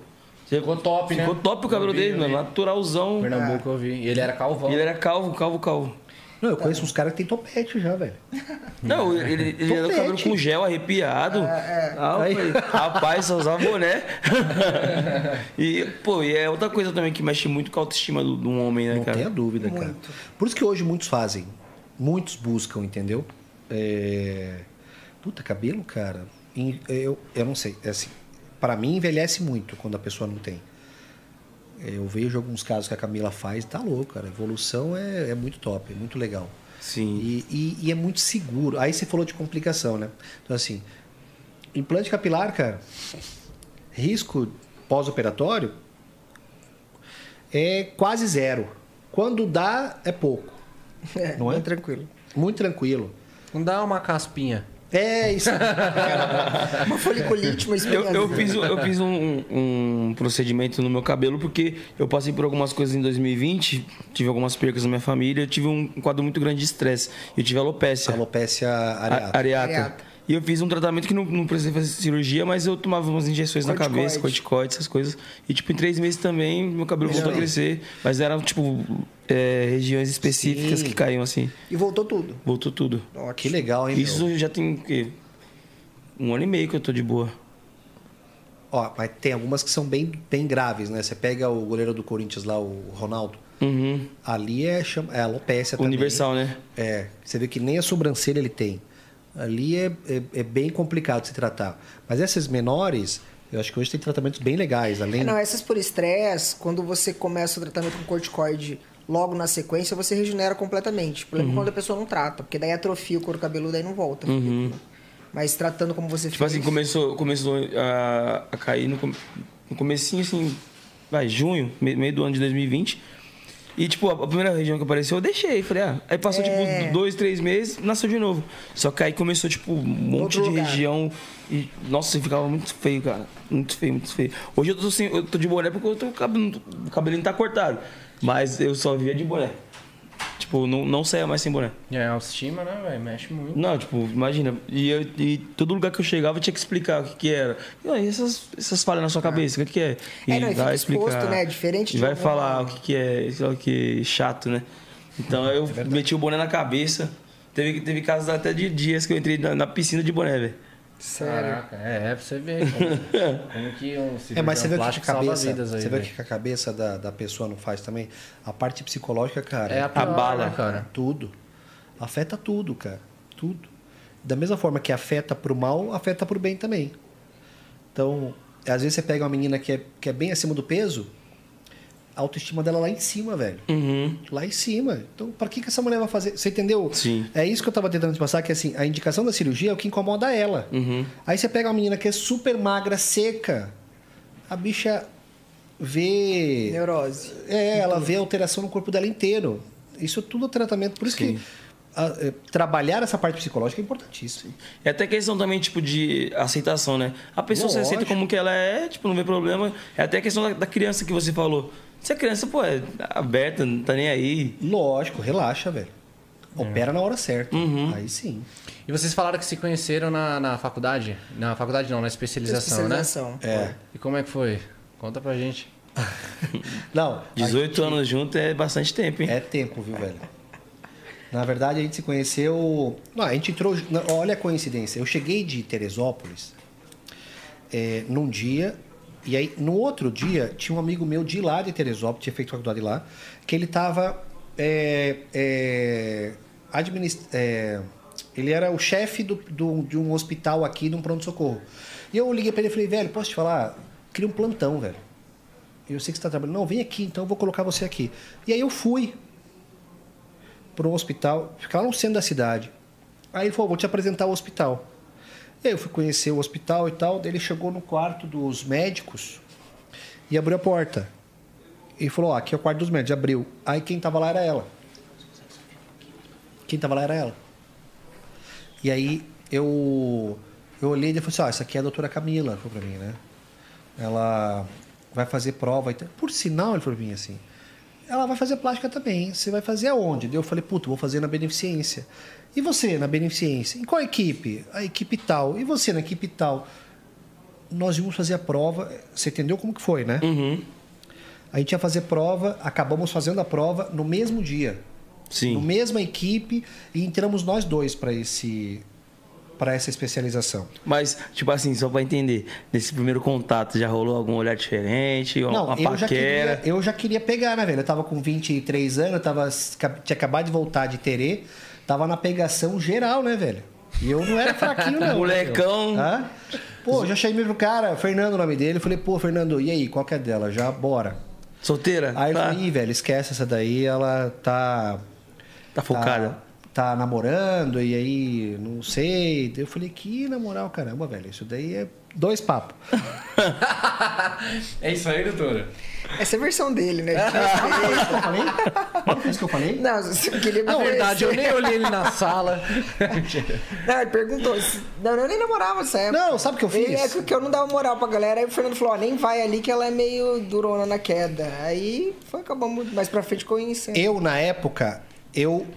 Ficou top, né? ficou top o cabelo vi, dele, mano, naturalzão. Pernambuco eu vi. E ele era calvão. E ele era calvo, calvo, calvo. Não, eu conheço uns caras que tem topete já, velho. Não, ele, ele era o cabelo com gel arrepiado. Ah, eu Aí. falei, rapaz, só usava boné. e, pô, e é outra coisa também que mexe muito com a autoestima do- de um homem, né, Não cara? tenha dúvida, cara. Muito. Por isso que hoje muitos fazem. Muitos buscam, entendeu? É... Puta, cabelo, cara. Eu, eu não sei. É assim, para mim, envelhece muito quando a pessoa não tem. Eu vejo alguns casos que a Camila faz, tá louco, cara. A evolução é, é muito top, é muito legal. Sim. E, e- e é muito seguro. Aí você falou de complicação, né? Então, assim, implante capilar, cara, risco pós-operatório é quase zero. Quando dá, é pouco. [laughs] É, Não é? tranquilo. Muito tranquilo. Não dá uma caspinha. É isso. [laughs] Uma foliculite, uma Eu, eu fiz, um- eu fiz um, um procedimento no meu cabelo porque eu passei por algumas coisas em 2020, tive algumas percas na minha família, eu tive um quadro muito grande de estresse. Eu tive alopecia. Alopécia areata. A- areata. Areata. E eu fiz um tratamento que não, não precisei fazer cirurgia, mas eu tomava umas injeções na Corticoide. cabeça, corticoide, essas coisas. E, tipo, em três meses também, meu cabelo voltou a crescer. Mas eram, tipo, é, regiões específicas Sim. que caíam assim. E voltou tudo. Voltou tudo. Ótimo. Que legal, hein, meu? Isso já tem, o quê? Um ano e meio que eu tô de boa. Ó, mas tem algumas que são bem, bem graves, né? Você pega o goleiro do Corinthians lá, o Ronaldo. Uhum. Ali é, chama, é alopécia também. Universal, né? É, você vê que nem a sobrancelha ele tem. Ali é, é, é bem complicado de se tratar. Mas essas menores, Eu acho que hoje tem tratamentos bem legais, além. É, não, essas por estresse, quando você começa o tratamento com corticoide logo na sequência, você regenera completamente. O problema é quando a pessoa não trata, porque daí atrofia o couro cabeludo e não volta. Mas tratando como você Tipo fez. assim, começou, começou a, a cair no, no comecinho, assim, vai, junho, me- meio do ano de 2020. E, tipo, a primeira região que apareceu, eu deixei. Falei, ah. Aí passou, É. tipo, dois, três meses, nasceu de novo. Só que aí começou, tipo, um monte Outro de lugar. região. E, nossa, ficava muito feio, cara. Muito feio, muito feio. Hoje eu tô, sem, eu tô de boné porque eu tô, o cabelinho tá cortado. Mas eu só via de boné. Tipo, não, não saia mais sem boné. É, autoestima, né, velho? Mexe muito. Não, tipo, imagina. E, eu- e todo lugar que eu chegava eu tinha que explicar o que, que era. E aí, essas, essas falhas na sua cabeça, o que, que é? E É, não, e fica exposto, né? Diferente E de vai alguma- falar o que, que é, sei lá o que chato, né? Então eu meti o boné na cabeça. Teve, teve casos até de dias que eu entrei na, na piscina de boné, velho. Sério. Caraca, é, é pra você ver como, [laughs] como que um É, mas você vê que plástico que a cabeça, vidas aí, você vê o que a cabeça da, da pessoa não faz também? A parte psicológica, cara, É a pior, bala. né, cara? tudo. Afeta tudo, cara. Tudo. Da mesma forma que afeta pro mal, afeta pro bem também. Então, às vezes você pega uma menina que é, que é bem acima do peso, a autoestima dela lá em cima, velho. Uhum. Lá em cima. Então, pra que, que essa mulher vai fazer? Você entendeu? Sim. É isso que eu tava tentando te passar, que assim, a indicação da cirurgia é o que incomoda ela. Uhum. Aí você pega uma menina que é super magra, seca, a bicha vê. Neurose. É, ela vê alteração no corpo dela inteiro. Isso tudo é tratamento. Por isso que a- é, trabalhar essa parte psicológica é importantíssimo. É até questão também, tipo, de aceitação, né? A pessoa se aceita Lógico. como que ela é, tipo, não vê problema. É até questão da, da criança que você falou. Se a criança, pô, é aberta, não tá nem aí. Lógico, relaxa, velho. Opera na hora certa. Aí sim. E vocês falaram que se conheceram na, na faculdade? Na faculdade não, na especialização, Especialização. né? É. E como é que foi? Conta pra gente. [laughs] Não, 18 anos junto é bastante tempo, hein? É tempo, viu, velho? Na verdade, a gente se conheceu. Não, a gente entrou. Olha a coincidência. Eu cheguei de Teresópolis é, num dia. E aí, no outro dia, tinha um amigo meu de lá de Teresópolis, tinha feito faculdade lá, que ele tava. É, é, administ- é, ele era o chefe do, do- de um hospital aqui, de um pronto-socorro. E eu liguei pra ele e falei, velho, posso te falar? Queria um plantão, velho. Eu sei que você está trabalhando. Não, vem aqui, então eu vou colocar você aqui. E aí eu fui para um hospital, ficava no centro da cidade. Aí ele falou, vou te apresentar o hospital. Eu fui conhecer o hospital e tal. Daí ele chegou no quarto dos médicos e abriu a porta. E falou, ó, aqui é o quarto dos médicos. Abriu. Aí quem tava lá era ela. Quem tava lá era ela. E aí eu, eu olhei e falou assim, ó, essa aqui é a doutora Camila, falou pra mim, né? Ela vai fazer prova. Por sinal, ele falou pra mim assim, ela vai fazer plástica também. Você vai fazer aonde? Daí eu falei, puta, vou fazer na Beneficência. E você na Beneficência? Em qual equipe? A equipe tal. E você na equipe tal? Nós íamos fazer a prova. Você entendeu como que foi, né? Uhum. A gente ia fazer prova, acabamos fazendo a prova no mesmo dia. Sim. No mesma equipe e entramos nós dois para esse para essa especialização. Mas, tipo assim, só pra entender, nesse primeiro contato já rolou algum olhar diferente? Não, uma eu já, paquera? queria, eu já queria pegar, né, velho? Eu tava com 23 anos, eu tava, tinha acabado de voltar de Terê, tava na pegação geral, né, velho? E eu não era fraquinho, não. Molecão. meu. Hã? Pô, já chamei pro cara, Fernando o nome dele, eu falei, pô, Fernando, e aí, qual que é dela? Já, bora. Solteira? Aí tá, falou, ih, velho, esquece essa daí, ela tá... tá focada. Tá, tá namorando, e aí, não sei. Eu falei, que na moral, caramba, velho, isso daí é dois papos. [laughs] É isso aí, doutora. Essa é a versão dele, né? [laughs] foi isso que eu falei? Não, você queria me Na verdade, eu nem olhei ele na [laughs] sala. Não, ele perguntou. Não, eu nem namorava nessa época. Não, sabe o que eu Ele fiz? é que eu não dava moral pra galera. Aí o Fernando falou: ó, nem vai ali que ela é meio durona na queda. Aí foi, acabamos mais pra frente conhecendo. Eu, na época, eu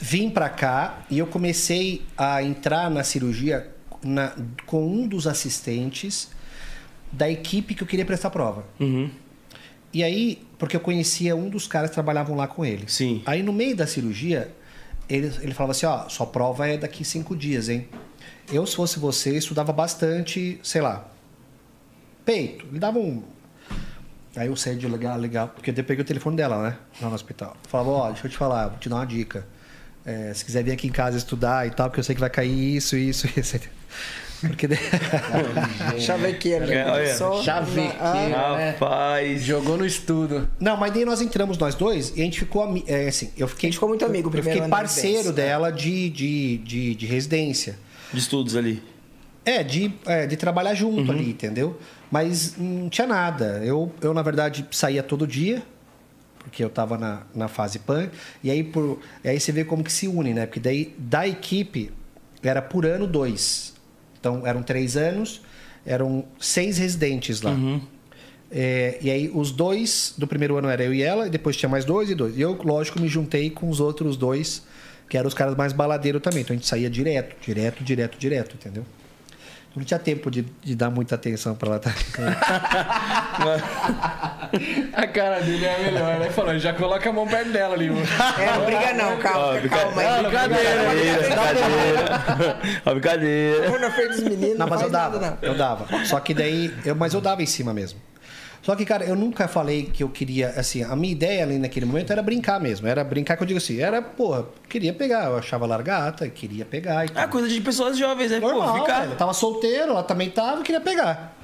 vim pra cá e eu comecei a entrar na cirurgia na- com um dos assistentes da equipe que eu queria prestar prova. Uhum. E aí, porque eu conhecia um dos caras que trabalhavam lá com ele. Sim. Aí no meio da cirurgia, ele, ele falava assim, ó, sua prova é daqui cinco dias, hein? Eu, se fosse você, estudava bastante, sei lá, peito. Ele dava um... Aí eu saí de legal, legal, porque eu peguei o telefone dela, né? Lá no hospital. Falava, ó, deixa eu te falar, vou te dar uma dica. É, se quiser vir aqui em casa estudar e tal, porque eu sei que vai cair isso, isso, [laughs] isso. Porque daí- [laughs] Chavequeiro. É, olha, Só- chavequeiro. Ah, Rapaz. Jogou no estudo. Não, mas daí nós entramos nós dois e a gente ficou ami- é, assim, eu fiquei A gente ficou muito amigo o Eu primeiro fiquei parceiro residência, né? dela de, de, de, de residência. De estudos ali. É, de, é, de trabalhar junto Uhum. ali, entendeu? Mas não tinha nada. Eu, eu, na verdade, saía todo dia, porque eu tava na, na fase PAN. E aí, por, e aí você vê como que se une, né? Porque daí, da equipe, era por ano dois. Então, eram três anos, eram seis residentes lá. É, e aí, os dois do primeiro ano era eu e ela, e depois tinha mais dois e dois. E eu, lógico, me juntei com os outros dois, que eram os caras mais baladeiros também. Então, a gente saía direto, direto, direto, direto, entendeu? Não tinha tempo de, de dar muita atenção pra ela. Tá? [laughs] A cara dele é a melhor, né? Falou, já coloca a mão perto dela ali. mano. É, não briga não, calma, calma. aí. Brincadeira, brincadeira. Ó, brincadeira. Na frente dos meninos, Não, mas eu dava. nada. Eu dava. Só que daí. Eu, mas eu dava em cima mesmo. Só que, cara, eu nunca falei que eu queria. Assim, a minha ideia ali naquele momento era brincar mesmo. Era brincar que eu digo assim. Era, porra, queria pegar. Eu achava largata, queria pegar e Ah, coisa de pessoas jovens, né? Normal, Pô, ficar. velho. Eu tava solteiro, ela também tava, eu queria pegar.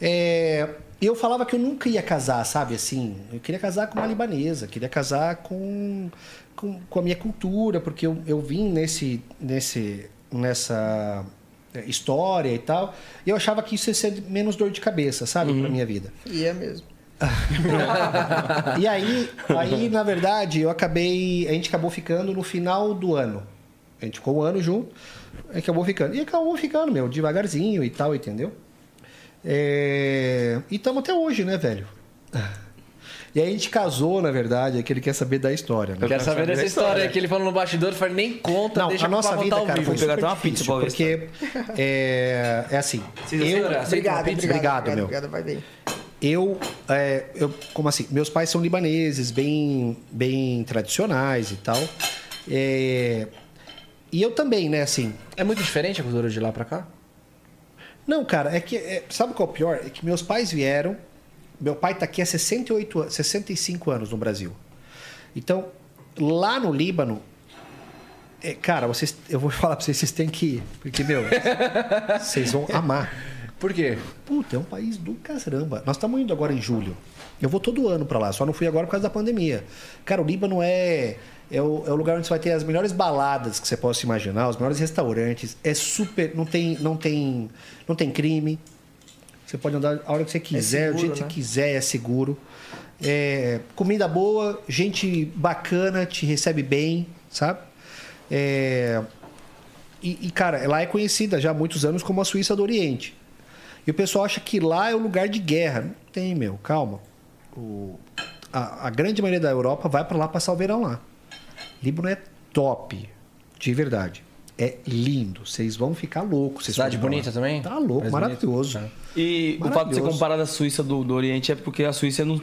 É, eu falava que eu nunca ia casar, sabe? Assim, eu queria casar com uma libanesa, queria casar com, com, com a minha cultura, porque eu, eu vim nesse, nesse, nessa história e tal. E eu achava que isso ia ser menos dor de cabeça, sabe? Pra minha vida. E é mesmo. [laughs] E aí, aí, na verdade, eu acabei. A gente acabou ficando no final do ano. A gente ficou um ano junto, a gente acabou ficando. E acabou ficando, meu, devagarzinho e tal, entendeu? É, E estamos até hoje, né, velho? E aí a gente casou, na verdade, é que ele quer saber da história, né? Quer saber dessa história que ele falou no bastidor, falou, nem conta, Não, deixa a nossa vida, cara, foi pegar até uma pizza pra ver porque é, é assim. Vocês eu, Obrigado, obrigado, Obrigado, meu. Obrigado, vai bem. eu, é, eu, como assim, meus pais são libaneses, bem, bem tradicionais e tal. É, e eu também, né, assim. É muito diferente a cultura de lá pra cá? Não, cara, é que, é, sabe qual é o pior? É que meus pais vieram, meu pai tá aqui há 68, an- 65 anos no Brasil. Então, lá no Líbano, é, cara, vocês, eu vou [laughs] falar pra vocês, vocês têm que ir, porque, meu, [laughs] vocês vão amar. Por quê? Puta, é um país do caramba. Nós estamos indo agora em julho. Eu vou todo ano para lá, só não fui agora por causa da pandemia. Cara, o Líbano é, é, o, é o lugar onde você vai ter as melhores baladas que você possa imaginar, os melhores restaurantes. É super. Não tem, não tem, não tem crime. Você pode andar a hora que você quiser, do seguro, jeito que né? você quiser, é seguro. É, comida boa, gente bacana, te recebe bem, sabe? É, e, e, cara, lá é conhecida já há muitos anos como a Suíça do Oriente. E o pessoal acha que lá é o lugar de guerra. Não tem, meu, calma. O- a, a grande maioria da Europa vai para lá passar o verão lá. Líbano é top, de verdade. É lindo. Vocês vão ficar loucos. vocês Cidade bonita também? Tá louco, Mais maravilhoso. bonito. E o fato de você Maravilhoso. comparar da Suíça do, do Oriente é porque a Suíça é no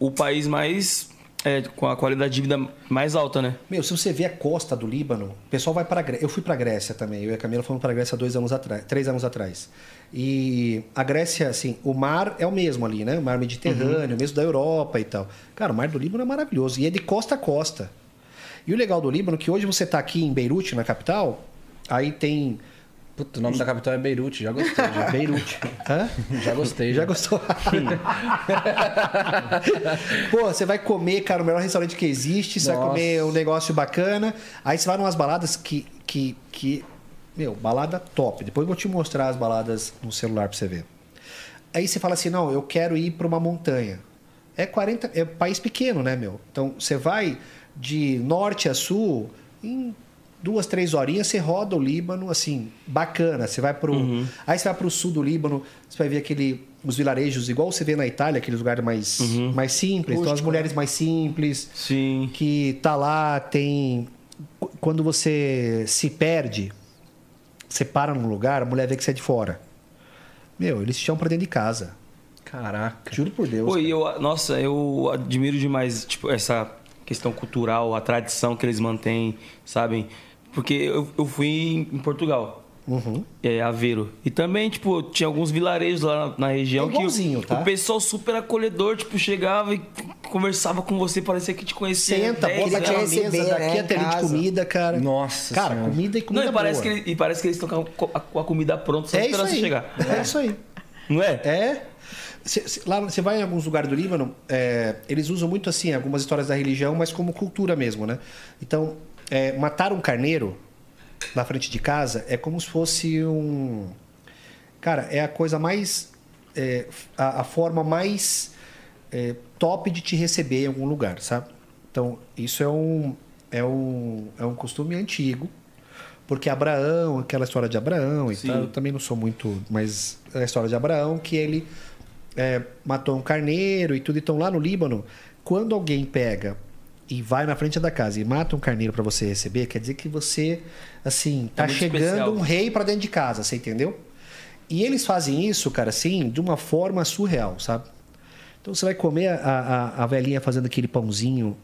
o, país mais. é, com a qualidade de vida mais alta, né? Meu, se você vê a costa do Líbano, o pessoal vai para Grécia. Eu fui para Grécia também. Eu e a Camila fomos para Grécia dois anos atrás, três anos atrás. E a Grécia, assim, o mar é o mesmo ali, né? O mar Mediterrâneo, mesmo da Europa e tal. Cara, o mar do Líbano é maravilhoso e é de costa a costa. E o legal do Líbano é que hoje você tá aqui em Beirute, na capital, aí tem Puta, o nome da capital é Beirute, já gostei. Já, [laughs] Beirute. Hã? já gostei. Já gostou? [laughs] Pô, você vai comer, cara, o melhor restaurante que existe, você vai comer um negócio bacana. Aí você vai numas baladas que, que, que. Meu, balada top. Depois eu vou te mostrar as baladas no celular pra você ver. Aí você fala assim: não, eu quero ir pra uma montanha. É 40. É país pequeno, né, meu? Então você vai de norte a sul em duas, três horinhas, você roda o Líbano, assim, bacana. Você vai pro. Aí você vai pro sul do Líbano, você vai ver aquele. Os vilarejos, igual você vê na Itália, aqueles lugares mais, mais simples. Então, as mulheres mais simples Sim. que tá lá, tem. qu- Quando você se perde, você para num lugar, a mulher vê que você é de fora. Meu, eles te chamam pra dentro de casa. Caraca. Juro por Deus. Pô, eu, nossa, eu admiro demais, tipo, essa questão cultural, a tradição que eles mantêm, sabem? Porque eu, eu fui em, Portugal. Uhum. É, Aveiro. E também, tipo, tinha alguns vilarejos lá na, na região É igualzinho, que tá? o pessoal super acolhedor, tipo, chegava e conversava com você, parecia que te conhecia. Senta, 10 bota ele aqui vai na te mesa, receber, daqui né, até de comida, cara. Nossa Cara, Senhora. comida e Não, comida e parece, que boa. ele- e parece que eles estão com a, com a comida pronta, só É esperando você chegar. É isso aí. Não é? É. Cê- cê- lá você vai em alguns lugares do Líbano, é, eles usam muito assim algumas histórias da religião, mas como cultura mesmo, né? Então, é, matar um carneiro na frente de casa é como se fosse um, cara, é a coisa mais, é, a, a forma mais é, top de te receber em algum lugar, sabe? Então, isso é um, é um, é um costume antigo. Porque Abraão, aquela história de Abraão e Sim. tal, eu também não sou muito, mas é a história de Abraão que ele é, matou um carneiro e tudo. Então lá no Líbano, quando alguém pega e vai na frente da casa e mata um carneiro para você receber, quer dizer que você, assim, tá muito chegando especial. um rei para dentro de casa, você entendeu? E eles fazem isso, cara, assim, de uma forma surreal, sabe? Então você vai comer a, a, a velhinha fazendo aquele pãozinho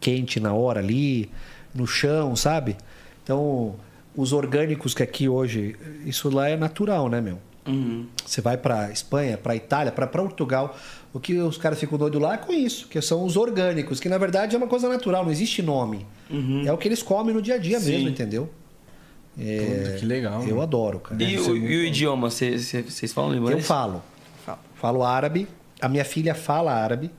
quente na hora ali, no chão, sabe? Então, os orgânicos que aqui hoje, isso lá é natural, né, meu? Uhum. Você vai para Espanha, para Itália, para Portugal, o que os caras ficam doidos lá é com isso, que são os orgânicos, que na verdade é uma coisa natural, não existe nome. É o que eles comem no dia a dia Sim. mesmo, entendeu? É, Puta, que legal, Eu adoro, cara. E, o, e o idioma, vocês vocês falam Eu libanês? falo. Falo árabe. A minha filha fala árabe.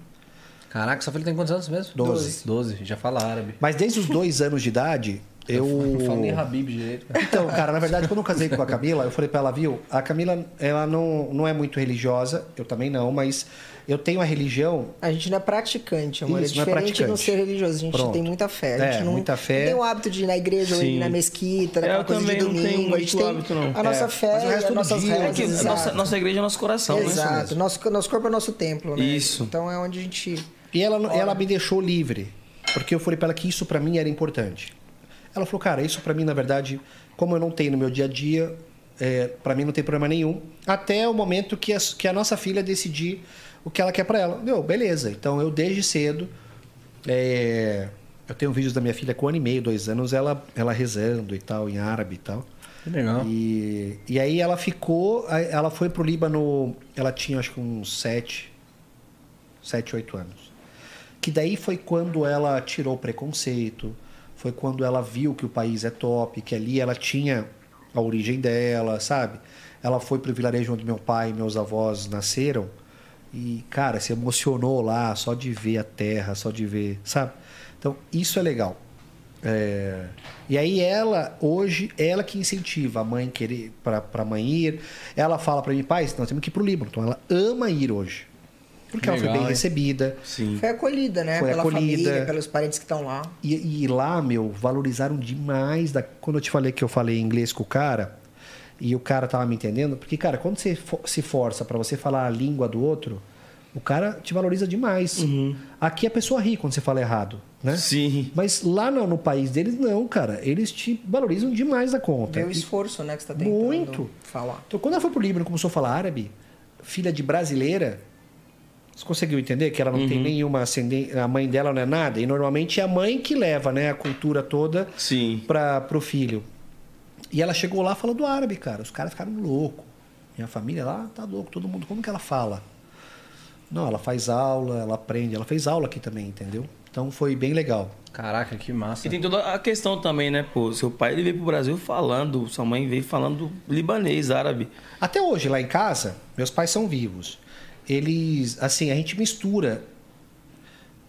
Caraca, sua filha tem quantos anos mesmo? Doze. 12. Já fala árabe. Mas desde os dois anos de idade, eu. Não falo nem Habib direito, cara. Então, cara, na verdade, quando eu casei com a Camila, eu falei pra ela, viu? A Camila, ela não, não é muito religiosa, eu também não, mas eu tenho a religião. A gente não é praticante, amor. Isso, é não é diferente de não praticante. ser religioso. A gente Pronto. tem muita fé. A É, gente não, muita fé. não tem o hábito de ir na igreja ou ir Sim. na mesquita, É, naquela eu coisa de também não tenho domingo. a gente tem hábito, não. a nossa É, fé mas o e resto nossas dia, É que nossa, nossa igreja é nosso coração, né? Exato. Nosso, nosso corpo é nosso templo, né? Isso. Então é onde a gente... E ela, ela me deixou livre, porque eu falei pra ela que isso pra mim era importante. Ela falou, cara, isso pra mim, na verdade, como eu não tenho no meu dia a dia, é, para mim não tem problema nenhum. Até o momento que a, que a nossa filha decidir o que ela quer pra ela. Meu, beleza. Então eu desde cedo. é, eu tenho vídeos da minha filha com um ano e meio, dois anos, ela, ela rezando e tal, em árabe e tal. Que legal. E, e aí ela ficou, ela foi pro Líbano, ela tinha acho que uns sete, sete, oito anos. Que daí foi quando ela tirou o preconceito, foi quando ela viu que o país é top, que ali ela tinha a origem dela, sabe? Ela foi pro vilarejo onde meu pai e meus avós nasceram e, cara, se emocionou lá só de ver a terra, só de ver, sabe? Então, isso é legal. É, E aí ela, hoje, ela que incentiva a mãe querer para a mãe ir. Ela fala para mim, pai, nós temos que ir pro Líbano. Então ela ama ir hoje. Porque ela foi Legal, bem recebida. Sim. Foi acolhida, né? Foi Pela acolhida. família, pelos parentes que estão lá. E, e lá, meu, valorizaram demais. Da... Quando eu te falei que eu falei inglês com o cara, e o cara tava me entendendo, porque, cara, quando você fo- se força para você falar a língua do outro, o cara te valoriza demais. Aqui a pessoa ri quando você fala errado, né? Sim. Mas lá no, no país deles, não, cara. Eles te valorizam demais da conta. E- esforço, né? Que você tá tentando Muito. falar. Então, quando ela foi pro Líbano e começou a falar árabe, filha de brasileira, você conseguiu entender que ela não tem nenhuma ascendência, a mãe dela não é nada? E normalmente é a mãe que leva, né, a cultura toda Sim. para pro filho. E ela chegou lá falando árabe, cara. Os caras ficaram loucos. Minha família lá tá louco, todo mundo. Como que ela fala? Não, ela faz aula, ela aprende. Ela fez aula aqui também, entendeu? Então foi bem legal. Caraca, que massa. E tem toda a questão também, né? Pô, seu pai ele veio pro Brasil falando, sua mãe veio falando libanês, árabe. Até hoje, lá em casa, meus pais são vivos. Eles, assim, a gente mistura.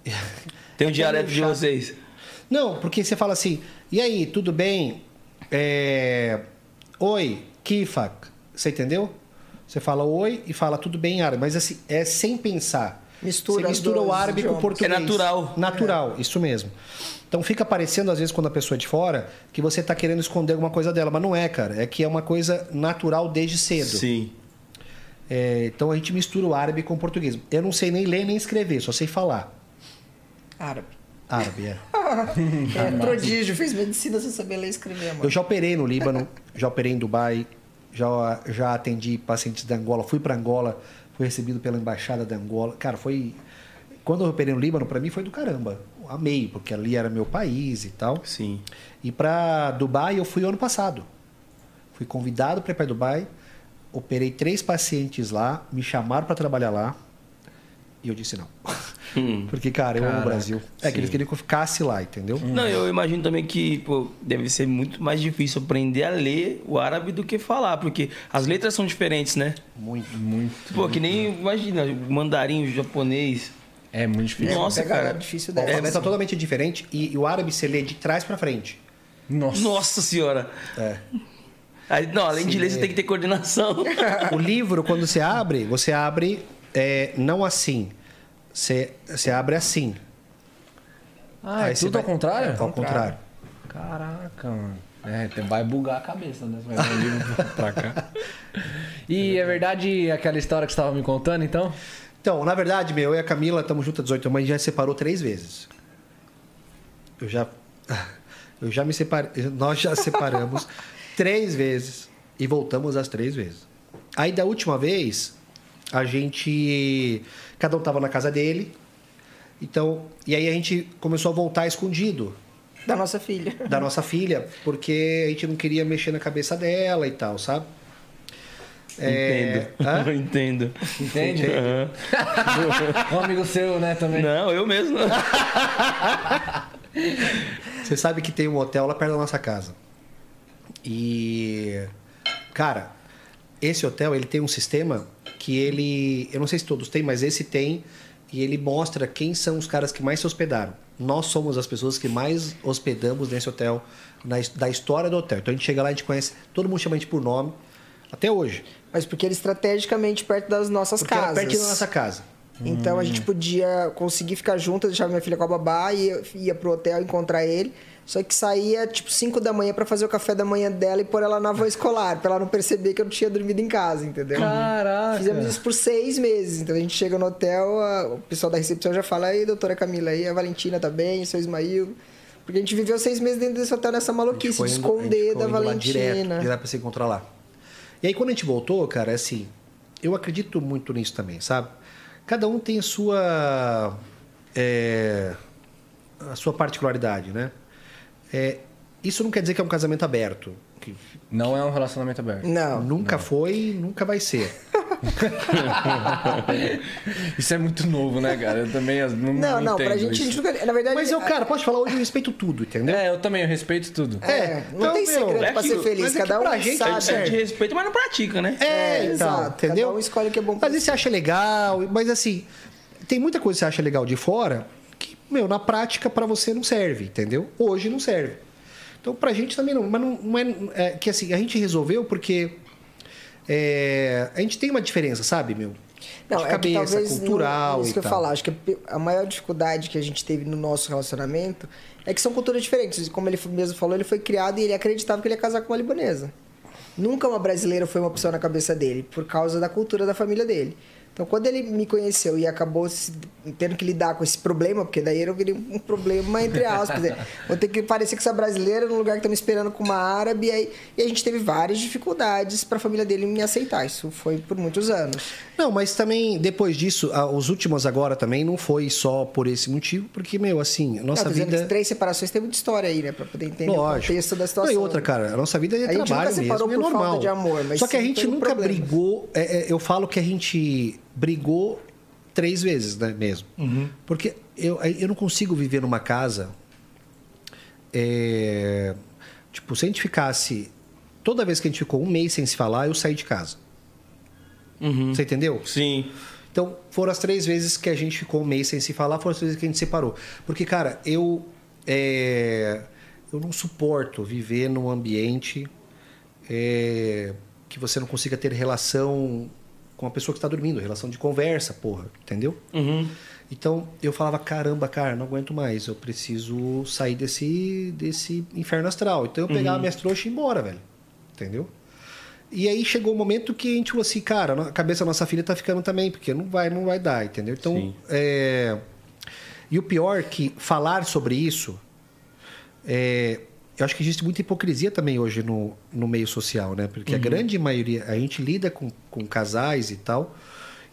[laughs] Tem o É dialeto de vocês. Não, porque você fala assim, e aí, tudo bem? É... Oi, Kifak. Você entendeu? Você fala oi e fala tudo bem em árabe, mas assim, é sem pensar. Mistura Você mistura o árabe com o idiomas. português. É natural. Natural, isso mesmo. Então fica parecendo, às vezes, quando a pessoa é de fora, que você está querendo esconder alguma coisa dela, mas não é, cara. É que é uma coisa natural desde cedo. Sim. É, então a gente mistura o árabe com o português. Eu não sei nem ler nem escrever, só sei falar. Árabe. Árabe, é. [laughs] É prodígio, fez medicina sem saber ler e escrever, mano. Eu já operei no Líbano, já operei em Dubai, já, já atendi pacientes da Angola, fui para Angola, fui recebido pela embaixada da Angola. Cara, foi. Quando eu operei no Líbano, para mim foi do caramba. Amei, porque ali era meu país e tal. Sim. E para Dubai eu fui ano passado. Fui convidado para ir para Dubai, operei três pacientes lá, me chamaram para trabalhar lá e eu disse não. [laughs] Porque, cara, eu amo o Caraca, Brasil. É que eles queriam que eu ficasse lá, entendeu? Não, eu imagino também que pô, deve ser muito mais difícil aprender a ler o árabe do que falar, porque as letras são diferentes, né? Muito. Muito. Pô, que nem, imagina, mandarim, japonês. É muito difícil. Nossa, Pega cara. é difícil dessa. é totalmente diferente e, e o árabe você lê de trás pra frente. Nossa. Nossa senhora. É. Aí, não, além de ler, você tem que ter coordenação. [laughs] O livro, quando você abre, você abre é, não assim. Você, você abre assim. Ah, é Aí você tudo ao vai- contrário? Ao contrário. Caraca, mano. É, vai bugar a cabeça, né? Você vai o livro [laughs] pra cá. E é verdade aquela história que você estava me contando, então? Então, na verdade, meu, eu e a Camila estamos juntas há 18 anos, mas a gente já separou três vezes. Eu já. [laughs] Eu já me separei. Nós já separamos três vezes e voltamos as três vezes. Aí da última vez, a gente. Cada um tava na casa dele. Então. E aí a gente começou a voltar escondido Da nossa filha. da nossa filha, porque a gente não queria mexer na cabeça dela e tal, sabe? É, Entendo. hã? [laughs] Entendo. Entende? Aham. [laughs] Um amigo seu, né, também. Não, eu mesmo. [laughs] Você sabe que tem um hotel lá perto da nossa casa. E cara, esse hotel ele tem um sistema que ele, eu não sei se todos têm, mas esse tem e ele mostra quem são os caras que mais se hospedaram. Nós somos as pessoas que mais hospedamos nesse hotel na, da história do hotel. Então a gente chega lá, a gente conhece, todo mundo chama a gente por nome até hoje. Mas porque era estrategicamente perto das nossas Porque era casas. perto da nossa casa. Então a Hum. gente podia conseguir ficar junto, deixava minha filha com a babá e eu ia pro hotel encontrar ele. Só que saía tipo 5 da manhã pra fazer o café da manhã dela e pôr ela na van escolar, pra ela não perceber que eu não tinha dormido em casa, entendeu? Caraca. Fizemos isso por seis meses. Então a gente chega no hotel, a- o pessoal da recepção já fala, aí, doutora Camila, aí a Valentina tá bem, seu Ismail. Porque a gente viveu seis meses dentro desse hotel nessa maluquice, de esconder da indo lá Valentina. Direto, direto pra se encontrar lá. E aí, quando a gente voltou, cara, é assim, eu acredito muito nisso também, sabe? Cada um tem a sua. é, a sua particularidade, né? É, isso não quer dizer que é um casamento aberto. Que Não é um relacionamento aberto. Não. nunca foi e nunca vai ser. [laughs] Isso é muito novo, né, cara? Eu também não Não, não, pra gente, a gente nunca. Na verdade, Mas eu, cara, posso falar hoje, eu respeito tudo, entendeu? É, eu também, eu respeito tudo. É, não então, tem meu, segredo é pra ser feliz. é Cada um pra gente sabe. A gente respeita, mas não pratica, né? É, É, então, exato. entendeu? Cada um escolhe o que é bom pra Às vezes você acha legal, mas assim, tem muita coisa que você acha legal de fora meu, na prática pra você não serve, entendeu? Hoje não serve. Então pra gente também não, mas não, não é, é que assim, a gente resolveu porque é, a gente tem uma diferença, sabe, meu? Não, de é que cabeça, talvez cultural não, é isso e que eu tal. falar. Acho que a maior dificuldade que a gente teve no nosso relacionamento é que são culturas diferentes. Como ele mesmo falou, ele foi criado e ele acreditava que ele ia casar com uma libanesa. Nunca uma brasileira foi uma opção na cabeça dele, por causa da cultura da família dele. Então, quando ele me conheceu e acabou tendo que lidar com esse problema, porque daí eu virei um problema, entre aspas. né? [laughs] Vou ter que parecer que sou brasileira num lugar que tá me esperando com uma árabe. E, aí, e a gente teve várias dificuldades para a família dele me aceitar. Isso foi por muitos anos. Não, mas também depois disso, os últimos agora também não foi só por esse motivo, porque, meu, assim, a nossa Não, vida. que três separações tem muita história aí, né? Pra poder entender o Lógico. contexto da Não, situação. e outra, cara, a nossa vida é A gente nunca trabalho separou mesmo, é por falta normal. de amor, mas Só que a gente nunca problema. brigou. é, é, eu falo que a gente brigou três vezes, né, mesmo. Uhum. Porque eu, eu não consigo viver numa casa. é, tipo, se a gente ficasse. Toda vez que a gente ficou um mês sem se falar, eu saí de casa. Uhum. Você entendeu? Sim. Então, foram as três vezes que a gente ficou um mês sem se falar, foram as três vezes que a gente separou. Porque, cara, eu. é, eu não suporto viver num ambiente é, que você não consiga ter relação com a pessoa que está dormindo, relação de conversa, porra, entendeu? Uhum. Então, eu falava, caramba, cara, não aguento mais, eu preciso sair desse, desse inferno astral. Então, eu pegava minhas trouxas e ia embora, velho. Entendeu? E aí chegou o momento que a gente falou assim, cara, a cabeça da nossa filha tá ficando também, porque não vai, não vai dar, entendeu? Então, é... e o pior é que falar sobre isso, é... eu acho que existe muita hipocrisia também hoje no, no meio social, né? Porque a grande maioria, a gente lida com, com casais e tal,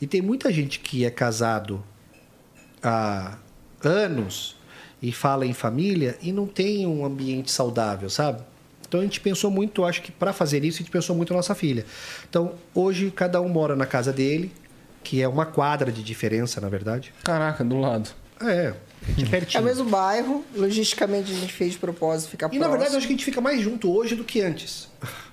e tem muita gente que é casado há anos e fala em família e não tem um ambiente saudável, sabe? Então a gente pensou muito, acho que para fazer isso a gente pensou muito na nossa filha. Então hoje cada um mora na casa dele, que é uma quadra de diferença, na verdade. Caraca, do lado. É, a gente [laughs] é É pertinho. o mesmo bairro, logisticamente a gente fez de propósito ficar E próximo. na verdade, eu acho que a gente fica mais junto hoje do que antes. [laughs]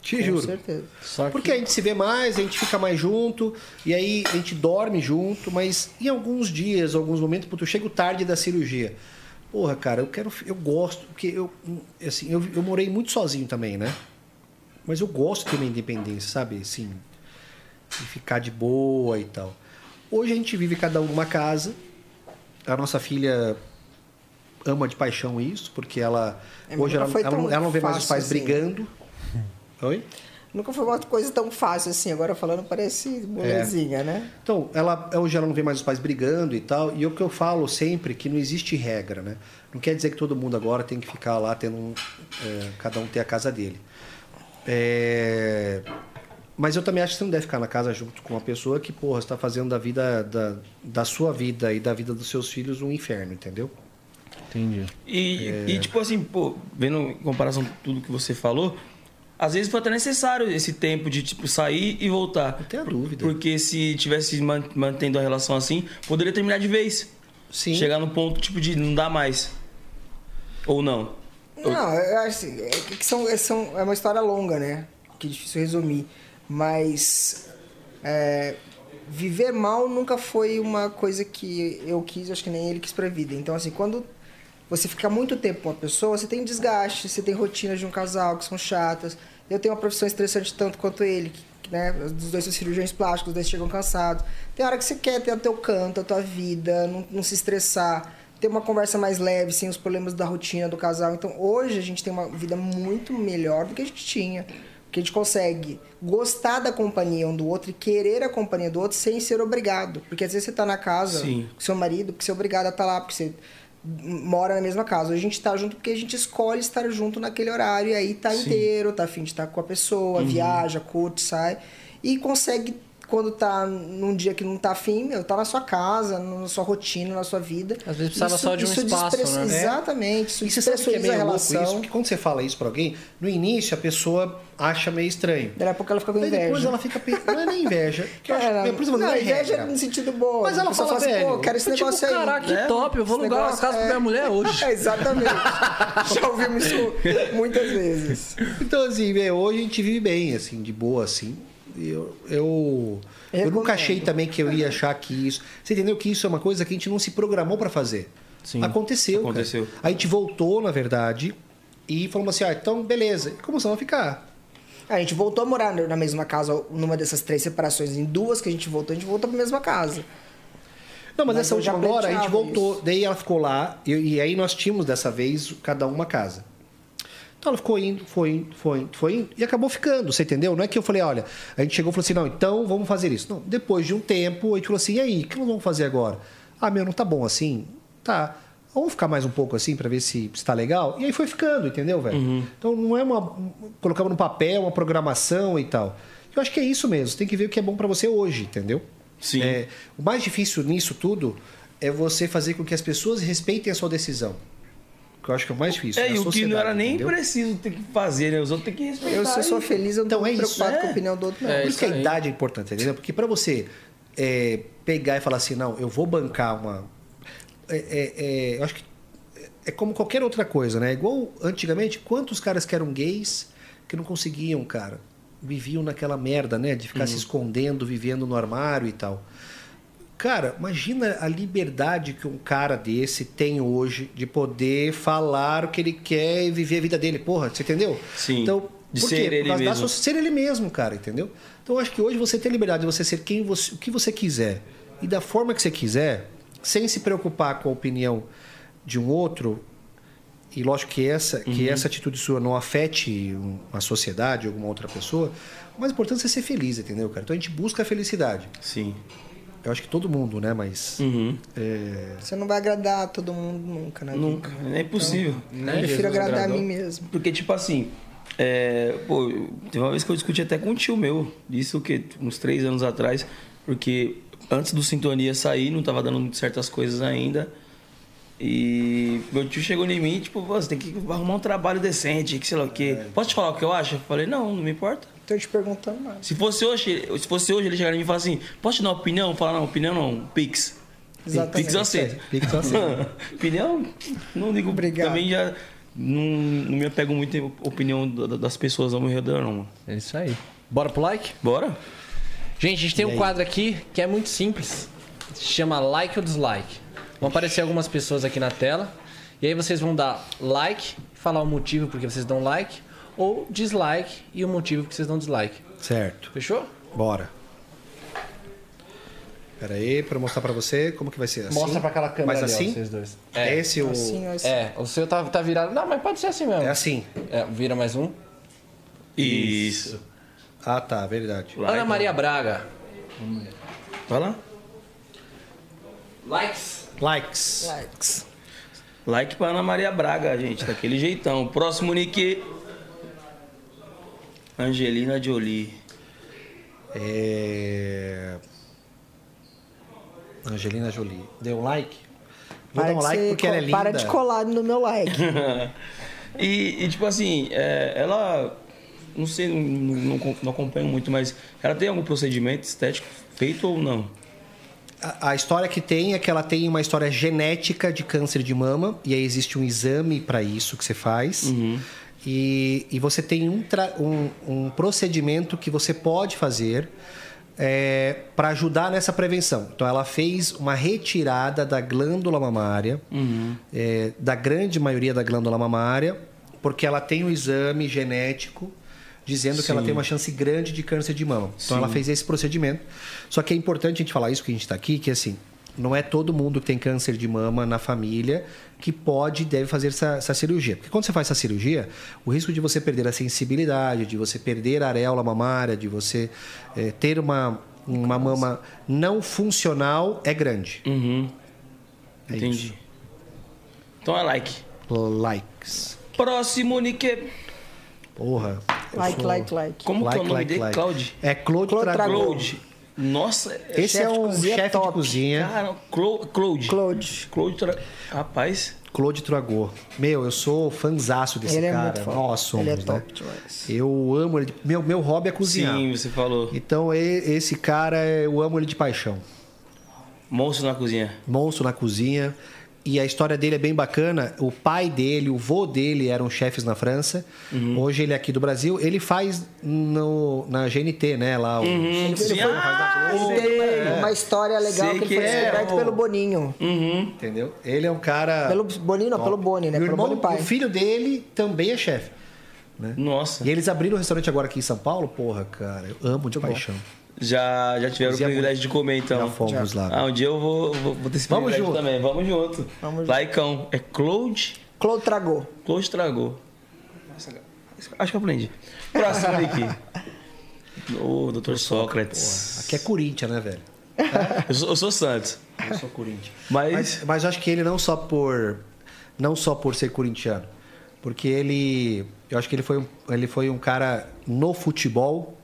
Te Com juro. certeza. Só que... Porque a gente se vê mais, a gente fica mais junto, e aí a gente dorme junto, mas em alguns dias, alguns momentos, eu chego tarde da cirurgia. Porra, cara, eu quero. Eu gosto, porque eu. Assim, eu, eu morei muito sozinho também, né? Mas eu gosto de ter minha independência, sabe? Assim, de ficar de boa e tal. Hoje a gente vive cada um numa casa. A nossa filha ama de paixão isso, porque ela. É, hoje ela, ela, ela não vê mais os pais assim. brigando. Oi? Nunca foi uma coisa tão fácil assim. Agora falando parece molezinha, né? Então, ela, hoje ela não vê mais os pais brigando e tal. E o que eu falo sempre é que não existe regra, né? Não quer dizer que todo mundo agora tem que ficar lá tendo um, é, cada um ter a casa dele. É, Mas eu também acho que você não deve ficar na casa junto com uma pessoa que, porra, está fazendo da vida da, da sua vida e da vida dos seus filhos um inferno, entendeu? Entendi. E, É. e, tipo assim, pô, vendo em comparação com tudo que você falou, às vezes foi até necessário esse tempo de, tipo, sair e voltar. Não tenha dúvida. Porque se tivesse man- mantendo a relação assim, poderia terminar de vez. Sim. Chegar no ponto, tipo, de não dar mais. Ou não. Não, eu acho assim, é que são, é, são, é uma história longa, né? Que é difícil resumir. Mas é, viver mal nunca foi uma coisa que eu quis, acho que nem ele quis pra vida. Então, assim, quando você fica muito tempo com uma pessoa, você tem desgaste, você tem rotinas de um casal que são chatas. Eu tenho uma profissão estressante tanto quanto ele, que, né? Os dois são cirurgiões plásticos, os dois chegam cansados. Tem hora que você quer ter o teu canto, a tua vida, não, não se estressar, ter uma conversa mais leve, sem os problemas da rotina do casal. Então, hoje a gente tem uma vida muito melhor do que a gente tinha. Porque a gente consegue gostar da companhia um do outro e querer a companhia do outro sem ser obrigado. Porque às vezes você tá na casa Sim. com seu marido, porque você é obrigado a estar lá, porque você mora na mesma casa. A gente tá junto porque a gente escolhe estar junto naquele horário e aí tá inteiro, tá afim de estar com a pessoa, Uhum. viaja, curte, sai. E consegue, quando tá num dia que não tá afim, meu, tá na sua casa, na sua rotina, na sua vida. Às vezes precisava só de um espaço, despre- né? Exatamente. Isso E você sabe que é meio a louco relação. isso? Porque quando você fala isso pra alguém, no início a pessoa acha meio estranho. Daí a pouco ela fica com Aí inveja. depois ela fica. Não é nem inveja. [laughs] Que É, por exemplo, não, não, é inveja regra. no sentido bom. Mas ela A pessoa fala, assim, velho, pô, quero esse tipo, negócio aí. caraca, que né? top, eu vou Esse alugar uma casa pra é- minha mulher hoje. É, [laughs] exatamente. [laughs] Já ouvimos isso muitas vezes. Então, assim, hoje a gente vive bem, assim, de boa, assim. Eu, eu, eu nunca achei também que eu ia achar que isso. Você entendeu que isso é uma coisa que a gente não se programou pra fazer. Sim. Aconteceu. cara. Aconteceu. A gente voltou, na verdade, e falou assim: ah, então beleza. E começamos a ficar. A gente voltou a morar na mesma casa numa dessas três separações. Em duas que a gente voltou, a gente voltou pra mesma casa. Não, mas, Mas essa última agora a gente voltou. isso. Daí ela ficou lá, e, e aí nós tínhamos dessa vez cada uma casa. Então ela ficou indo, foi indo, foi indo, foi indo, e acabou ficando, você entendeu? Não é que eu falei, olha, a gente chegou e falou assim, não, então vamos fazer isso. Não, depois de um tempo, a gente falou assim, e aí, o que nós vamos fazer agora? Ah, meu, não tá bom assim? Tá. Vamos ficar mais um pouco assim para ver se está legal? E aí foi ficando, entendeu, velho? Então não é uma. Colocamos no papel uma programação e tal. Eu acho que é isso mesmo. Tem que ver o que é bom para você hoje, entendeu? Sim. É, o mais difícil nisso tudo é você fazer com que as pessoas respeitem a sua decisão. Que eu acho que é o mais difícil. É, na e o que não era nem entendeu? preciso ter que fazer, né? Os outros têm que respeitar. Eu, se eu sou feliz, eu não Então, tô é isso, preocupado é. com a opinião do outro, não. É, Por isso que a isso idade é importante, entendeu? Porque para você é, pegar e falar assim, não, eu vou bancar uma. É, é- é- eu acho que é como qualquer outra coisa, né? Igual antigamente, quantos caras que eram gays que não conseguiam, cara? Viviam naquela merda, né? De ficar se escondendo, vivendo no armário e tal. Cara, imagina a liberdade que um cara desse tem hoje de poder falar o que ele quer e viver a vida dele. Porra, você entendeu? Sim. Então, De por ser quê? Ele da mesmo. sua- ser ele mesmo, cara, entendeu? Então eu acho que hoje você tem a liberdade de você ser quem você, o que você quiser e da forma que você quiser, sem se preocupar com a opinião de um outro. E lógico que essa, Uhum. que essa atitude sua não afete um- a sociedade, alguma outra pessoa. O mais importante é ser feliz, entendeu, cara? Então a gente busca a felicidade. Sim. Eu acho que todo mundo, né? Mas. Uhum. é, Você não vai agradar todo mundo nunca, né? Nunca. É impossível. Eu Nem prefiro Jesus agradar agradou. a mim mesmo. Porque, tipo assim, é, pô, teve uma vez que eu discuti até com um tio meu, isso que uns três anos atrás, porque antes do Sintonia sair, não tava dando certas coisas ainda. E meu tio chegou em mim, tipo, "Pô, você tem que arrumar um trabalho decente, que sei lá o quê. Posso te falar o que eu acho? Eu falei, não, não me importa. Tô te perguntando nada. Se fosse hoje, se fosse hoje, ele mim e falar assim: posso te dar uma opinião? Falar, não, opinião não, Pix. Exatamente. Pix eu aceito. Pix eu aceito. [laughs] opinião, não digo. Obrigado. Também já não, não me apego muito em opinião da- da- das pessoas ao meu redor, não. mano. É isso aí. Bora pro like? Bora? Gente, a gente tem um quadro aqui que é muito simples. Se chama like ou dislike. Vão aparecer algumas pessoas aqui na tela. E aí vocês vão dar like, falar o motivo porque vocês dão like, ou dislike e o motivo porque vocês dão dislike. Certo. Fechou? Bora. Pera aí, pra eu mostrar pra você como que vai ser assim. Mostra pra aquela câmera Mas ali, ó, assim? vocês dois. É esse o... Assim, assim. É, o seu tá, tá virado. Não, mas pode ser assim mesmo. É assim. É, vira mais um. Isso. Ah, tá, verdade. Like. Ana Maria Braga. Vai lá. Likes. Likes. Likes. Like pra Ana Maria Braga, gente, daquele jeitão. Próximo nick. Angelina Jolie. É... Angelina Jolie. Deu um like? Vou Para dar um like ser- porque ela é linda. Para de colar no meu like. [laughs] e, e, tipo assim, é, ela. Não sei, não, não, não acompanho muito, mas ela tem algum procedimento estético feito ou não? A, a história que tem é que ela tem uma história genética de câncer de mama e aí existe um exame para isso que você faz. E, e você tem um, um, um procedimento que você pode fazer para ajudar nessa prevenção. Então, ela fez uma retirada da glândula mamária, é, da grande maioria da glândula mamária, porque ela tem um exame genético dizendo que ela Sim. tem uma chance grande de câncer de mama. Então, ela fez esse procedimento. Só que é importante a gente falar isso que a gente está aqui, que assim, não é todo mundo que tem câncer de mama na família que pode e deve fazer essa, essa cirurgia. Porque quando você faz essa cirurgia, o risco de você perder a sensibilidade, de você perder a areola mamária, de você eh, ter uma, uma mama não funcional é grande. Uhum. É Entendi. isso. Então é like. Likes. Próximo nick. Porra. Like, sou- like, like. Como que é Like, o nome like, dele? like. Claude. É Claude, Claude. Claude. Nossa, é- Esse é um chefe de cozinha. cara, Claude. Claude. Claude Tra... Rapaz, Claude Tragô. Meu, eu sou fanzaço desse Ele é cara. Nós somos, Ele é né? top demais. Eu amo ele. Meu, meu hobby é cozinhar. sim, você falou. Então, esse cara, eu amo ele de paixão. Monstro na cozinha. Monstro na cozinha. E a história dele é bem bacana. O pai dele, o vô dele eram chefes na França. Uhum. Hoje ele é aqui do Brasil. Ele faz no, na GNT, né? Lá, o- Uhum. Sim, ah, Ele tem uma história legal Sei que ele foi é, descoberto o- pelo Boninho. Uhum. Entendeu? Ele é um cara. Pelo Boninho, não, pelo Boni, né? E o, Pelo irmão, Boni pai. o filho dele também é chefe. Nossa. E eles abriram um restaurante agora aqui em São Paulo. Porra, cara, eu amo de paixão. Já, já tiveram o Cozinha privilégio de comer, então. Já fomos lá. Ah, um dia eu vou, vou, vou ter esse Vamos privilégio junto. também. Vamos junto. Vamos junto. Laicão. É Claude? Claude Tragô. Claude Tragou. Acho que eu aprendi. Próximo aqui. Ô, Dr. Sócrates. Aqui é Corinthians, né, velho? [laughs] Eu sou, eu sou Santos. Eu sou Corinthians. Mas, Mas, mas acho que ele não só por não só por ser corintiano, porque ele eu acho que ele foi um, ele foi um cara no futebol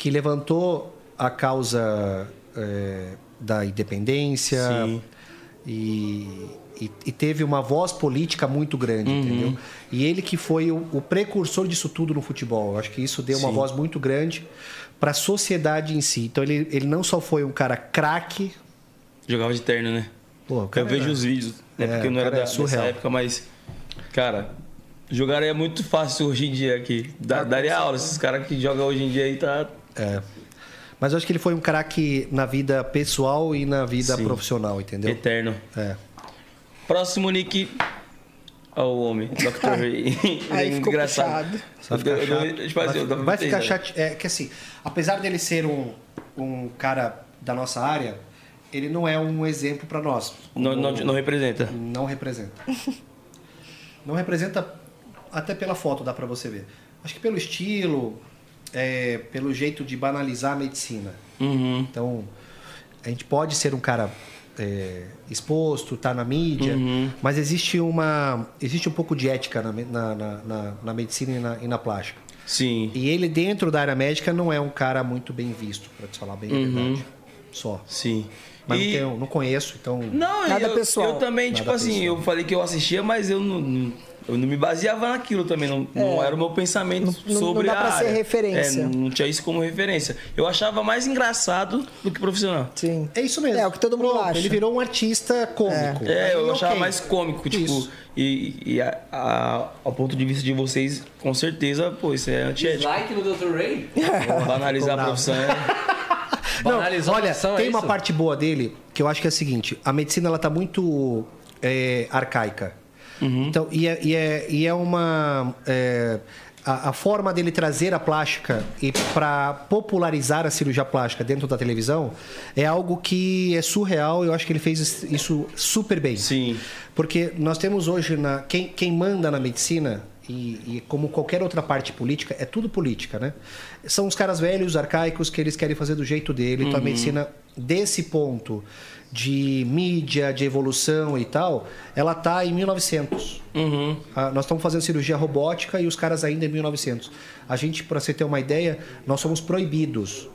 que levantou a causa é, da independência e, e, e teve uma voz política muito grande, Uhum. entendeu? E ele que foi o, o precursor disso tudo no futebol. Eu acho que isso deu uma Sim. voz muito grande para a sociedade em si. Então ele, ele não só foi um cara craque, jogava de terno, né? Pô, o Eu cara vejo os vídeos, né? É, Porque eu não era cara é da, dessa surreal. época, mas... Cara, jogar é muito fácil hoje em dia aqui. Dá, daria aula. Esses caras que jogam hoje em dia aí tá... É. Mas eu acho que ele foi um craque na vida pessoal e na vida Sim. profissional, entendeu? Eterno. É. Próximo nick... Ó o homem, Dr. Ray. [laughs] Aí é ficou engraçado. Vai ficar chato. tipo assim, Vai, ficar chato. É que assim, apesar dele ser um, um cara da nossa área, ele não é um exemplo para nós. Não, não, não representa. Não representa. [laughs] Não representa, até pela foto dá para você ver. Acho que pelo estilo, é, pelo jeito de banalizar a medicina. Uhum. Então, a gente pode ser um cara é, exposto, tá na mídia, mas existe uma existe um pouco de ética na, na, na, na- na medicina e na, e na plástica. Sim. E ele dentro da área médica não é um cara muito bem visto, para te falar bem a verdade. Só. Sim. Mas E- não, tenho, não conheço, então Não, Nada eu, pessoal. eu também, Nada tipo assim, pessoal. eu falei que eu assistia, mas eu não, não- eu não me baseava naquilo também, não, não era o meu pensamento Não- sobre não dá a pra ser área. referência. É, não tinha isso como referência. Eu achava mais engraçado do que profissional. Sim. É isso mesmo. É o que todo mundo Pronto, acha. Ele virou um artista cômico. É, eu Aí, achava mais cômico, tipo, Isso. e, e a- a- ao ponto de vista de vocês, com certeza, pô, isso é antiético. Like no Dr. Ray? Vou analisar a profissão. é- [laughs] Não, olha, profissão, é tem uma parte boa dele que eu acho que é a seguinte: a medicina ela tá muito é, arcaica. Então, e é, e é, e é uma. é, a, a forma dele trazer a plástica e para popularizar a cirurgia plástica dentro da televisão é algo que é surreal. Eu acho que ele fez isso super bem. Sim. Porque nós temos hoje na quem, quem manda na medicina e, e como qualquer outra parte política é tudo política, né? São os caras velhos, arcaicos que eles querem fazer do jeito dele. Então a medicina desse ponto de mídia, de evolução e tal, ela tá em 1900. Uhum. Ah, nós estamos fazendo cirurgia robótica e os caras ainda em 1900. A gente, para você ter uma ideia, nós somos proibidos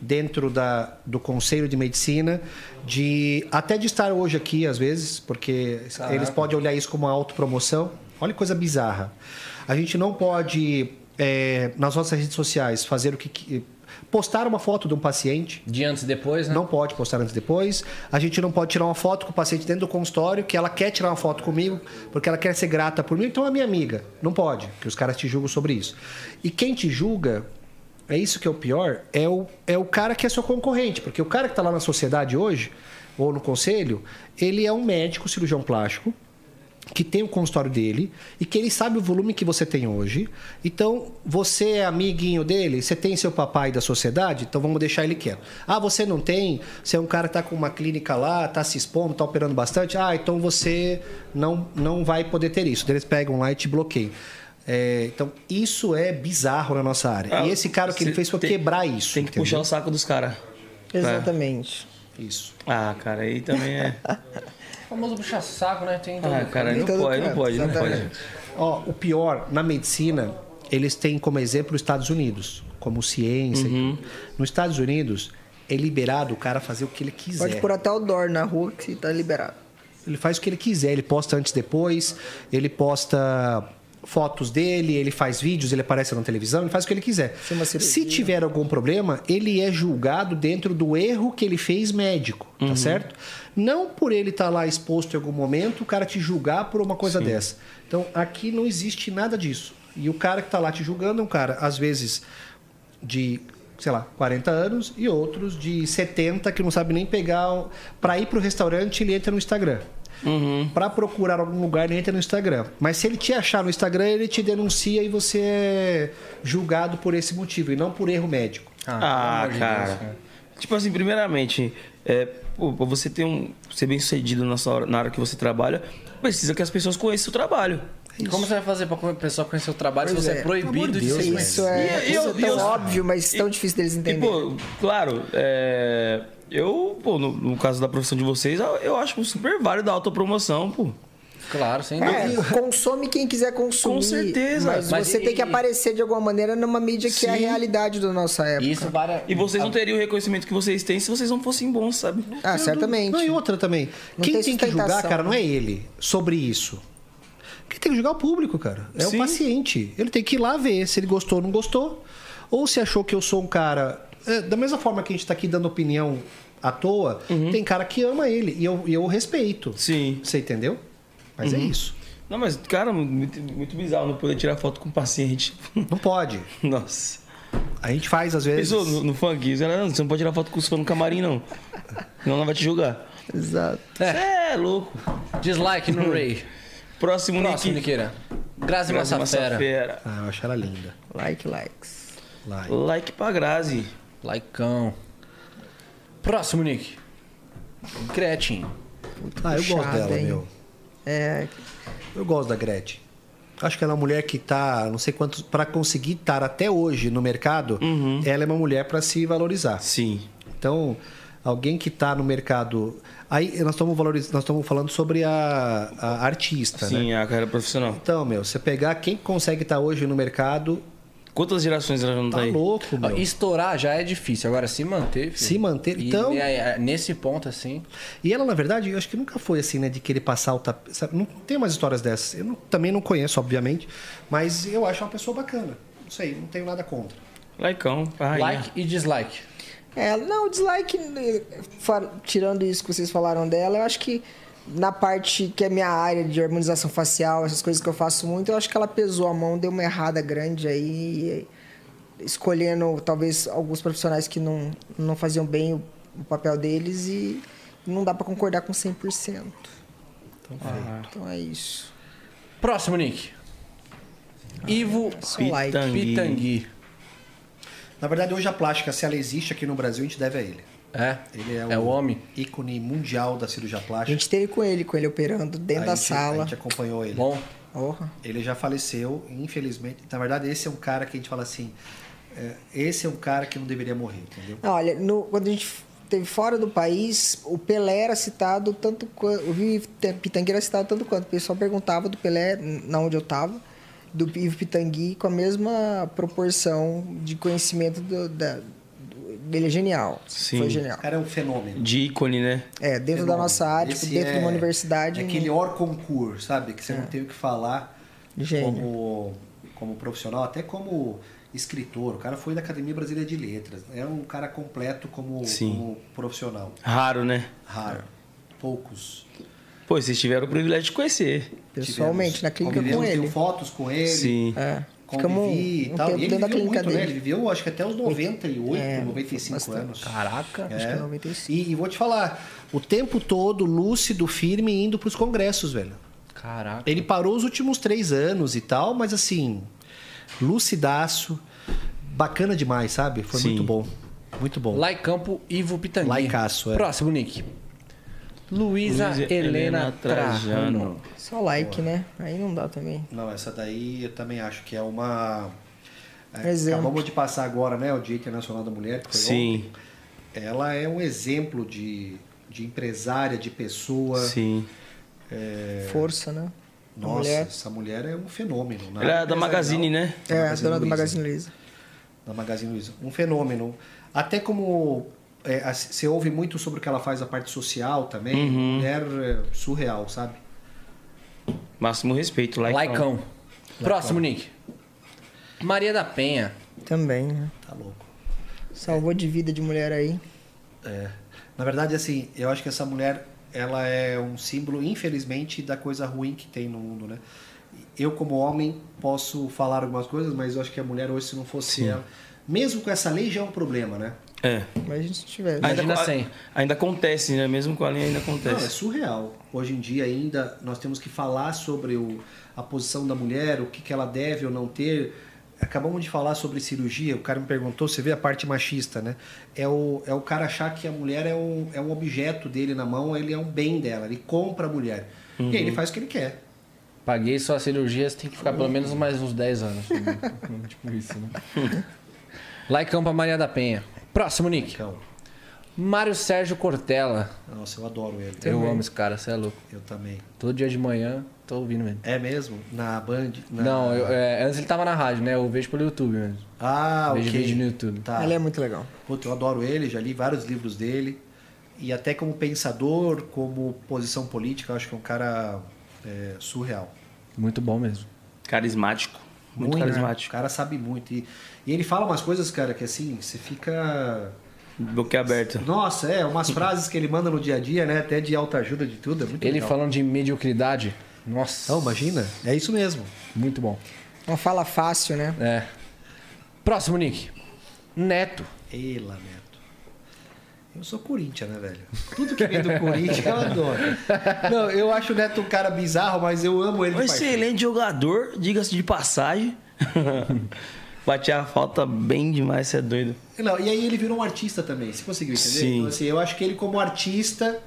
dentro da, do Conselho de Medicina de até de estar hoje aqui às vezes, porque eles podem olhar isso como uma autopromoção. Olha que coisa bizarra. A gente não pode é, nas nossas redes sociais fazer o que postar uma foto de um paciente De antes e depois, né? não pode postar antes e depois. A gente não pode tirar uma foto com o paciente dentro do consultório, que ela quer tirar uma foto comigo, porque ela quer ser grata por mim, então é minha amiga. Não pode, que os caras te julgam sobre isso. E quem te julga, é isso que é o pior, é o, é o cara que é seu concorrente, porque o cara que está lá na sociedade hoje, ou no conselho, ele é um médico cirurgião plástico, que tem o consultório dele e que ele sabe o volume que você tem hoje. Então, você é amiguinho dele, você tem seu papai da sociedade, então vamos deixar ele quieto. Ah, você não tem? Você é um cara que está com uma clínica lá, está se expondo, está operando bastante. Ah, então você não, não vai poder ter isso. Eles pegam lá e te bloqueiam. É, então, isso é bizarro na nossa área. Ah, e esse cara que ele fez foi tem- quebrar isso. Tem que entendeu? puxar o saco dos caras. Exatamente. Isso. Ah, cara, aí também é. [laughs] O famoso puxa-saco, né? Tem todo Ah, cara, aí Em não todo pode, não pode, não pode. Ó, o pior, na medicina, eles têm como exemplo os Estados Unidos, como ciência. Uhum. Nos Estados Unidos, é liberado o cara fazer o que ele quiser. Pode pôr até o door na rua que tá liberado. Ele faz o que ele quiser, ele posta antes e depois, ele posta fotos dele, ele faz vídeos, ele aparece na televisão, ele faz o que ele quiser. Sim. Se tiver algum problema, ele é julgado dentro do erro que ele fez médico, tá certo? Não por ele estar lá exposto em algum momento, o cara te julgar por uma coisa dessa. Então, aqui não existe nada disso. E o cara que está lá te julgando é um cara, às vezes, de, sei lá, 40 anos e outros de 70 que não sabe nem pegar. Para ir para o restaurante, ele entra no Instagram. Para procurar algum lugar, ele entra no Instagram. Mas se ele te achar no Instagram, ele te denuncia e você é julgado por esse motivo e não por erro médico. Ah, de cara. Deus, cara. Tipo assim, primeiramente, é, pô, pra você ter um, ser bem sucedido na, sua, hora- na área que você trabalha, precisa que as pessoas conheçam o trabalho. Como você vai fazer pra a pessoa conhecer o trabalho Pois se você é. é proibido de Deus, ser. Isso é, E- isso eu- é tão eu- óbvio, mas tão e- difícil deles E, entenderem. pô, claro, é, eu, pô, no, no caso da profissão de vocês, eu, eu acho super válido a autopromoção, pô. Claro, sem É, dúvida. consome quem quiser consumir. Com certeza. Mas, Mas você e- tem que aparecer de alguma maneira numa mídia que é a Sim. realidade da nossa época. Isso para... E vocês não teriam o reconhecimento que vocês têm se vocês não fossem bons, sabe? Ah, certamente. Não, e outra também. Não Quem tem tem que julgar, cara, não é ele sobre isso. Quem tem que julgar é o público, cara. É Sim. o paciente. Ele tem que ir lá ver se ele gostou ou não gostou. Ou se achou que eu sou um cara. É, da mesma forma que a gente tá aqui dando opinião à toa, tem cara que ama ele. E eu, e eu respeito. Sim. Você entendeu? Mas é isso. Não, mas, cara, muito, muito bizarro não poder tirar foto com o paciente. Não pode. [laughs] Nossa. A gente faz às vezes. Pensou no, no funk? Não, você não pode tirar foto com os fãs no camarim, não. Senão ela vai te julgar. Exato. Você é louco. Dislike no Ray. Próximo, Próximo, Nick. Niqueira. Grazi Grazi Massafera. Massafera. Ah, eu acho ela linda. Like, likes. Lá. Like pra Grazi. Likeão. Próximo, Nick. Gretchen. Ah, eu gosto dela, hein? meu. É, Eu gosto da Gretchen. Acho que ela é uma mulher que tá, não sei quantos, para conseguir estar até hoje no mercado, ela é uma mulher para se valorizar. Sim. Então, alguém que está no mercado, aí nós estamos valorizando, nós estamos falando sobre a, a artista, né? Sim, a carreira profissional. Então, meu, você pegar quem consegue estar hoje no mercado Quantas gerações ela já não tá, Tá aí? louco, meu. Estourar já é difícil. Agora, se manter. filho. Se manter, E, então- é, é, nesse ponto, assim. E ela, na verdade, eu acho que nunca foi assim, né? De querer passar o tapete. Não tem umas histórias dessas. Eu não- também não conheço, obviamente. Mas eu acho uma pessoa bacana. Não sei, não tenho nada contra. Rainha. Like e dislike. É, não, dislike, eh, tirando isso que vocês falaram dela, eu acho que na parte que é minha área de harmonização facial, essas coisas que eu faço muito, eu acho que ela pesou a mão, deu uma errada grande aí, escolhendo talvez alguns profissionais que não, não faziam bem o, o papel deles e não dá pra concordar com 100%. Então é isso. Próximo, Nick. Ivo Só like. Pitangui. Pitangui. Na verdade, hoje a plástica, se ela existe aqui no Brasil, a gente deve a ele. É? Ele é, É o homem? ícone mundial da cirurgia A plástica. gente teve com ele, com ele operando dentro A da gente- sala. A gente acompanhou ele. Bom. Porra. Ele já faleceu, infelizmente. Na verdade, esse é um cara que a gente fala assim: é, esse é um cara que não deveria morrer, entendeu? Não, olha, no- quando a gente teve fora do país, o Pelé era citado tanto quanto. O Pitangui era citado tanto quanto. O pessoal perguntava do Pelé, na onde eu tava, do Ivo Pitangui, com a mesma proporção de conhecimento do, da, dele é genial. Sim. Foi genial. O cara é um fenômeno. De ícone, né? É, dentro da Fenômeno. nossa área, tipo, dentro de uma é- universidade. É aquele hors concours, sabe? Que você não tem o que falar Gênio. como, como profissional, até como escritor. O cara foi da Academia Brasileira de Letras. É um cara completo como, Sim. como profissional. Raro, né? Raro. Poucos. Pô, vocês tiveram o privilégio de conhecer. pessoalmente, Tivemos- na clínica com ele. Fotos com ele. Sim. É. Ficamos Convivi um e tal. tempo E ele dentro da viveu clínica muito, né? dele. Ele viveu, acho que até os 98, É, 95 bastante. anos. Caraca. Acho que é 95. E, e vou te falar, o tempo todo lúcido, firme, indo pros congressos, velho. Caraca. Ele parou os últimos três anos e tal, mas assim, lucidaço, bacana demais, sabe? Foi Sim. muito bom. Muito bom. Laicampo, Ivo Pitangui. Laicaço, é. Próximo, Nick. Luísa Helena, Helena Trajano. Trajano. Só like, né? Aí não dá também. Não, essa daí eu também acho que é uma. é, Exemplo. acabamos de passar agora, né? O Dia Internacional da Mulher, que foi Sim. ontem. Ela é um exemplo de, de empresária, de pessoa. Sim. Força, né? Nossa, mulher. essa mulher é um fenômeno. né? Ela é da Magazine, né? É, a Magazine dona do. Magazine Luiza. da Magazine Luiza. Um fenômeno. Até como é, você ouve muito sobre o que ela faz a parte social também. Uhum. Mulher é, surreal, sabe? Máximo respeito, Laicão. Laicão. Próximo, Nick. Maria da Penha. Também, né? Tá louco. Salvou de vida de mulher aí. É. Na verdade, assim, eu acho que essa mulher, ela é um símbolo, infelizmente, da coisa ruim que tem no mundo, né? Eu, como homem, posso falar algumas coisas, mas eu acho que a mulher hoje, se não fosse ela... Mesmo com essa lei, já é um problema, né? É. Imagina se tivesse. Ainda, Imagina co- sem. ainda acontece, né? Mesmo com a linha ainda Não, é acontece. surreal. Hoje em dia ainda nós temos que falar sobre o, a posição da mulher, o que, que ela deve ou não ter. Acabamos de falar sobre cirurgia, o cara me perguntou, você vê a parte machista, né? É o, é o cara achar que a mulher é um, é um objeto dele na mão, ele é um bem dela, ele compra a mulher. E aí ele faz o que ele quer. Paguei sua cirurgia, você tem que ficar pelo menos mais uns 10 anos. [laughs] tipo isso, né? [laughs] Laicão pra Maria da Penha. Próximo, Nick. Então, Mário Sérgio Cortella. nossa, eu adoro ele. Eu amo esse cara, você é louco. Eu também. Todo dia de manhã, tô ouvindo ele. É mesmo? Na Band? Na... Não, eu- é, antes ele tava na rádio, né? Eu vejo pelo YouTube mesmo. Ah, vejo ok. vídeo no YouTube. Tá. Ele é muito legal. Puta, eu adoro ele, já li vários livros dele. E até como pensador, como posição política, eu acho que é um cara é, surreal. Muito bom mesmo. Carismático. Muito, né? O carismático. cara sabe muito. E, e ele fala umas coisas, cara, que assim, você fica. Boca aberta. Nossa, é, umas frases que ele manda no dia a dia, né? Até de alta ajuda de tudo. É muito Ele legal. falando de mediocridade. Nossa. Não, imagina. É isso mesmo. Muito bom. Uma fala fácil, né? É. Próximo, Nick. Neto. Ela, Neto. Eu sou Corinthians, né, velho? Tudo que vem do Corinthians eu adoro. Não, eu acho o Neto um cara bizarro, mas eu amo ele Um excelente jogador, diga-se de passagem. [laughs] Batia a falta bem demais, você é doido. Não, e aí ele virou um artista também, você conseguiu entender? Sim. Então, assim, eu acho que ele como artista,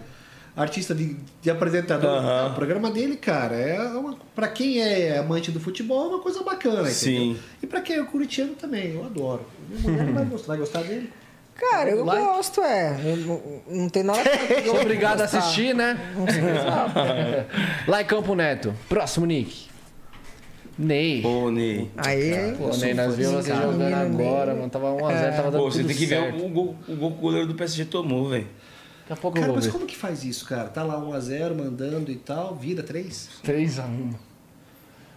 artista de, de apresentador, Aham. o programa dele, cara, é uma, pra quem é amante do futebol, é uma coisa bacana, entendeu? Sim. E pra quem é corintiano também, eu adoro. Minha mulher não vai [laughs] gostar, vai gostar dele? Cara, eu Like. gosto, é. Eu não, não tem nada Sou [laughs] obrigado a assistir, né? Laicão [laughs] pro Neto. Próximo, Nick. Ney. Ô, Ney. Aí, Pô, Ney, nós vimos você jogando Menino Ney. agora, mano. Tava 1x0, tava dando Pô, você tem que certo. ver o gol, o gol que o goleiro do PSG tomou, velho. Daqui a pouco eu Cara, vou mas ver. como que faz isso, cara? Tá lá 1x0 mandando e tal, vira 3? 3x1.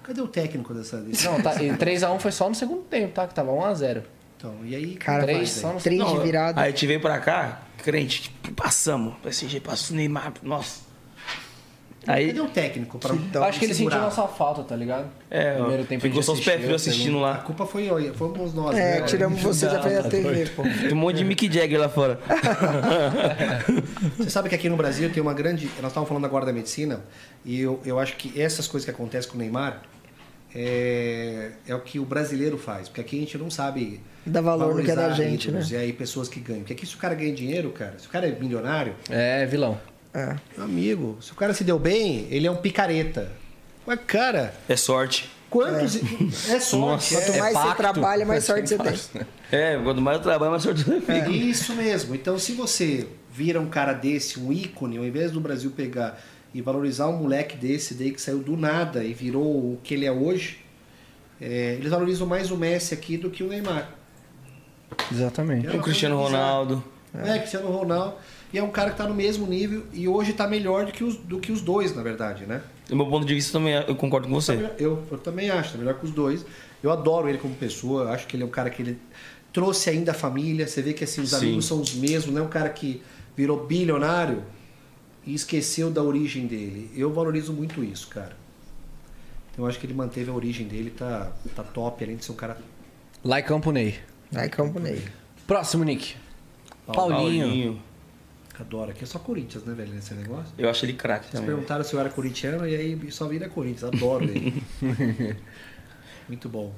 Cadê o técnico dessa desse? Não, tá, e [laughs] 3x1 foi só no segundo tempo, tá? Que tava 1x0. Então, e aí, Cara, como três faz, só aí? no três de Não, virada. Aí a gente veio pra cá, crente, passamos. PSG passou o Neymar, nossa. Aí, Cadê o técnico pra Eu acho que ele sentiu nossa falta, tá ligado? é, Primeiro tempo a ficou só os pés frios assistindo A lá. culpa foi, fomos nós, É, né? tiramos você da frente da TV, pô. Tem um monte de Mick Jagger lá fora. Você sabe que aqui no Brasil tem uma grande. Nós estávamos falando agora da medicina, e eu, eu acho que essas coisas que acontecem com o Neymar é, é o que o brasileiro faz. Porque aqui a gente não sabe. Dá valor no que é da gente, ídolos, né? E aí pessoas que ganham. Porque aqui se o cara ganha dinheiro, cara, se o cara é milionário, É, vilão. É. meu amigo, se o cara se deu bem, ele é um picareta. Mas, cara, É sorte. quantos. É, sorte. Quanto é- mais você pacto. trabalha, mais sorte você tem. É, quanto mais eu trabalho, mais sorte eu É fico. isso mesmo. Então, se você vira um cara desse, um ícone, ao invés do Brasil pegar e valorizar um moleque desse daí que saiu do nada e virou o que ele é hoje, é, eles valorizam mais o Messi aqui do que o Neymar. Exatamente. É O Cristiano. Ronaldo. É, Cristiano Ronaldo. E é um cara que tá no mesmo nível e hoje tá melhor do que os, do que os dois, na verdade, né? Do meu ponto de vista, também eu concordo com você. eu, eu também acho, tá melhor que os dois. Eu adoro ele como pessoa, eu acho que ele é um cara que ele trouxe ainda a família. Você vê que assim, os Sim. amigos são os mesmos, não é um cara que virou bilionário e esqueceu da origem dele. Eu valorizo muito isso, cara. Então, eu acho que ele manteve a origem dele, tá, tá top, além de ser um cara. Lá em Campo Ney. Aí, Campo Ney. Próximo, Nick. Paulinho. Adoro. Aqui é só Corinthians, né, velho, nesse negócio? Eu acho ele craque Vocês também. perguntaram se eu era corintiano e aí só vira Corinthians. Adoro ele. [laughs] muito bom.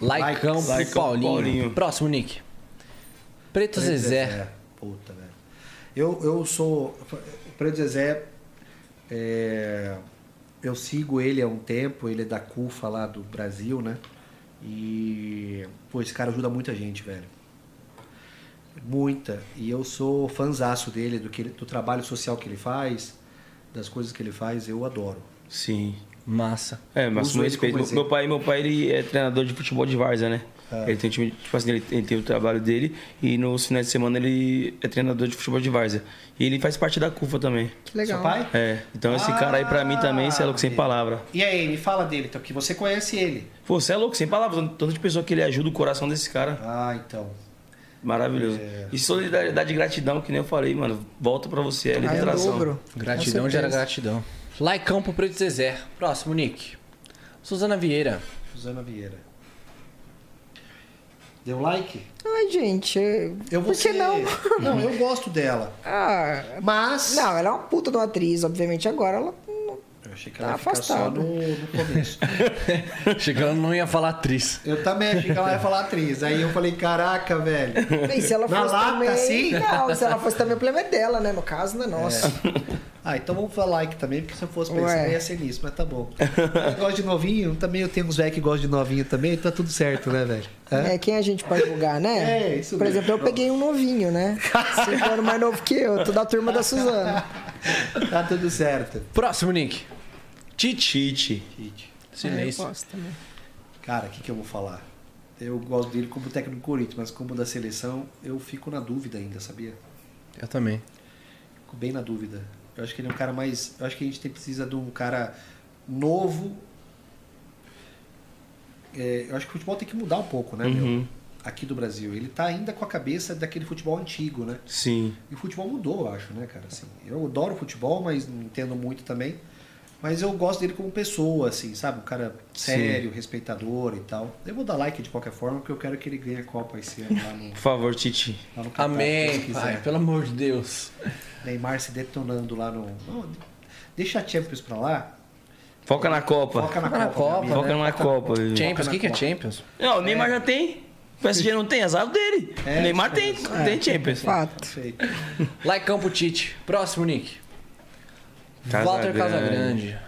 Like Campo Paulinho. Paulinho. Próximo, Nick. Preto Zezé. Puta, velho. Eu, eu sou. O Preto Zezé. é, eu sigo ele há um tempo, ele é da CUFA lá do Brasil, né? E. Pô, esse cara ajuda muita gente, velho. Muita. E eu sou fanzaço dele, do, que ele- do trabalho social que ele faz, das coisas que ele faz, eu adoro. Sim. Massa. É, mas ele respeito. Meu, meu pai, meu pai ele é treinador de futebol de várzea, né? Ah. Ele tem um time, tipo assim, ele, ele tem o trabalho dele e nos finais de semana ele é treinador de futebol de várzea. E ele faz parte da CUFA também. Que legal. Seu pai? É, então esse cara aí pra mim também, você é louco sem Ah, palavra. E aí, me fala dele, então, que você conhece ele. Pô, você é louco sem palavras. Tanto de pessoa que ele ajuda o coração desse cara. Ah, então. Maravilhoso. É. E solidariedade e gratidão, que nem eu falei, mano. Volta pra você, é Aí é liberação. dobro. Gratidão gera gratidão. Lá em Campo Preto Zezé. Próximo, Nick. Suzana Vieira. Suzana Vieira. Deu like? Ai, gente. eu- Eu vou Por que ser- não? Não, eu gosto dela. Ah, Mas. não, ela é uma puta de uma atriz, obviamente. Agora ela. Eu achei que Tá ela ia ficar só afastada. no, no começo. [laughs] Chegando, não ia falar atriz. Eu também achei que ela ia falar atriz. Aí eu falei, caraca, velho. E se ela Na fosse lata, também. assim? Não, se ela fosse também, o problema é dela, né? No caso, não é nosso. Ah, então vamos falar like também, porque se eu fosse pensar, Ué. eu ia ser nisso, mas tá bom. Eu gosto de novinho, também eu tenho uns velhos que gostam de novinho também, tá tudo certo, né, velho? É, quem a gente pode julgar, né? É, isso Por mesmo. exemplo, eu peguei um novinho, né? [laughs] Cinco anos mais novo que eu, tô da turma da [laughs] Suzana. Tá tudo certo. Próximo, Nick. Tite. Tite. Silêncio. Também. cara, o que, que eu vou falar? Eu gosto dele como técnico do Corinthians, mas como da seleção, eu fico na dúvida ainda, sabia? Eu também. Fico bem na dúvida. Eu acho que ele é um cara mais. Eu acho que a gente tem- precisa de um cara novo. É, eu acho que o futebol tem que mudar um pouco, né, meu? Uhum. Aqui do Brasil. Ele tá ainda com a cabeça daquele futebol antigo, né? Sim. E o futebol mudou, eu acho, né, cara? Assim, eu adoro futebol, mas não entendo muito também. Mas eu gosto dele como pessoa, assim, sabe? Um cara sério, respeitador e tal. Eu vou dar like de qualquer forma, porque eu quero que ele ganhe a Copa esse ano lá no, Por favor, Tite. lá no Catar, se Amém, pai. Pelo amor de Deus. Neymar se detonando lá no. Não, deixa a Champions pra lá. Foca na Copa. Foca na Foca na Copa. Copa, amigo. Foca na Copa. Champions, o que, que é. Champions? Não, o Neymar já tem. O PSG não tem, azar dele. É, o Neymar tem, é. tem Champions. Fato. Perfeito. Lá em Campo Tite. Próximo, Nick. Walter Casagrande.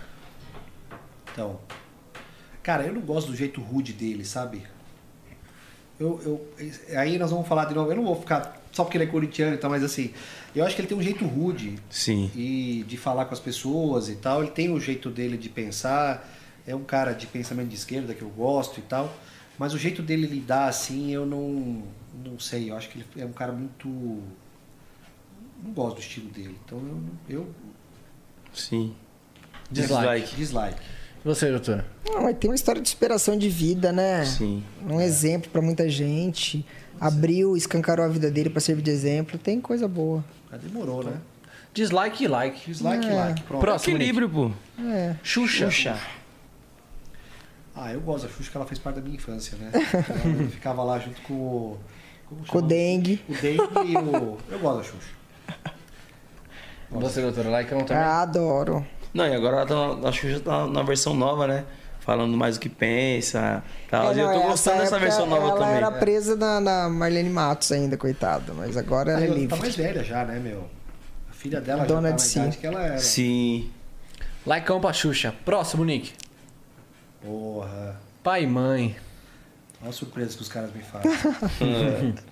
Então. Cara, eu não gosto do jeito rude dele, sabe? Eu, eu, aí nós vamos falar de novo. Eu não vou ficar só porque ele é corintiano e tal, mas assim, eu acho que ele tem um jeito rude Sim. e de falar com as pessoas e tal. Ele tem o jeito dele de pensar. é um cara de pensamento de esquerda que eu gosto e tal, mas o jeito dele lidar assim, eu não, não sei, eu acho que ele é um cara muito. Não gosto do estilo dele. Então eu. eu Sim. Dislike. dislike. E você, doutor? Não, mas tem uma história de superação de vida, né? Sim. Um exemplo pra muita gente. Abriu, escancarou a vida dele pra servir de exemplo. Tem coisa boa. Ah, demorou, né? Dislike e like. Dislike, É. like. Pronto. Próximo. Equilíbrio, pô. É. Xuxa. Ah, eu gosto da Xuxa, que ela fez parte da minha infância, né? [laughs] Ficava lá junto com o. como Com o dengue. O dengue e o. Eu gosto da Xuxa. Você, doutor, like não também? Ah, adoro. Não, e agora ela tá, na- a Xuxa tá na versão nova, né? Falando mais o que pensa. Tal. É, E eu não, tô gostando dessa versão nova ela também. era presa na, na Marlene Matos ainda, coitada. Mas agora ela é ela livre. tá mais velha já, né, meu? A filha dela Dona já tá de si. que ela era. Sim. Likeão pra Xuxa. Próximo, Nick. Porra. Pai e mãe. Olha as surpresas que os caras me fazem. [laughs] [laughs]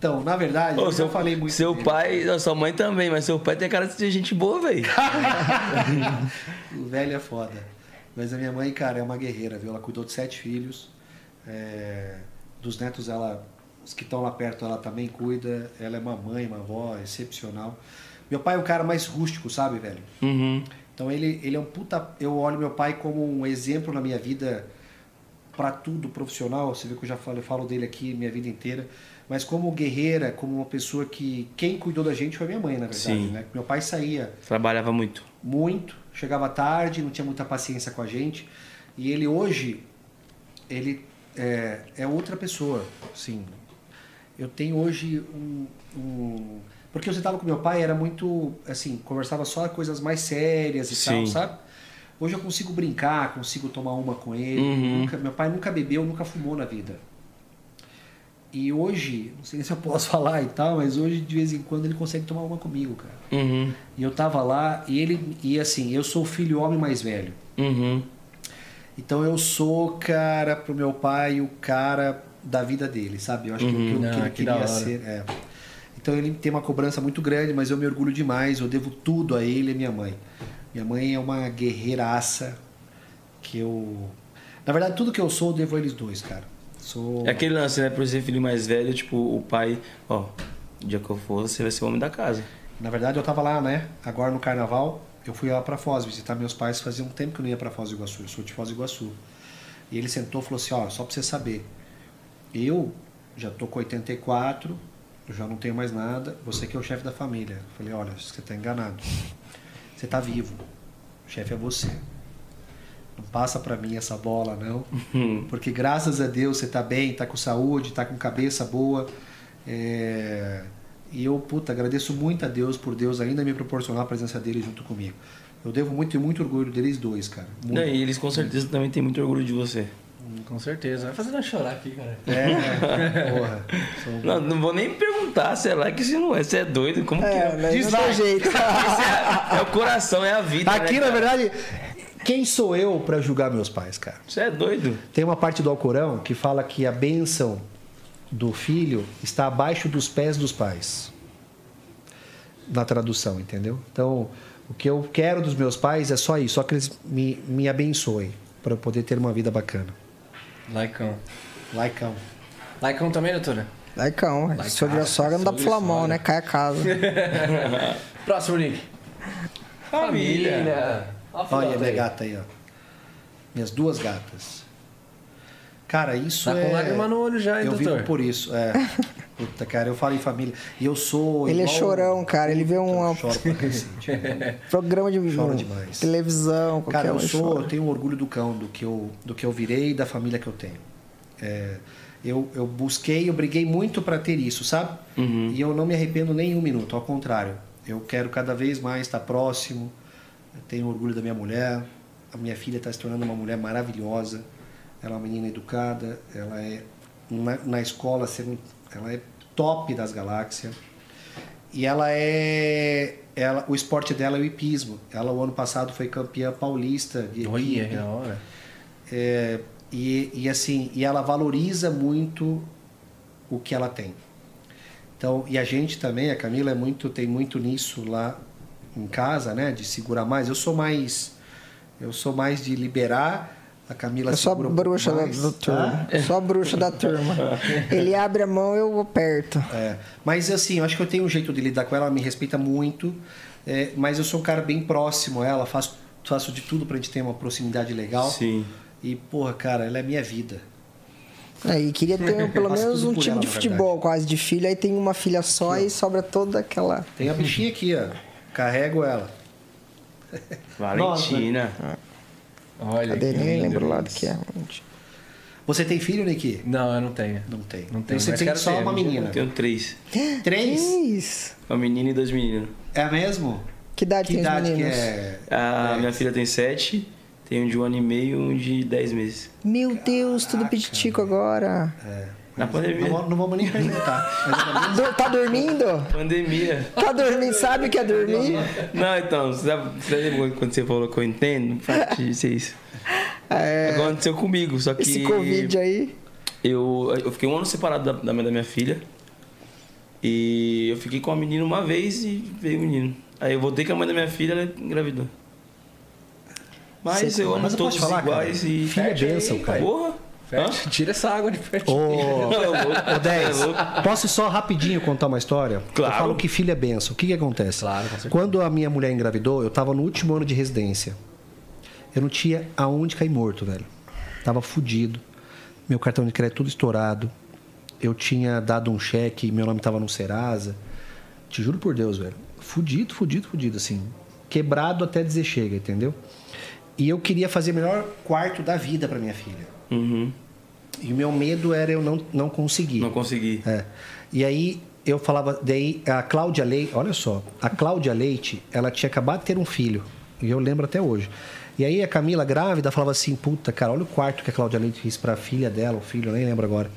então, na verdade, Ô, eu seu, já falei muito seu dele. pai, não, sua mãe também, mas seu pai tem cara de ser gente boa, velho. [laughs] O velho é foda. Mas a minha mãe, cara, é uma guerreira, viu? Ela cuidou de sete filhos. É, Dos netos, ela, os que estão lá perto, ela também cuida. Ela é uma mãe, uma avó excepcional. Meu pai é o cara mais rústico, sabe, velho? Uhum. Então ele, ele é um puta. Eu olho meu pai como um exemplo na minha vida para tudo profissional. Você vê que eu já falo, eu falo dele aqui minha vida inteira. Mas como guerreira, como uma pessoa que. Quem cuidou da gente foi minha mãe, na verdade. Sim. Né? Meu pai saía Trabalhava muito. muito, chegava tarde, não tinha muita paciência com a gente. E ele hoje, ele é, é outra pessoa, sim. Eu tenho hoje um, um- porque eu sentava com meu pai era muito assim, conversava só coisas mais sérias e Sim. tal, sabe? Hoje eu consigo brincar, consigo tomar uma com ele. Uhum. Nunca- meu pai nunca bebeu, nunca fumou na vida. E hoje, não sei se eu posso [laughs] falar e tal, mas hoje de vez em quando ele consegue tomar uma comigo, cara. Uhum. E eu tava lá e ele e assim, eu sou o filho homem mais velho. Uhum. Então eu sou, cara, pro meu pai o cara da vida dele, sabe? Eu acho que Uhum. aquilo que Ah, ele que queria ser. é. Então ele tem uma cobrança muito grande, mas eu me orgulho demais. Eu devo tudo a ele e minha mãe. Minha mãe é uma guerreiraça que eu. Na verdade, tudo que eu sou, eu devo a eles dois, cara. Sou. É aquele lance, né? Por ser filho mais velho, tipo, o pai, ó, o dia que eu for, você vai ser o homem da casa. Na verdade, eu tava lá, né? Agora no carnaval, eu fui lá pra Foz visitar meus pais. Fazia um tempo que eu não ia pra Foz do Iguaçu. Eu sou de Foz do Iguaçu. E ele sentou e falou assim: Ó, só pra você saber, eu já tô com 84, eu já não tenho mais nada. Você que é o chefe da família. Eu falei: Olha, você tá enganado. Você tá vivo. O chefe é você. Não passa pra mim essa bola, não. Porque graças a Deus você tá bem, tá com saúde, tá com cabeça boa. É, E eu, puta, agradeço muito a Deus por Deus ainda me proporcionar a presença dele junto comigo. Eu devo muito e muito orgulho deles dois, cara. Muito. Não, e eles com certeza também têm muito orgulho de você. Com certeza. Vai fazendo eu chorar aqui, cara. É, [laughs] porra. Sou- Não, não vou nem perguntar se é like se não é. Você é doido? Como que É, é? né? dá jeito. É, é o coração, é a vida. Aqui, né, na verdade, quem sou eu pra julgar meus pais, cara? Você é doido. Tem uma parte do Alcorão que fala que a bênção do filho está abaixo dos pés dos pais. Na tradução, entendeu? Então, o que eu quero dos meus pais é só isso, só que eles me, me abençoem para eu poder ter uma vida bacana. Likeão. Laicão. Likeão também, doutora? Laicão, ué. Laicaço, Sogra sogra não dá pra sogra falar mal, sogra. né? Cai a casa. [laughs] Próximo, Nick. Família. Ó a Olha foto minha aí. gata aí, ó. Minhas duas gatas. Cara, isso Tá é. com lágrima no olho já, hein, Eu doutor? vivo por isso, é. Puta, cara, eu falo em família. E eu sou. Ele é igual- chorão, cara. Ele vê um Eu choro pra cacete. [laughs] programa de Choro um, demais. televisão, qualquer Cara, eu sou, eu chora. tenho um orgulho do cão, do que eu, do que eu virei e da família que eu tenho. É, eu, eu busquei, eu briguei muito para ter isso, sabe? Uhum. E eu não me arrependo nem um minuto, ao contrário. Eu quero cada vez mais estar próximo. Eu tenho orgulho da minha mulher. A minha filha está se tornando uma mulher maravilhosa. Ela é uma menina educada. Ela é na, na escola, ela é top das galáxias. E ela é. Ela, o esporte dela é o hipismo. Ela, o ano passado, foi campeã paulista de Olha, equipe. que da hora. É, e, e assim, e ela valoriza muito o que ela tem. Então, e a gente também, a Camila é muito, tem muito nisso lá em casa, né? De segurar mais. Eu sou mais. Eu sou mais de liberar. A Camila um pouco bruxa da, mais, da turma. tá? A bruxa da turma. [laughs] Ele abre a mão, eu aperto. É, mas assim, eu acho que eu tenho um jeito de lidar com ela, ela me respeita muito, é, mas eu sou um cara bem próximo a ela, faço, faço de tudo pra gente ter uma proximidade legal. Sim. E, porra, cara, ela é minha vida. Aí queria ter [laughs] pelo menos um time ela, de futebol quase de filho, aí tem uma filha só e sobra toda aquela. Tem a bichinha aqui, ó. Carrego ela. Valentina. Olha Cadê? que Nem lindo lembro o lado que é. Você tem filho, Niki? Não, eu não tenho. Não tem. Não tenho, Você mas tem só ter, uma um menina. Eu tenho três. [gasps] Três? Uma menina e dois meninos. É mesmo? Que idade Que tem os idade que meninos? é? A É. minha filha tem sete, tem um de um ano e meio e um de dez meses. Meu Deus, tudo pititico agora. Na pandemia. Não, não vamos nem perguntar. Mas [laughs] Tá dormindo? Pandemia. Tá dormindo? Sabe o que é dormir? Não, então, você sabe, lembra quando você falou que eu entendo? Pra te dizer isso. É, Aconteceu comigo, só que. esse Covid aí. Eu, eu fiquei um ano separado da, da, minha, da minha filha. E eu fiquei com a menina uma vez e veio o menino. Aí eu voltei com a mãe da minha filha, ela engravidou. Mas eu amo Mas eu todos falar, cara? iguais e. Filho é bênção, cara. Porra! Ferte, Tira essa água de perto. Ô. [laughs] Ô, 10, É louco. posso só rapidinho contar uma história? Claro. Eu falo que filho é benção. O que, que acontece? Claro. Quando a minha mulher engravidou, eu tava no último ano de residência. Eu não tinha aonde cair morto, velho. Tava fudido. Meu cartão de crédito tudo estourado. Eu tinha dado um cheque, meu nome tava no Serasa. Te juro por Deus, velho. Fudido, fudido, fudido, assim. Quebrado até dizer chega, entendeu? E eu queria fazer o melhor quarto da vida pra minha filha. Uhum. E o meu medo era eu não, não conseguir. Não consegui. É. E aí eu falava, daí a Cláudia Leite, olha só, a Cláudia Leite, ela tinha acabado de ter um filho, e eu lembro até hoje. E aí a Camila grávida falava assim, puta, cara, olha o quarto que a Cláudia Leite fez pra filha dela, o filho, eu nem lembro agora.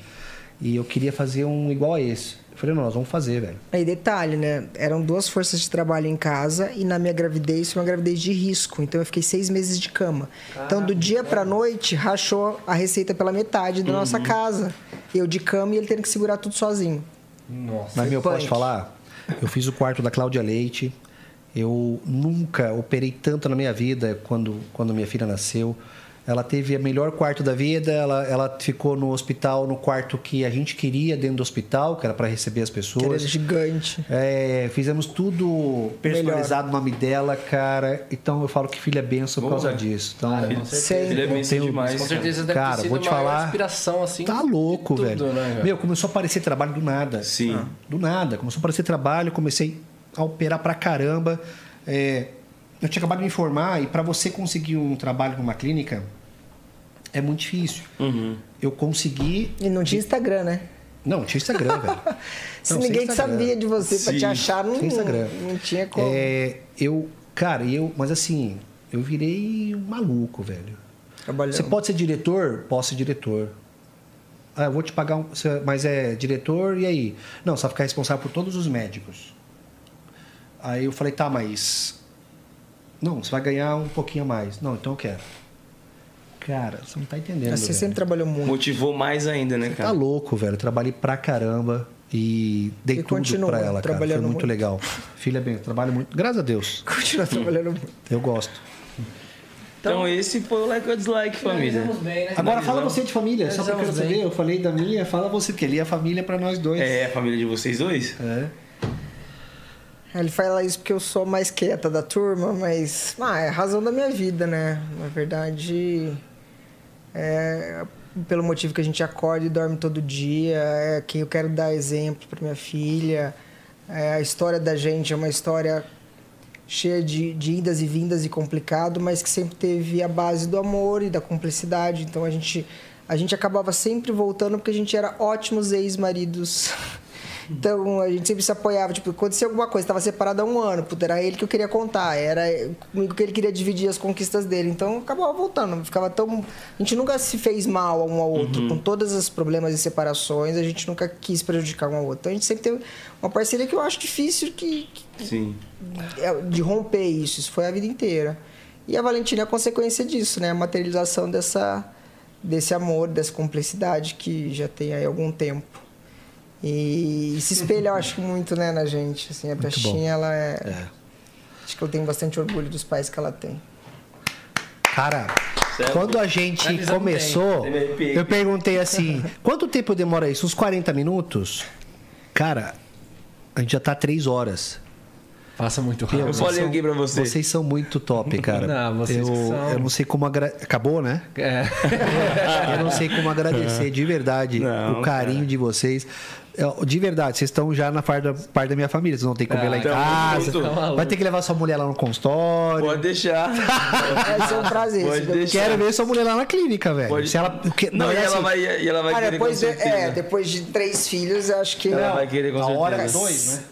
E eu queria fazer um igual a esse. Eu falei, não, nós vamos fazer, velho. Aí, detalhe, né? Eram duas forças de trabalho em casa e na minha gravidez foi uma gravidez de risco. Então eu fiquei seis meses de cama. Então, do dia pra noite, rachou a receita pela metade da nossa casa. Eu de cama e ele tendo que segurar tudo sozinho. Nossa. Mas, meu, punk. posso falar? Eu fiz o quarto da Cláudia Leite. Eu nunca operei tanto na minha vida quando, quando minha filha nasceu. Ela teve o melhor quarto da vida. Ela, ela ficou no hospital, no quarto que a gente queria dentro do hospital, que era para receber as Que era pessoas. gigante. É, fizemos tudo personalizado no nome dela, cara. Então eu falo que filha é benção por causa disso. Então, Cara, com Filho, certeza. filho é demais. Com cara. certeza deve Cara, ter sido vou te a maior falar- inspiração, assim. Tá louco, tudo, velho. né, Meu, começou a aparecer trabalho do nada. Sim. Ah, Do nada. Começou a aparecer trabalho, comecei a operar pra caramba. É, eu tinha acabado de me formar e pra você conseguir um trabalho numa clínica é muito difícil. Uhum. Eu consegui. E não tinha Instagram, né? Não, tinha Instagram, velho. [laughs] Se Não, sem ninguém Instagram. sabia de você pra te achar, não, sem Instagram. não tinha como. É, eu, cara, eu, mas assim, eu virei um maluco, velho. Trabalhando. Você pode ser diretor? Posso ser diretor. Ah, eu vou te pagar um. Mas é diretor, e aí? Não, você vai ficar responsável por todos os médicos. Aí eu falei, tá, mas. Não, você vai ganhar um pouquinho a mais. Não, então eu quero. Cara, você não tá entendendo. Você velho. sempre trabalhou muito. Motivou mais ainda, né, Tá cara? louco, velho. Eu trabalhei pra caramba e dei E tudo pra ela, cara. Foi trabalhando muito, muito. legal. Filha bem, eu trabalho muito. Graças a Deus. [laughs] Continua trabalhando muito. Eu gosto. Então, esse foi o like ou dislike, família. Bem, né? Agora fala você de família, só porque eu saber. Eu falei da minha, fala você, porque ali é a família pra nós dois. É a família de vocês dois? É. Ele fala isso porque eu sou mais quieta da turma, mas ah, é a razão da minha vida, né? Na verdade, é pelo motivo que a gente acorda e dorme todo dia, é que eu quero dar exemplo para minha filha. É, a história da gente é uma história cheia de, de idas e vindas e complicado, mas que sempre teve a base do amor e da cumplicidade. Então a gente a gente acabava sempre voltando porque a gente era ótimos ex-maridos. [laughs] Então a gente sempre se apoiava, tipo, acontecia alguma coisa, estava separado há um ano, puta, era ele que eu queria contar, era comigo que ele queria dividir as conquistas dele. Então acabava voltando, ficava tão. A gente nunca se fez mal um ao outro, com todos os problemas e separações, a gente nunca quis prejudicar um ao outro. Então a gente sempre teve uma parceria que eu acho difícil que, que Sim. é, de romper isso. Isso foi a vida inteira. E a Valentina é a consequência disso, né? A materialização dessa, desse amor, dessa cumplicidade que já tem aí algum tempo. E, se espelha, eu acho, muito né, na gente. Assim, a Muito Peixinha, ela é, É. Acho que eu tenho bastante orgulho dos pais que ela tem. Cara, Cê é quando a gente começou, eu perguntei assim: quanto tempo demora isso? Uns 40 minutos? Cara, a gente já tá três horas. Passa muito Eu rápido. falei aqui pra você. Vocês são muito top, [laughs] cara. Não, vocês eu, são. eu não sei como agra... Acabou, né? É. Eu não sei como agradecer de verdade Não, o carinho de vocês. Eu- De verdade, vocês estão já na parte da, parte da minha família. Vocês vão ter que comer Ah, lá em tamo casa. junto. Vai ter que levar sua mulher lá no consultório. Pode deixar. [laughs] Vai ser um prazer. Pode deixar. Quero ver sua mulher lá na clínica, velho. Pode- Se ela, porque- Não, é e ela assim, vai, e ela vai Ah, querer depois, com de, é, depois de três filhos, eu acho que. Ela não. vai querer com certeza. hora é dois, né?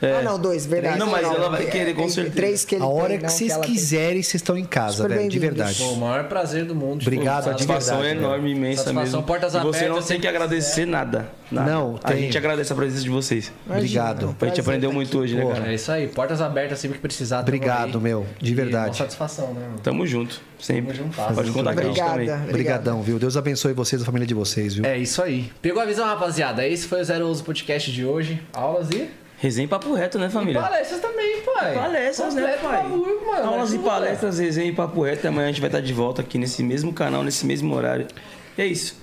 É. Ah, não, dois, verdade. Não, mas ela vai querer, com tem certeza. Três que ele A hora tem, que vocês quiserem, vocês estão em casa, Super velho. De verdade. Pô, o maior prazer do mundo. Obrigado, Pô, de Satisfação verdade, é enorme, imensa Satisfação, mesmo. portas e você não abertas, tem que agradecer nada. nada. Não, A tem. gente agradece a presença de vocês. Obrigado. é um A gente aprendeu muito aqui. hoje, né, cara? É isso aí, portas abertas sempre que precisar. Obrigado, aí. meu. De verdade. Uma satisfação, né, mano? Tamo junto, sempre. Tamo juntasso. Pode contar com a gente também. Obrigadão, viu? Deus abençoe vocês, a família de vocês, viu? É isso aí. Pegou a visão, rapaziada? Esse foi o Zero Uso Podcast de hoje. Aulas e. Resenha e papo reto, né, família? Palestras também, pai. Palestras, né, pai? bagulho, mano. Aulas e palestras, resenha e papo reto. E amanhã a gente vai estar de volta aqui nesse mesmo canal, nesse mesmo horário. E é isso.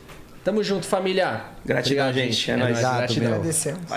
Tamo junto, família. Gratidão, Obrigado, gente. É É nóis. Obrigado, Gratidão. Agradecemos.